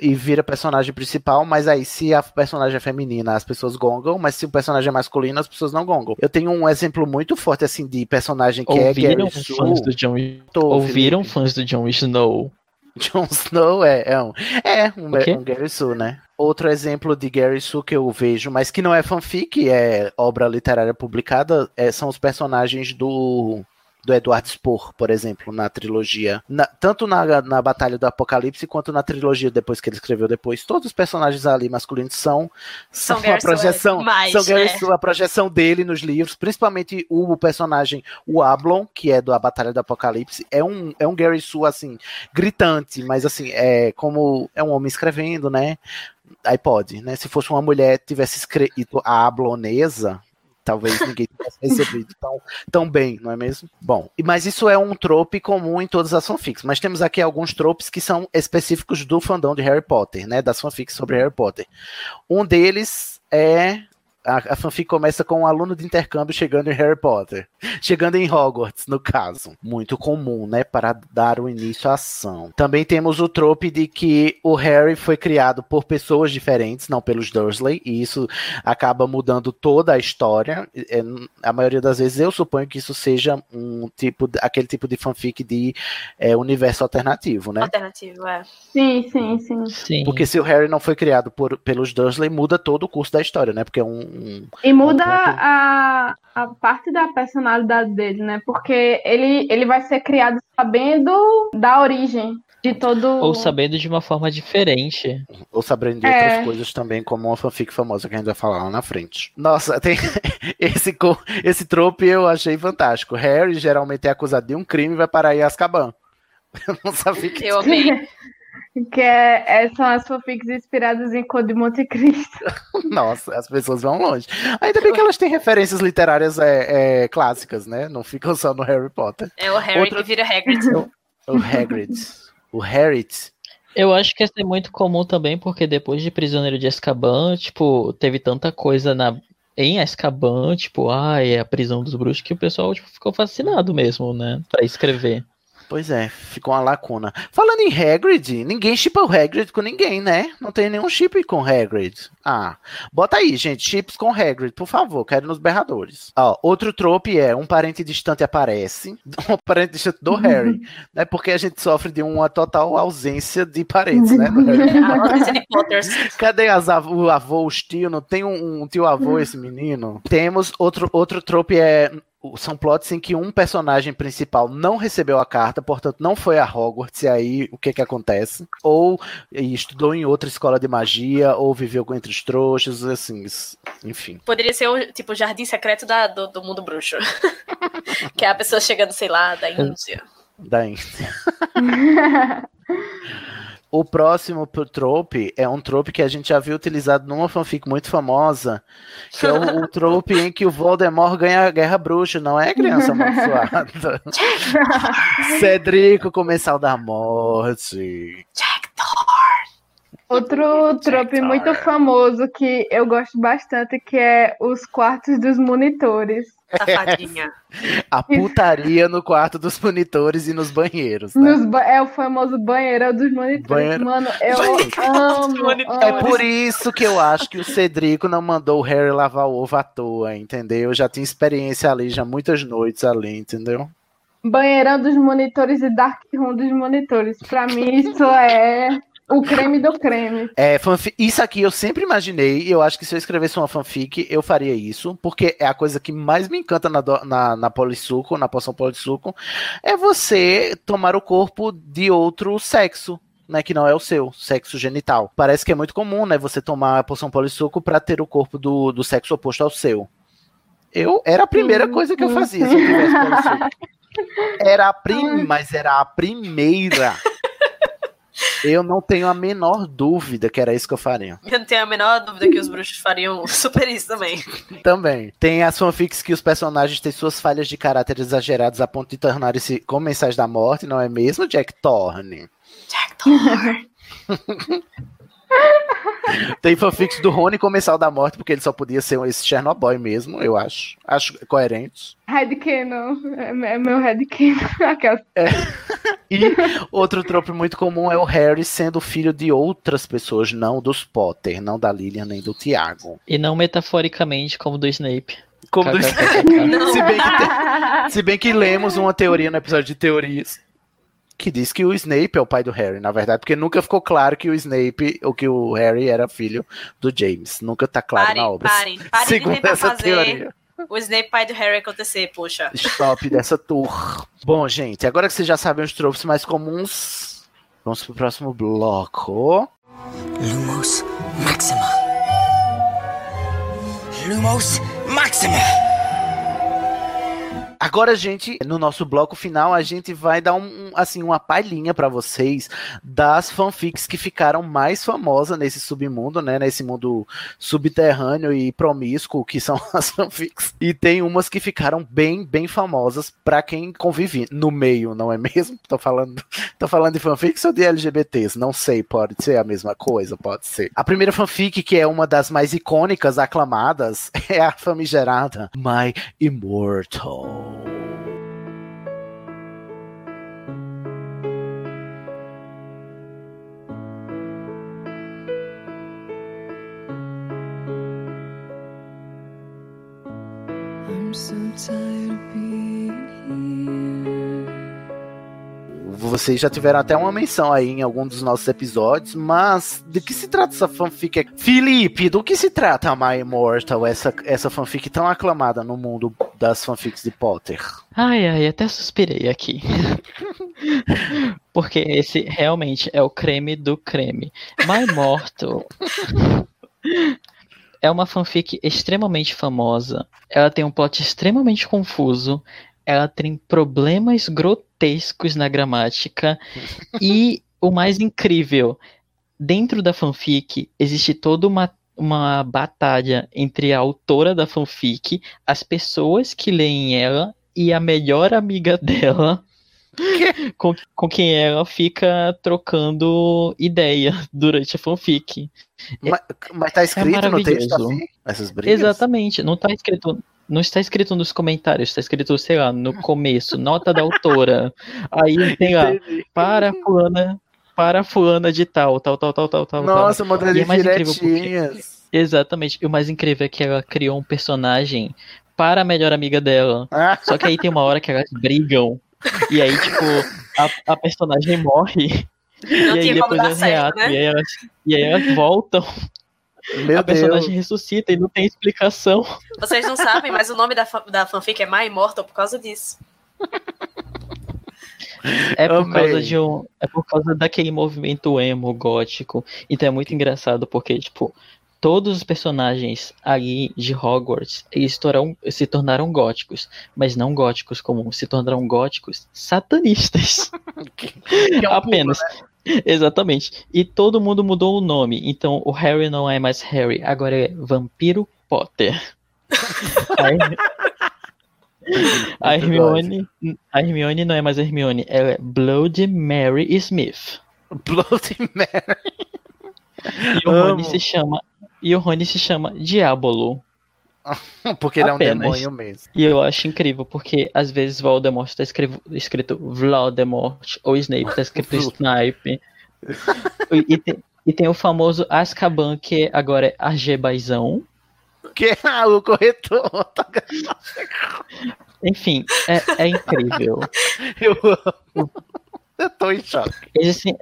e vira personagem principal, mas aí se a personagem é feminina, as pessoas gongam, mas se o personagem é masculino, as pessoas não gongam. Eu tenho um exemplo muito forte assim de personagem que Ouviram é Gary fãs do John Tô, Ouviram Felipe. fãs do John Snow? Jon Snow é, é um, é um, um Gary Sue, né? Outro exemplo de Gary Sue que eu vejo, mas que não é fanfic, é obra literária publicada, é, são os personagens do do Eduardo Spohr, por exemplo, na trilogia. Na- tanto na, na Batalha do Apocalipse quanto na trilogia depois que ele escreveu depois. Todos os personagens ali masculinos são, são, São a projeção. mais, são é. Sue, a projeção dele nos livros, principalmente o personagem, o Ablon, que é da Batalha do Apocalipse, é um, é um Gary Sue, assim, gritante, mas assim, é como é um homem escrevendo, né? Aí pode, né? Se fosse uma mulher tivesse escrito a ablonesa, talvez ninguém tivesse recebido tão, tão bem, não é mesmo? Bom, mas isso é um trope comum em todas as fanfics, mas temos aqui alguns tropes que são específicos do fandom de Harry Potter, né? Das fanfics sobre Harry Potter. Um deles é a, a fanfic começa com um aluno de intercâmbio chegando em Harry Potter. Chegando em Hogwarts, no caso. Muito comum, né? Para dar o início à ação. Também temos o trope de que o Harry foi criado por pessoas diferentes, não pelos Dursley, e isso acaba mudando toda a história. É, a maioria das vezes eu suponho que isso seja um tipo, aquele tipo de fanfic de é, universo alternativo, né? Alternativo, é. Sim, sim, sim. Sim. Porque se o Harry não foi criado por, pelos Dursley, muda todo o curso da história, né? Porque é um. Um E muda um ponto- a, a parte da personalidade dele, né? Porque ele, ele vai ser criado sabendo da origem de todo. Ou sabendo de uma forma diferente. Ou sabendo de É. outras coisas também, como uma fanfic famosa que a gente vai falar lá na frente. Nossa, tem esse, co- esse trope eu achei fantástico. Harry geralmente é acusado de um crime e vai parar em Azkaban. Eu não sabia que Eu amei. Que é, é- são as fanfics inspiradas em Conde de Monte Cristo. Nossa, as pessoas vão longe. Ainda bem que elas têm referências literárias é, é, clássicas, né? Não ficam só no Harry Potter. É o Harry Outra- que vira Hagrid. O Hagrid. o Harriet. Eu acho que isso é muito comum também, porque depois de Prisioneiro de Azkaban, tipo, teve tanta coisa na em Azkaban, tipo, ai, é a prisão dos bruxos, que o pessoal tipo, ficou fascinado mesmo, né, Pra escrever. Pois é, ficou uma lacuna. Falando em Hagrid, ninguém chipa o Hagrid com ninguém, né? Não tem nenhum chip com Hagrid. Ah, bota aí, gente, chips com Hagrid, por favor, quero nos berradores. Ó, outro trope é um parente distante aparece, um parente distante do Harry, né? Porque a gente sofre de uma total ausência de parentes, né? Potters. Cadê as av- o avô, os tios? Não tem um, um tio avô esse menino? Temos outro, outro trope é. São plots em que um personagem principal não recebeu a carta, portanto não foi a Hogwarts, e aí o que que acontece? Ou estudou em outra escola de magia, ou viveu com entre os trouxas, assim, enfim. Poderia ser o tipo jardim secreto da, do, do mundo bruxo. que é a pessoa chegando, sei lá, da Índia. Da Índia. O próximo pro trope é um trope que a gente já viu utilizado numa fanfic muito famosa, que é o, o trope em que o Voldemort ganha a guerra bruxa, não é, criança amaldiçoada? Cedrico, comensal da morte. Outro trope muito famoso que eu gosto bastante, que é os quartos dos monitores. Safadinha. A putaria no quarto dos monitores e nos banheiros, né? Nos ba- é o famoso banheirão dos monitores. Banheiro- Mano, eu Banheirão amo, dos monitores. É amo. por isso que eu acho que o Cedrico não mandou o Harry lavar o ovo à toa, entendeu? Eu já tinha experiência ali, já muitas noites ali, entendeu? Banheirão dos monitores e Dark Room dos monitores. Pra mim, isso é o creme do creme. É, fanfi- isso aqui eu sempre imaginei, e eu acho que se eu escrevesse uma fanfic, eu faria isso, porque é a coisa que mais me encanta na, na, na polissuco, na poção polissuco, é você tomar o corpo de outro sexo. Né, que não é o seu, sexo genital. Parece que é muito comum, né? Você tomar a poção polissuco pra ter o corpo do, do sexo oposto ao seu. Eu era a primeira Sim, coisa que eu sim. fazia se eu tivesse polissuco. Era a prim, mas era a primeira. Eu não tenho a menor dúvida que era isso que eu faria. Eu não tenho a menor dúvida que os bruxos fariam super isso também. Também. Tem as fanfics que os personagens têm suas falhas de caráter exageradas a ponto de tornarem-se comensais da morte, não é mesmo, Jack Thorne? Jack Thor. Tem fanfics do Rony comensal da morte, porque ele só podia ser esse Chernobyl mesmo, eu acho. Acho coerente. Headcanon. É é meu headcanon. Aquelas- E outro trope muito comum é o Harry sendo filho de outras pessoas, não dos Potter, não da Lilian nem do Tiago. E não metaforicamente como do Snape. Como do... KKKK. Não. se, bem que tem- se bem que lemos uma teoria no episódio de teorias que diz que o Snape é o pai do Harry, na verdade, porque nunca ficou claro que o Snape ou que o Harry era filho do James. Nunca tá claro na Parem, obra. parem, parem de Segundo tentar essa fazer teoria. o Snape pai do Harry acontecer, poxa. Stop dessa tour. Bom, gente, agora que vocês já sabem os tropes mais comuns, vamos pro próximo bloco. Lumos Maxima. Lumos Maxima. Agora, gente, no nosso bloco final, a gente vai dar um, assim uma palhinha pra vocês das fanfics que ficaram mais famosas nesse submundo, né? Nesse mundo subterrâneo e promíscuo que são as fanfics. E tem umas que ficaram bem, bem famosas pra quem convive no meio, não é mesmo? Tô falando, tô falando de fanfics ou de LGBTs? Não sei, pode ser a mesma coisa, pode ser. A primeira fanfic, que é uma das mais icônicas, aclamadas, é a famigerada My Immortal. Vocês já tiveram até uma menção aí em algum dos nossos episódios, mas de que se trata essa fanfic? Felipe, do que se trata a My Immortal, essa, essa fanfic tão aclamada no mundo das fanfics de Potter? Ai, ai, até suspirei aqui. Porque esse realmente é o creme do creme. My Mortal é uma fanfic extremamente famosa. Ela tem um plot extremamente confuso. Ela tem problemas grotescos na gramática. e o mais incrível, dentro da fanfic existe toda uma, uma batalha entre a autora da fanfic, as pessoas que leem ela e a melhor amiga dela. Com, com quem ela fica trocando ideia durante a fanfic. Mas, mas tá escrito no texto maravilhoso. assim? Essas brigas? Exatamente, não tá escrito. Não está escrito nos comentários, está escrito, sei lá, no começo, nota da autora. Aí tem lá, para fulana, para fulana de tal, tal, tal, tal, tal, tal. Nossa, modelo de é mais incrível porque- direitinhas. Exatamente. E o mais incrível é que ela criou um personagem para a melhor amiga dela. Ah, Só que aí tem uma hora que elas brigam. E aí, tipo, a, a personagem morre. Não e aí tinha como depois elas reatam. né? E, aí elas, e aí elas voltam. meu a personagem Deus. ressuscita e não tem explicação. Vocês não sabem, mas o nome da, da fanfic é My Immortal por causa disso. É por Amei. causa de um. É por causa daquele movimento emo gótico. Então é muito engraçado porque, tipo, todos os personagens ali de Hogwarts eles tornaram- se tornaram góticos. Mas não góticos comuns, se tornaram góticos satanistas. Que é um Apenas. Exatamente. E todo mundo mudou o nome. Então o Harry não é mais Harry, agora é Vampiro Potter. A Hermione, a Hermione não é mais Hermione, ela é Bloody Mary Smith. Bloody Mary. E o Rony se chama e o Rony se chama Diabolo. Porque ele é um Apenas. demônio mesmo. E eu acho incrível porque às vezes Voldemort está escrito, escrito Voldemort ou Snape está escrito Snipe. E, e tem, e tem o famoso Azkaban que agora é Argebaizão. Que ah, o corretor. tá- Enfim, é, é incrível. Eu amo. Eu tô em choque. Existem,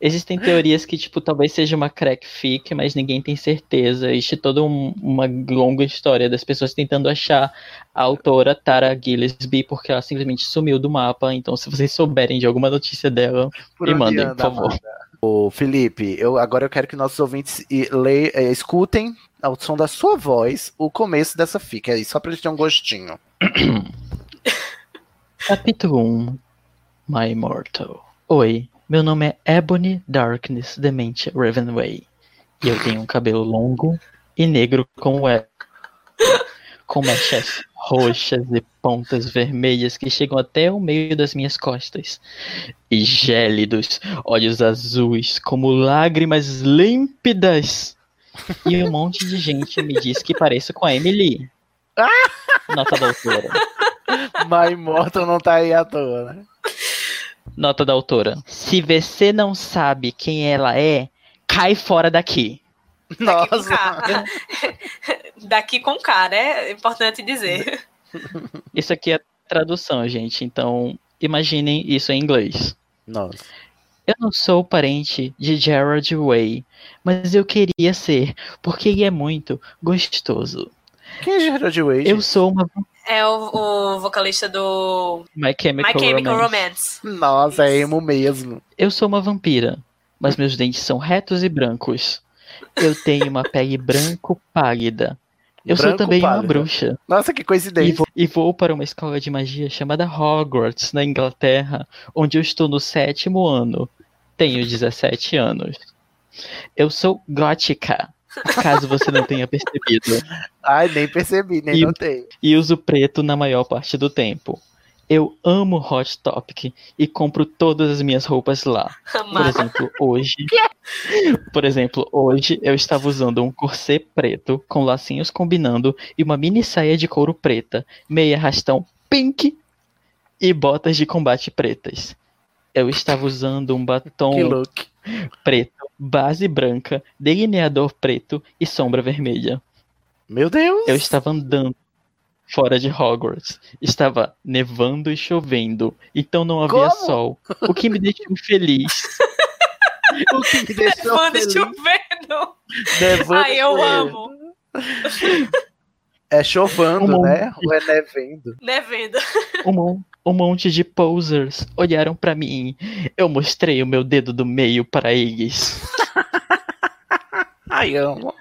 existem teorias que, tipo, talvez seja uma crack fic, mas ninguém tem certeza. Existe toda um- uma longa história das pessoas tentando achar a autora Tara Gillespie, porque ela simplesmente sumiu do mapa. Então, se vocês souberem de alguma notícia dela, Por me mandem, por favor. Ô, Felipe, eu, agora eu quero que nossos ouvintes e- le- eh, escutem ao som da sua voz o começo dessa fica aí, só pra eles terem um gostinho. Capítulo 1 My Immortal. Oi, meu nome é Ebony Darkness Demente Ravenway. E eu tenho um cabelo longo e negro como é. Com mechas roxas e pontas vermelhas que chegam até o meio das minhas costas. E gélidos olhos azuis como lágrimas límpidas. E um monte de gente me diz que pareço com a Emily. Nota da autora. My Immortal não tá aí à toa, né? Nota da autora. Se você não sabe quem ela é, cai fora daqui. Daqui com Nossa, K. Daqui com K, né? É importante dizer. Isso aqui é tradução, gente. Então, imaginem isso em inglês. nossa. Eu não sou parente de Gerard Way, mas eu queria ser, porque ele é muito gostoso. Quem é Gerard Way? Eu gente? sou uma É o, o vocalista do My Chemical, My Chemical Romance. Romance. Nossa, é emo mesmo. Eu sou uma vampira, mas meus dentes são retos e brancos. Eu tenho uma pele branco pálida. Eu sou Branco também uma pálido. bruxa. Nossa, que E coincidência. vou, e vou para uma escola de magia chamada Hogwarts, na Inglaterra, onde eu estou no sétimo ano. Tenho 17 anos. Eu sou gótica, caso você não tenha percebido. Ai, nem percebi, nem E- notei. E uso preto na maior parte do tempo. Eu amo Hot Topic e compro todas as minhas roupas lá. Por exemplo, hoje. Por exemplo, hoje eu estava usando um corset preto com lacinhos combinando e uma mini saia de couro preta, meia rastão pink e botas de combate pretas. Eu estava usando um Que batom look. Preto, base branca, delineador preto e sombra vermelha. Meu Deus. Eu estava andando fora de Hogwarts. Estava nevando e chovendo, então não havia Como? sol, o que me deixou feliz. O que me deixou Nevando e feliz. chovendo. Nevando Ai, eu e amo. É chovando, Um né? Ou é nevendo? Nevendo. Um, um monte de posers olharam pra mim. Eu mostrei o meu dedo do meio para eles. Ai, amo.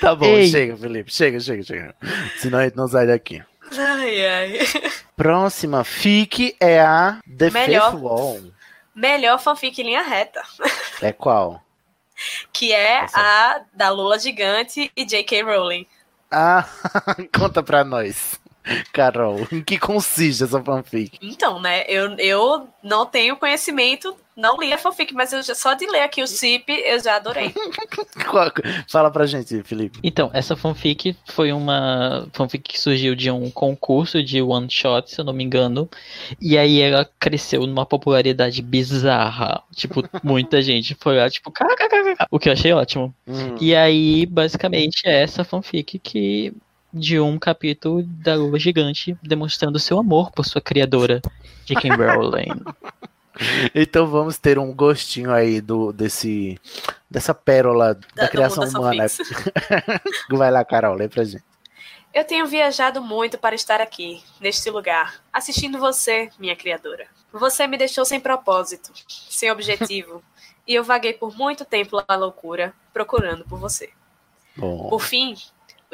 Tá bom, Ei. chega, Felipe. Chega, chega, chega. Senão a gente não sai daqui. Ai, ai. Próxima fic é a The Melhor. Fifth Wall. Melhor fanfic em linha reta. É qual? Que é Essa. a da Lula Gigante e J.K. Rowling. Ah, conta pra nós. Carol, em que consiste essa fanfic? Então, né, eu, eu não tenho conhecimento, não li a fanfic, mas eu já, só de ler aqui o CIP eu já adorei. Fala pra gente, Felipe. Então, essa fanfic foi uma fanfic que surgiu de um concurso de one shot, se eu não me engano. E aí ela cresceu numa popularidade bizarra. Tipo, muita gente foi lá, tipo, o que eu achei ótimo. Hum, E aí, basicamente, é essa fanfic que de um capítulo da Lua Gigante demonstrando seu amor por sua criadora, J.K. Rowling. Então vamos ter um gostinho aí do, desse, dessa pérola da, Da- criação humana. Vai lá, Carol, lê pra gente. Eu tenho viajado muito para estar aqui, neste lugar, assistindo você, minha criadora. Você me deixou sem propósito, sem objetivo, e eu vaguei por muito tempo à loucura, procurando por você. Bom, Por fim,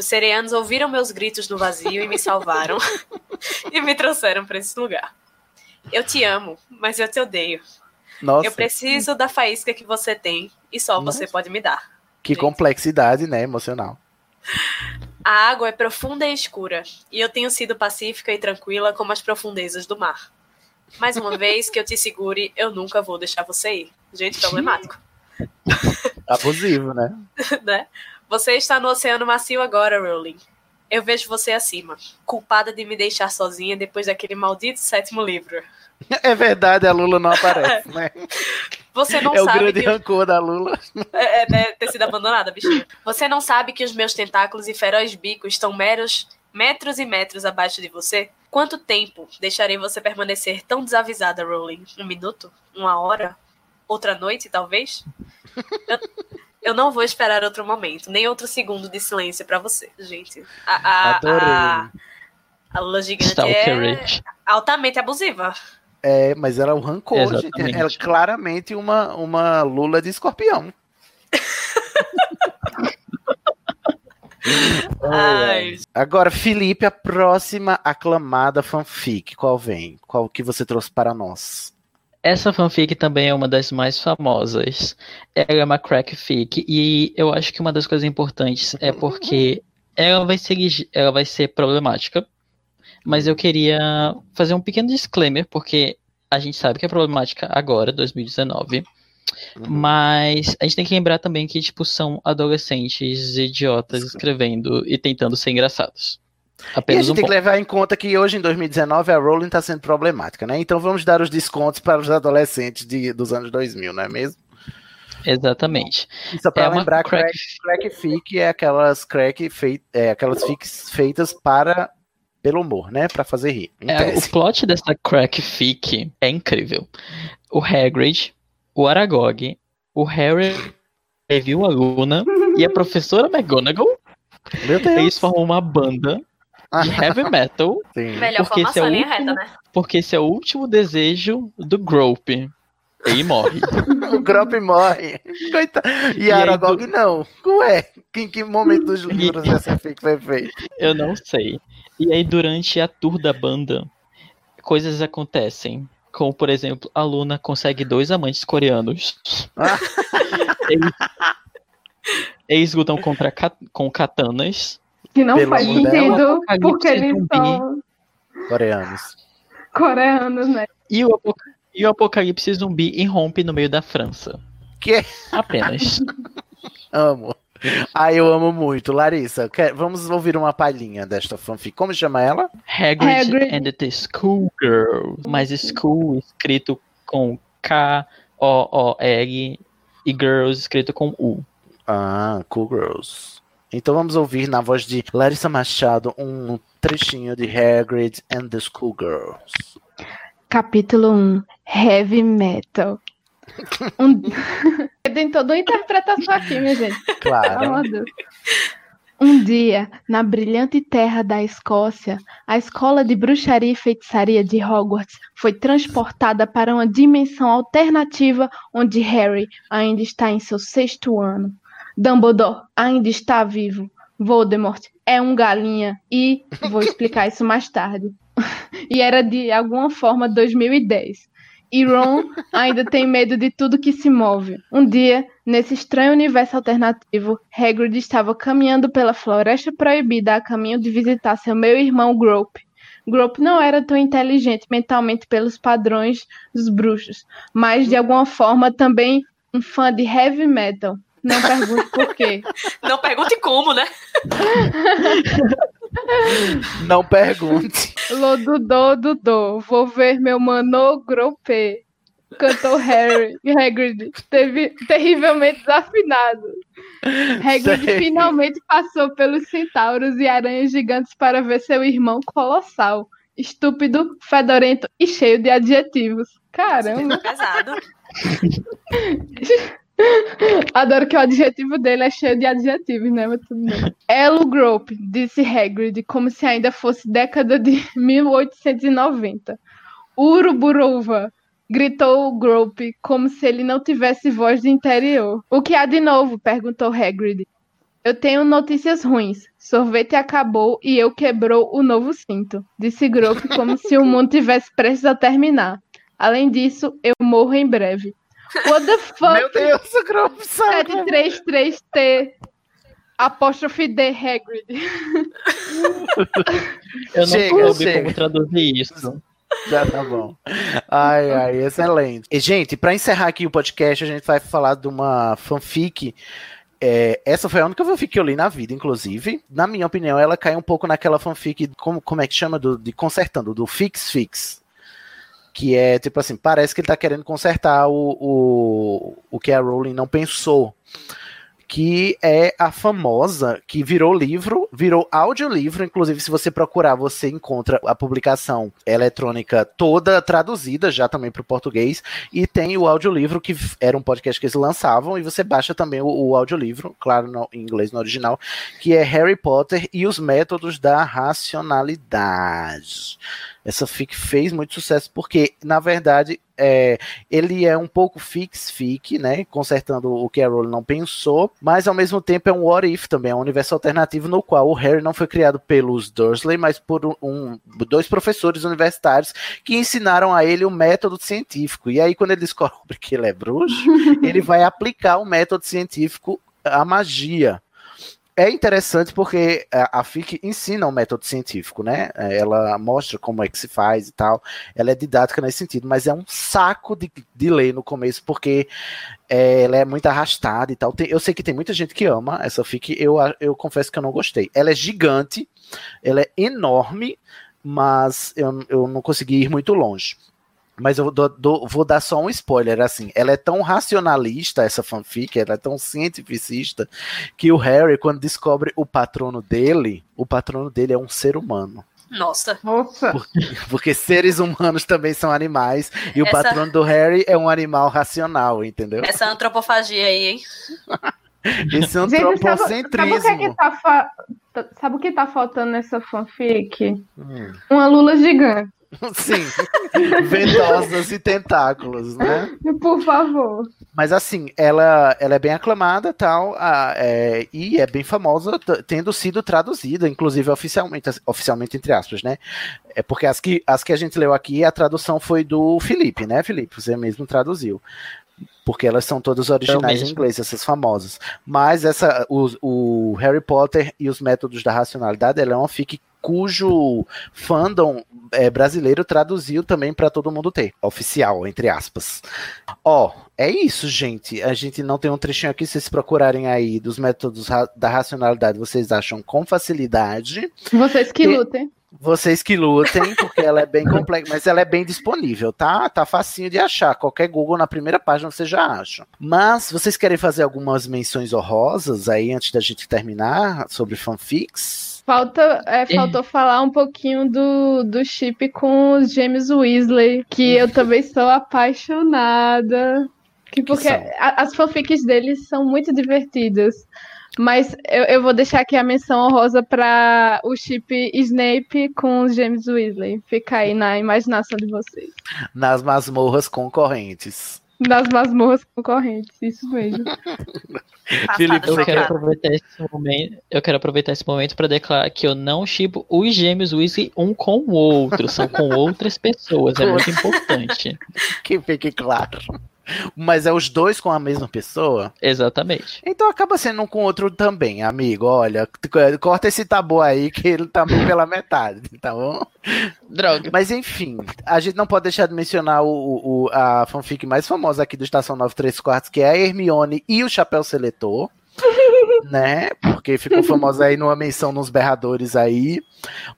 os sereanos ouviram meus gritos no vazio e me salvaram e me trouxeram para esse lugar. Eu te amo, mas eu te odeio. nossa, Eu preciso da faísca que você tem e só você Nossa. pode me dar. que complexidade, né, emocional. A água é profunda e escura, e eu tenho sido pacífica e tranquila como as profundezas do mar. Mais uma vez que eu te segure, eu nunca vou deixar você ir. Gente, problemático, Abusivo, né? né? Você está no oceano macio agora, Rowling. Eu vejo você acima, culpada de me deixar sozinha depois daquele maldito sétimo livro. É verdade, a Lula não aparece, né? Você não é o sabe grande que rancor da Lula. é, é, né, ter sido abandonada, bichinha. Você não sabe que os meus tentáculos e feroz bicos estão meros metros e metros abaixo de você? Quanto tempo deixarei você permanecer tão desavisada, Rowling? Um minuto? Uma hora? Outra noite, talvez? Eu, eu não vou esperar outro momento, nem outro segundo de silêncio pra você, gente. A, a, Adorei. a, a Lula Gigante é altamente abusiva. É, mas ela é o rancor, gente. Exatamente. Ela é claramente uma, uma Lula de escorpião. Ai, Agora, Felipe, a próxima aclamada fanfic. Qual vem? Qual que você trouxe para nós? Essa fanfic também é uma das mais famosas. Ela é uma crack fic e eu acho que uma das coisas importantes é porque ela vai ser ela vai ser problemática, mas eu queria fazer um pequeno disclaimer porque a gente sabe que é problemática agora, 2019. Mas a gente tem que lembrar também que, tipo, são adolescentes idiotas escrevendo e tentando ser engraçados. E a Apenas gente um tem que levar em conta que hoje, em 2019, a Rowling está sendo problemática, né? Então vamos dar os descontos para os adolescentes de, dos anos 2000, não é mesmo? Exatamente. Só para É lembrar, crack- crack, fic é aquelas crack fei- é, aquelas fics feitas para pelo humor, né? Para fazer rir. É, o plot dessa crack fic é incrível. O Hagrid, o Aragog, o Harry viu a Luna e a professora McGonagall, Meu Deus. eles formam uma banda de heavy metal, Sim. melhor Porque esse é linha último- reta, né? porque esse é o último desejo do Grope. E morre. o Grop morre. Coitado. E, E Aragog do- não. Ué, em que momento dos livros essa fic foi feita? Eu não sei. E aí, durante a tour da banda, coisas acontecem. Como, por exemplo, a Luna consegue dois amantes coreanos. eles, eles lutam contra com katanas. Que não Pelo faz sentido, Apocalipse porque eles são Coreanos. coreanos, né? E o, e o apocalipse zumbi irrompe no meio da França. Que Apenas. amo. Ah, eu amo muito. Larissa, quer- vamos ouvir uma palhinha desta fanfic. Como chama ela? Hagrid, Hagrid. and the Schoolgirl. Mas School escrito com K-O-O-R e Girls escrito com U. Ah, Cool Girls. Então vamos ouvir na voz de Larissa Machado um trechinho de Hagrid and the Schoolgirls. Capítulo 1 Heavy Metal. Um... Tem toda uma interpretação aqui, minha gente. Claro. Um dia, na brilhante terra da Escócia, a escola de bruxaria e feitiçaria de Hogwarts foi transportada para uma dimensão alternativa onde Harry ainda está em seu sexto ano. Dumbledore ainda está vivo. Voldemort é um galinha e vou explicar isso mais tarde. e era de alguma forma 2010. E Ron ainda tem medo de tudo que se move. Um dia, nesse estranho universo alternativo, Hagrid estava caminhando pela Floresta Proibida a caminho de visitar seu meu irmão Grope. Grope não era tão inteligente mentalmente pelos padrões dos bruxos, mas de alguma forma também um fã de heavy metal. Não pergunte por quê. Não pergunte como, né? Não pergunte. Lodudô, Dudô, vou ver meu mano Grope. Cantou Harry e Hagrid, teve terrivelmente desafinado. Hagrid Sei. finalmente passou pelos centauros e aranhas gigantes para ver seu irmão colossal, estúpido, fedorento e cheio de adjetivos. Caramba, Pesado. Adoro que o adjetivo dele é cheio de adjetivos, né? Mas tudo bem. Elo Grope, disse Hagrid, como se ainda fosse década de 1890. Uruburuva, gritou Grope, como se ele não tivesse voz de interior. O que há de novo? perguntou Hagrid. Eu tenho notícias ruins. Sorvete acabou e eu quebrou o novo cinto, disse Grope, como se o mundo tivesse prestes a terminar. Além disso, eu morro em breve. What the fuck? Meu Deus, o grupo sabe. 733T apóstrofe D Hagrid. Eu não Chega, soube chega. como traduzir isso. Já tá bom. Ai, ai, excelente. E, gente, pra encerrar aqui o podcast, a gente vai falar de uma fanfic. É, essa foi a única fanfic que eu li na vida, inclusive. Na minha opinião, ela cai um pouco naquela fanfic, como, como é que chama? Do, de consertando, do fix fix. Que é tipo assim, parece que ele tá querendo consertar o, o, o que a Rowling não pensou. Que é a famosa, que virou livro, virou audiolivro. Inclusive, se você procurar, você encontra a publicação eletrônica toda traduzida já também para o português. E tem o audiolivro, que era um podcast que eles lançavam, e você baixa também o, o audiolivro, claro, no- em inglês no original, que é Harry Potter e os Métodos da Racionalidade. Essa fic fez muito sucesso porque, na verdade, é, ele é um pouco fix-fic, né? Consertando o que a Rowling não pensou, mas ao mesmo tempo é um what if também, é um universo alternativo no qual o Harry não foi criado pelos Dursley, mas por um, dois professores universitários que ensinaram a ele o método científico. E aí, quando ele descobre que ele é bruxo, ele vai aplicar o método científico à magia. É interessante porque a, a FIC ensina o método científico, né? É, Ela mostra como é que se faz e tal. Ela é didática nesse sentido, mas é um saco de, de ler no começo, porque é, ela é muito arrastada e tal. Tem- eu sei que tem muita gente que ama essa FIC, eu, eu confesso que eu não gostei. Ela é gigante, ela é enorme, mas eu, eu não consegui ir muito longe. Mas eu dou- dou- vou dar só um spoiler, assim, ela é tão racionalista, essa fanfic, ela é tão cientificista, que o Harry, quando descobre o patrono dele, o patrono dele é um ser humano. Nossa. Nossa. Porque seres humanos também são animais, e o Essa- patrono do Harry é um animal racional, entendeu? Essa antropofagia aí, hein? Esse Gente, sabe, sabe o que, é antropocentrismo. que tá fa- sabe o que tá faltando nessa fanfic? Hum. Uma lula gigante. Sim. Vendosas e tentáculos, né? Por favor. Mas assim, ela, ela é bem aclamada tal, a- é, e é bem famosa, tendo sido traduzida, inclusive oficialmente, oficialmente entre aspas, né? É porque as que, as que a gente leu aqui, a tradução foi do Felipe, né, Felipe? Você mesmo traduziu. Porque elas são todas originais em inglês, essas famosas. Mas essa, o, o Harry Potter e os Métodos da Racionalidade, ela é uma fic cujo fandom é, brasileiro traduziu também para todo mundo ter. Oficial, entre aspas. Ó, é isso, gente. A gente não tem um trechinho aqui, se vocês procurarem aí dos métodos ra- da racionalidade, vocês acham com facilidade. Vocês que E- lutem. Vocês que lutem, porque ela é bem complexa, mas ela é bem disponível, tá? Tá facinho de achar. Qualquer Google na primeira página você já acha. Mas vocês querem fazer algumas menções honrosas aí antes da gente terminar sobre fanfics? Falta, é, faltou falar um pouquinho do, do chip com os James Weasley, que eu também sou apaixonada. Que porque são? a- as fanfics deles são muito divertidas. Mas eu, eu vou deixar aqui a menção honrosa para o chip Snape com os James Weasley. Fica aí na imaginação de vocês. Nas masmorras concorrentes. Das masmorras concorrentes, isso mesmo. Felipe, Eu quero quer- aproveitar esse momento, eu quero aproveitar esse momento para declarar que eu não chipo os gêmeos Weasley um com o outro, são com outras pessoas, é muito importante. Que fique claro. Mas é os dois com a mesma pessoa? Exatamente. Então acaba sendo um com o outro também, amigo. Olha, corta esse tabu aí que ele tá pela metade, tá bom? Droga. Mas enfim, a gente não pode deixar de mencionar o, o- a fanfic mais famosa aqui do Estação 93 Quartos, que é a Hermione e o Chapéu Seletor. Né? Porque ficou famosa aí numa menção nos berradores aí.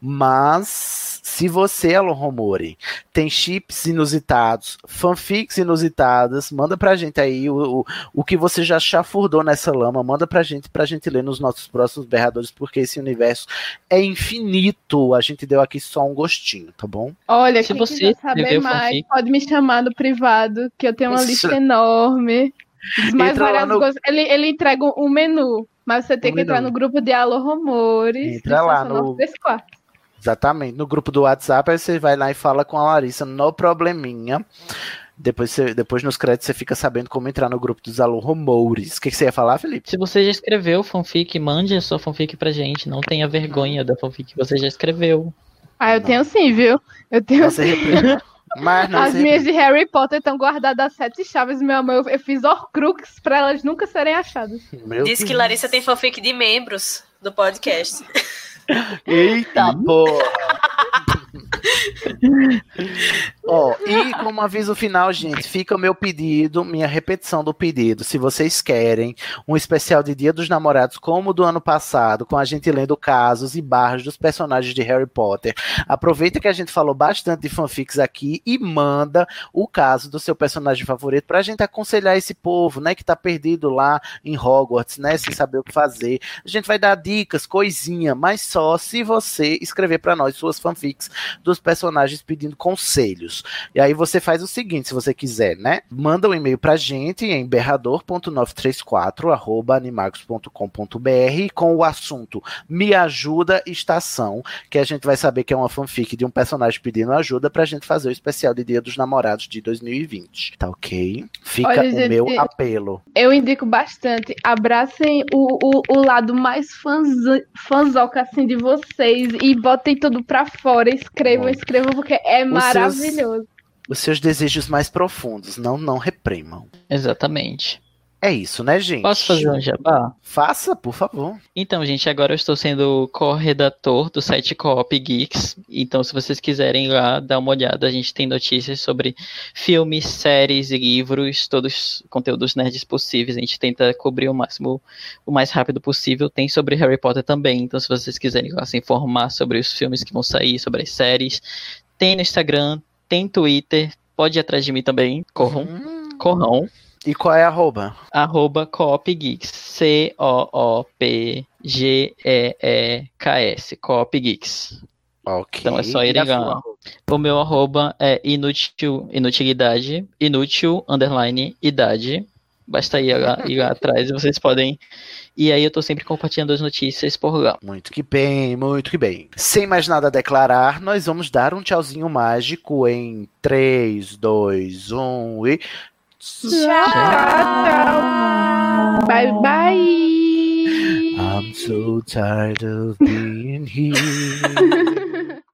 Mas se você, Alon Romori, tem chips inusitados, fanfics inusitadas, manda pra gente aí o, o, o que você já chafurdou nessa lama, manda pra gente, pra gente ler nos nossos próximos berradores, porque esse universo é infinito. A gente deu aqui só um gostinho, tá bom? Olha, Se quem você quiser saber mais, fanfic- pode me chamar no privado, que eu tenho uma Isso. lista enorme. Dos mais Entra lá variados no- gostos. Ele, ele entrega um menu, mas você tem Um que entrar menu. no grupo de Alô Rumores. Entra lá no- 934. Exatamente. No grupo do WhatsApp, aí você vai lá e fala com a Larissa no probleminha. Depois, você, depois nos créditos você fica sabendo como entrar no grupo dos Alô Rumores. O que, que você ia falar, Felipe? Se você já escreveu fanfic, mande a sua fanfic pra gente, não tenha vergonha da fanfic que você já escreveu. Ah, eu tenho sim, viu? Eu tenho Não se reprima. Mas não As se minhas de Harry Potter estão guardadas às sete chaves, meu amor. Eu, fiz Horcrux pra elas nunca serem achadas. Meu Diz que Deus. Larissa tem fanfic de membros do podcast. Eita porra! Ó, e como aviso final, gente, fica o meu pedido, minha repetição do pedido. Se vocês querem um especial de Dia dos Namorados, como do ano passado, com a gente lendo casos e barras dos personagens de Harry Potter, aproveita que a gente falou bastante de fanfics aqui e manda o caso do seu personagem favorito pra gente aconselhar esse povo, né, que tá perdido lá em Hogwarts, né, sem saber o que fazer. A gente vai dar dicas, coisinha, mas só se você escrever pra nós suas fanfics dos personagens pedindo conselhos. E aí você faz o seguinte, se você quiser, né? Manda um e-mail pra gente em berrador.934@animagos.com.br com o assunto Me ajuda estação, que a gente vai saber que é uma fanfic de um personagem pedindo ajuda pra gente fazer o especial de Dia dos Namorados de 2020. Tá OK? Fica Olha, o gente, meu apelo. Eu indico bastante. Abracem o, o, o lado mais fanzo- fanzoca assim de vocês e botem tudo pra fora. Escrevam, Bom. escrevam, porque é seus- maravilhoso. Os seus desejos mais profundos, não não reprimam. Exatamente. É isso, né, gente? Posso fazer um jabá? Faça, por favor. Então, gente, agora eu estou sendo co-redator do site Coop Geeks. Então, se vocês quiserem ir lá dar uma olhada, a gente tem notícias sobre filmes, séries e livros, todos os conteúdos nerds possíveis. A gente tenta cobrir o máximo, o mais rápido possível. Tem sobre Harry Potter também. Então, se vocês quiserem ir lá se informar sobre os filmes que vão sair, sobre as séries, tem no Instagram, tem Twitter. Pode ir atrás de mim também. Corram. Hum. Corram. E qual é a arroba? arroba Coop Geeks. C-O-O-P-G-E-E-K-S. Coop Geeks. Ok. Então é só lá. arroba? O meu arroba é inútil, inutilidade, inútil, underline, idade. Basta ir lá, ir lá atrás e vocês podem. E aí eu tô sempre compartilhando as notícias por lá. Muito que bem, muito que bem. Sem mais nada a declarar, nós vamos dar um tchauzinho mágico em 3, 2, 1 e. Bye, bye. I'm so tired of being here.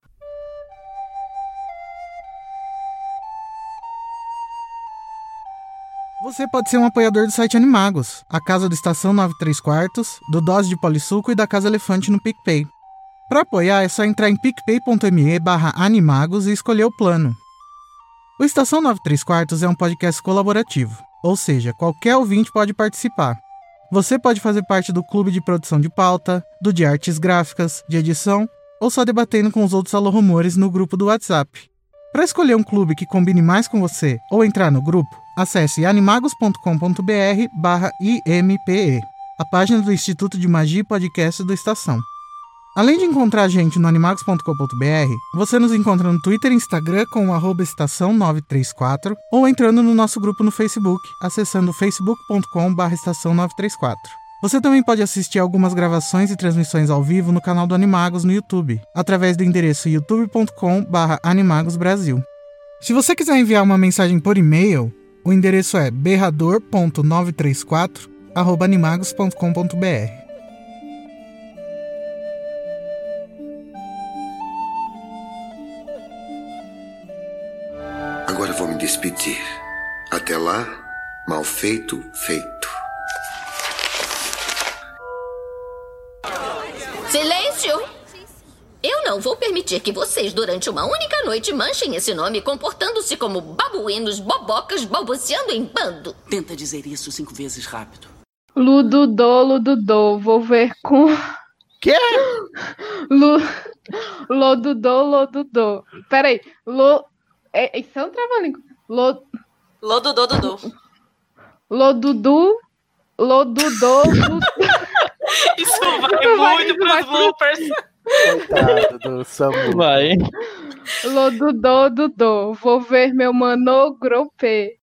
Você pode ser um apoiador do site Animagos, a casa do Estação 93 Quartos, do Dose de Polissuco e da Casa Elefante no PicPay. Para apoiar é só entrar em picpay.me barra animagos e escolher o plano. O Estação 93 Quartos é um podcast colaborativo, ou seja, qualquer ouvinte pode participar. Você pode fazer parte do clube de produção de pauta, do de artes gráficas, de edição, ou só debatendo com os outros alô-rumores no grupo do WhatsApp. Para escolher um clube que combine mais com você ou entrar no grupo, acesse animagos.com.br barra IMPE, a página do Instituto de Magia e Podcast do Estação. Além de encontrar a gente no animagos.com.br, você nos encontra no Twitter e Instagram com o arroba estação 934 ou entrando no nosso grupo no Facebook, acessando facebook.com barra estação 934. Você também pode assistir algumas gravações e transmissões ao vivo no canal do Animagos no YouTube, através do endereço youtube.com barra animagosbrasil. Se você quiser enviar uma mensagem por e-mail, o endereço é berrador.934 arroba animagos.com.br. Agora vou me despedir. Até lá, mal feito, feito. Silêncio! Eu não vou permitir que vocês, durante uma única noite, manchem esse nome comportando-se como babuínos, bobocas, balbuciando em bando. Tenta dizer isso cinco vezes rápido. Lududô, Lududô, vou ver com. Quê? Lu... Lodudô, Lodudô. Peraí, Lo... É, isso é um trava-língua. Lo... Lodudô, Dudu. Lodudu, Lodudô, Lu- Isso vai muito isso pros vai pro- bloopers. Coitado do Samu. Vai. Lodudô, Dudô. Vou ver meu mano gropê.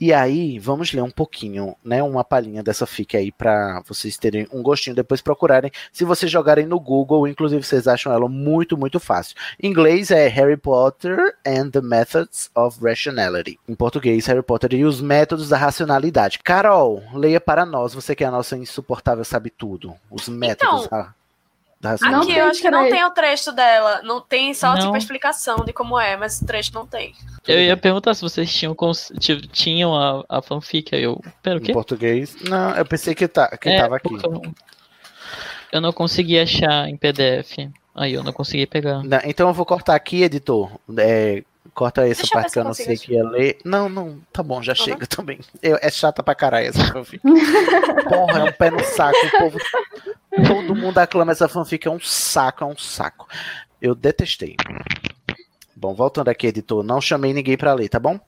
E aí, vamos ler um pouquinho, né? Uma palhinha dessa fic aí pra vocês terem um gostinho, depois procurarem. Se vocês jogarem no Google, inclusive vocês acham ela muito, muito fácil. Em inglês é Harry Potter and the Methods of Rationality. Em português, Harry Potter e os métodos da racionalidade. Carol, leia para nós, você que é a nossa insuportável sabe tudo. Os métodos Então, da, da racionalidade. Aqui eu acho que não tem o trecho dela. Não tem só, Não. tipo, a explicação de como é, mas o trecho não tem. Eu ia perguntar se vocês tinham, tinham a, a fanfic. Aí eu. Pera, o Em quê? português. Não, eu pensei que, tá, que É, tava aqui. Eu, eu não consegui achar em PDF. Aí eu não consegui pegar. Não, então eu vou cortar aqui, editor. É, corta essa Deixa parte que eu não sei que ia ler. Não, não, tá bom, já Uhum. chega também. Eu- é chata pra caralho essa fanfic. Porra, é um pé no saco. O povo, todo mundo aclama essa fanfic, é um saco, é um saco. Eu detestei. Bom, voltando aqui, editor, não chamei ninguém pra ler, tá bom?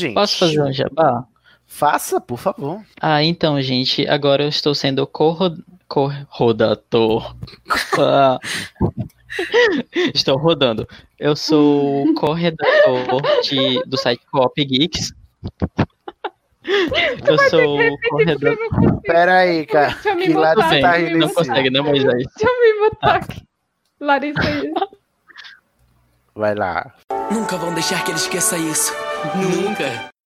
Gente, Posso fazer um jabá? Faça, por favor. Ah, então, gente, agora eu estou sendo corro... corrodador. Estou rodando. Eu sou corredador de, do site Coop Geeks. Eu sou corredor. Pera aí, cara. Deixa eu me Que lado tá bem, não consegue, né, Moisés? Deixa eu me botar aqui. Larissa aí. Vai lá. Nunca vão deixar que ele esqueça isso. Nunca.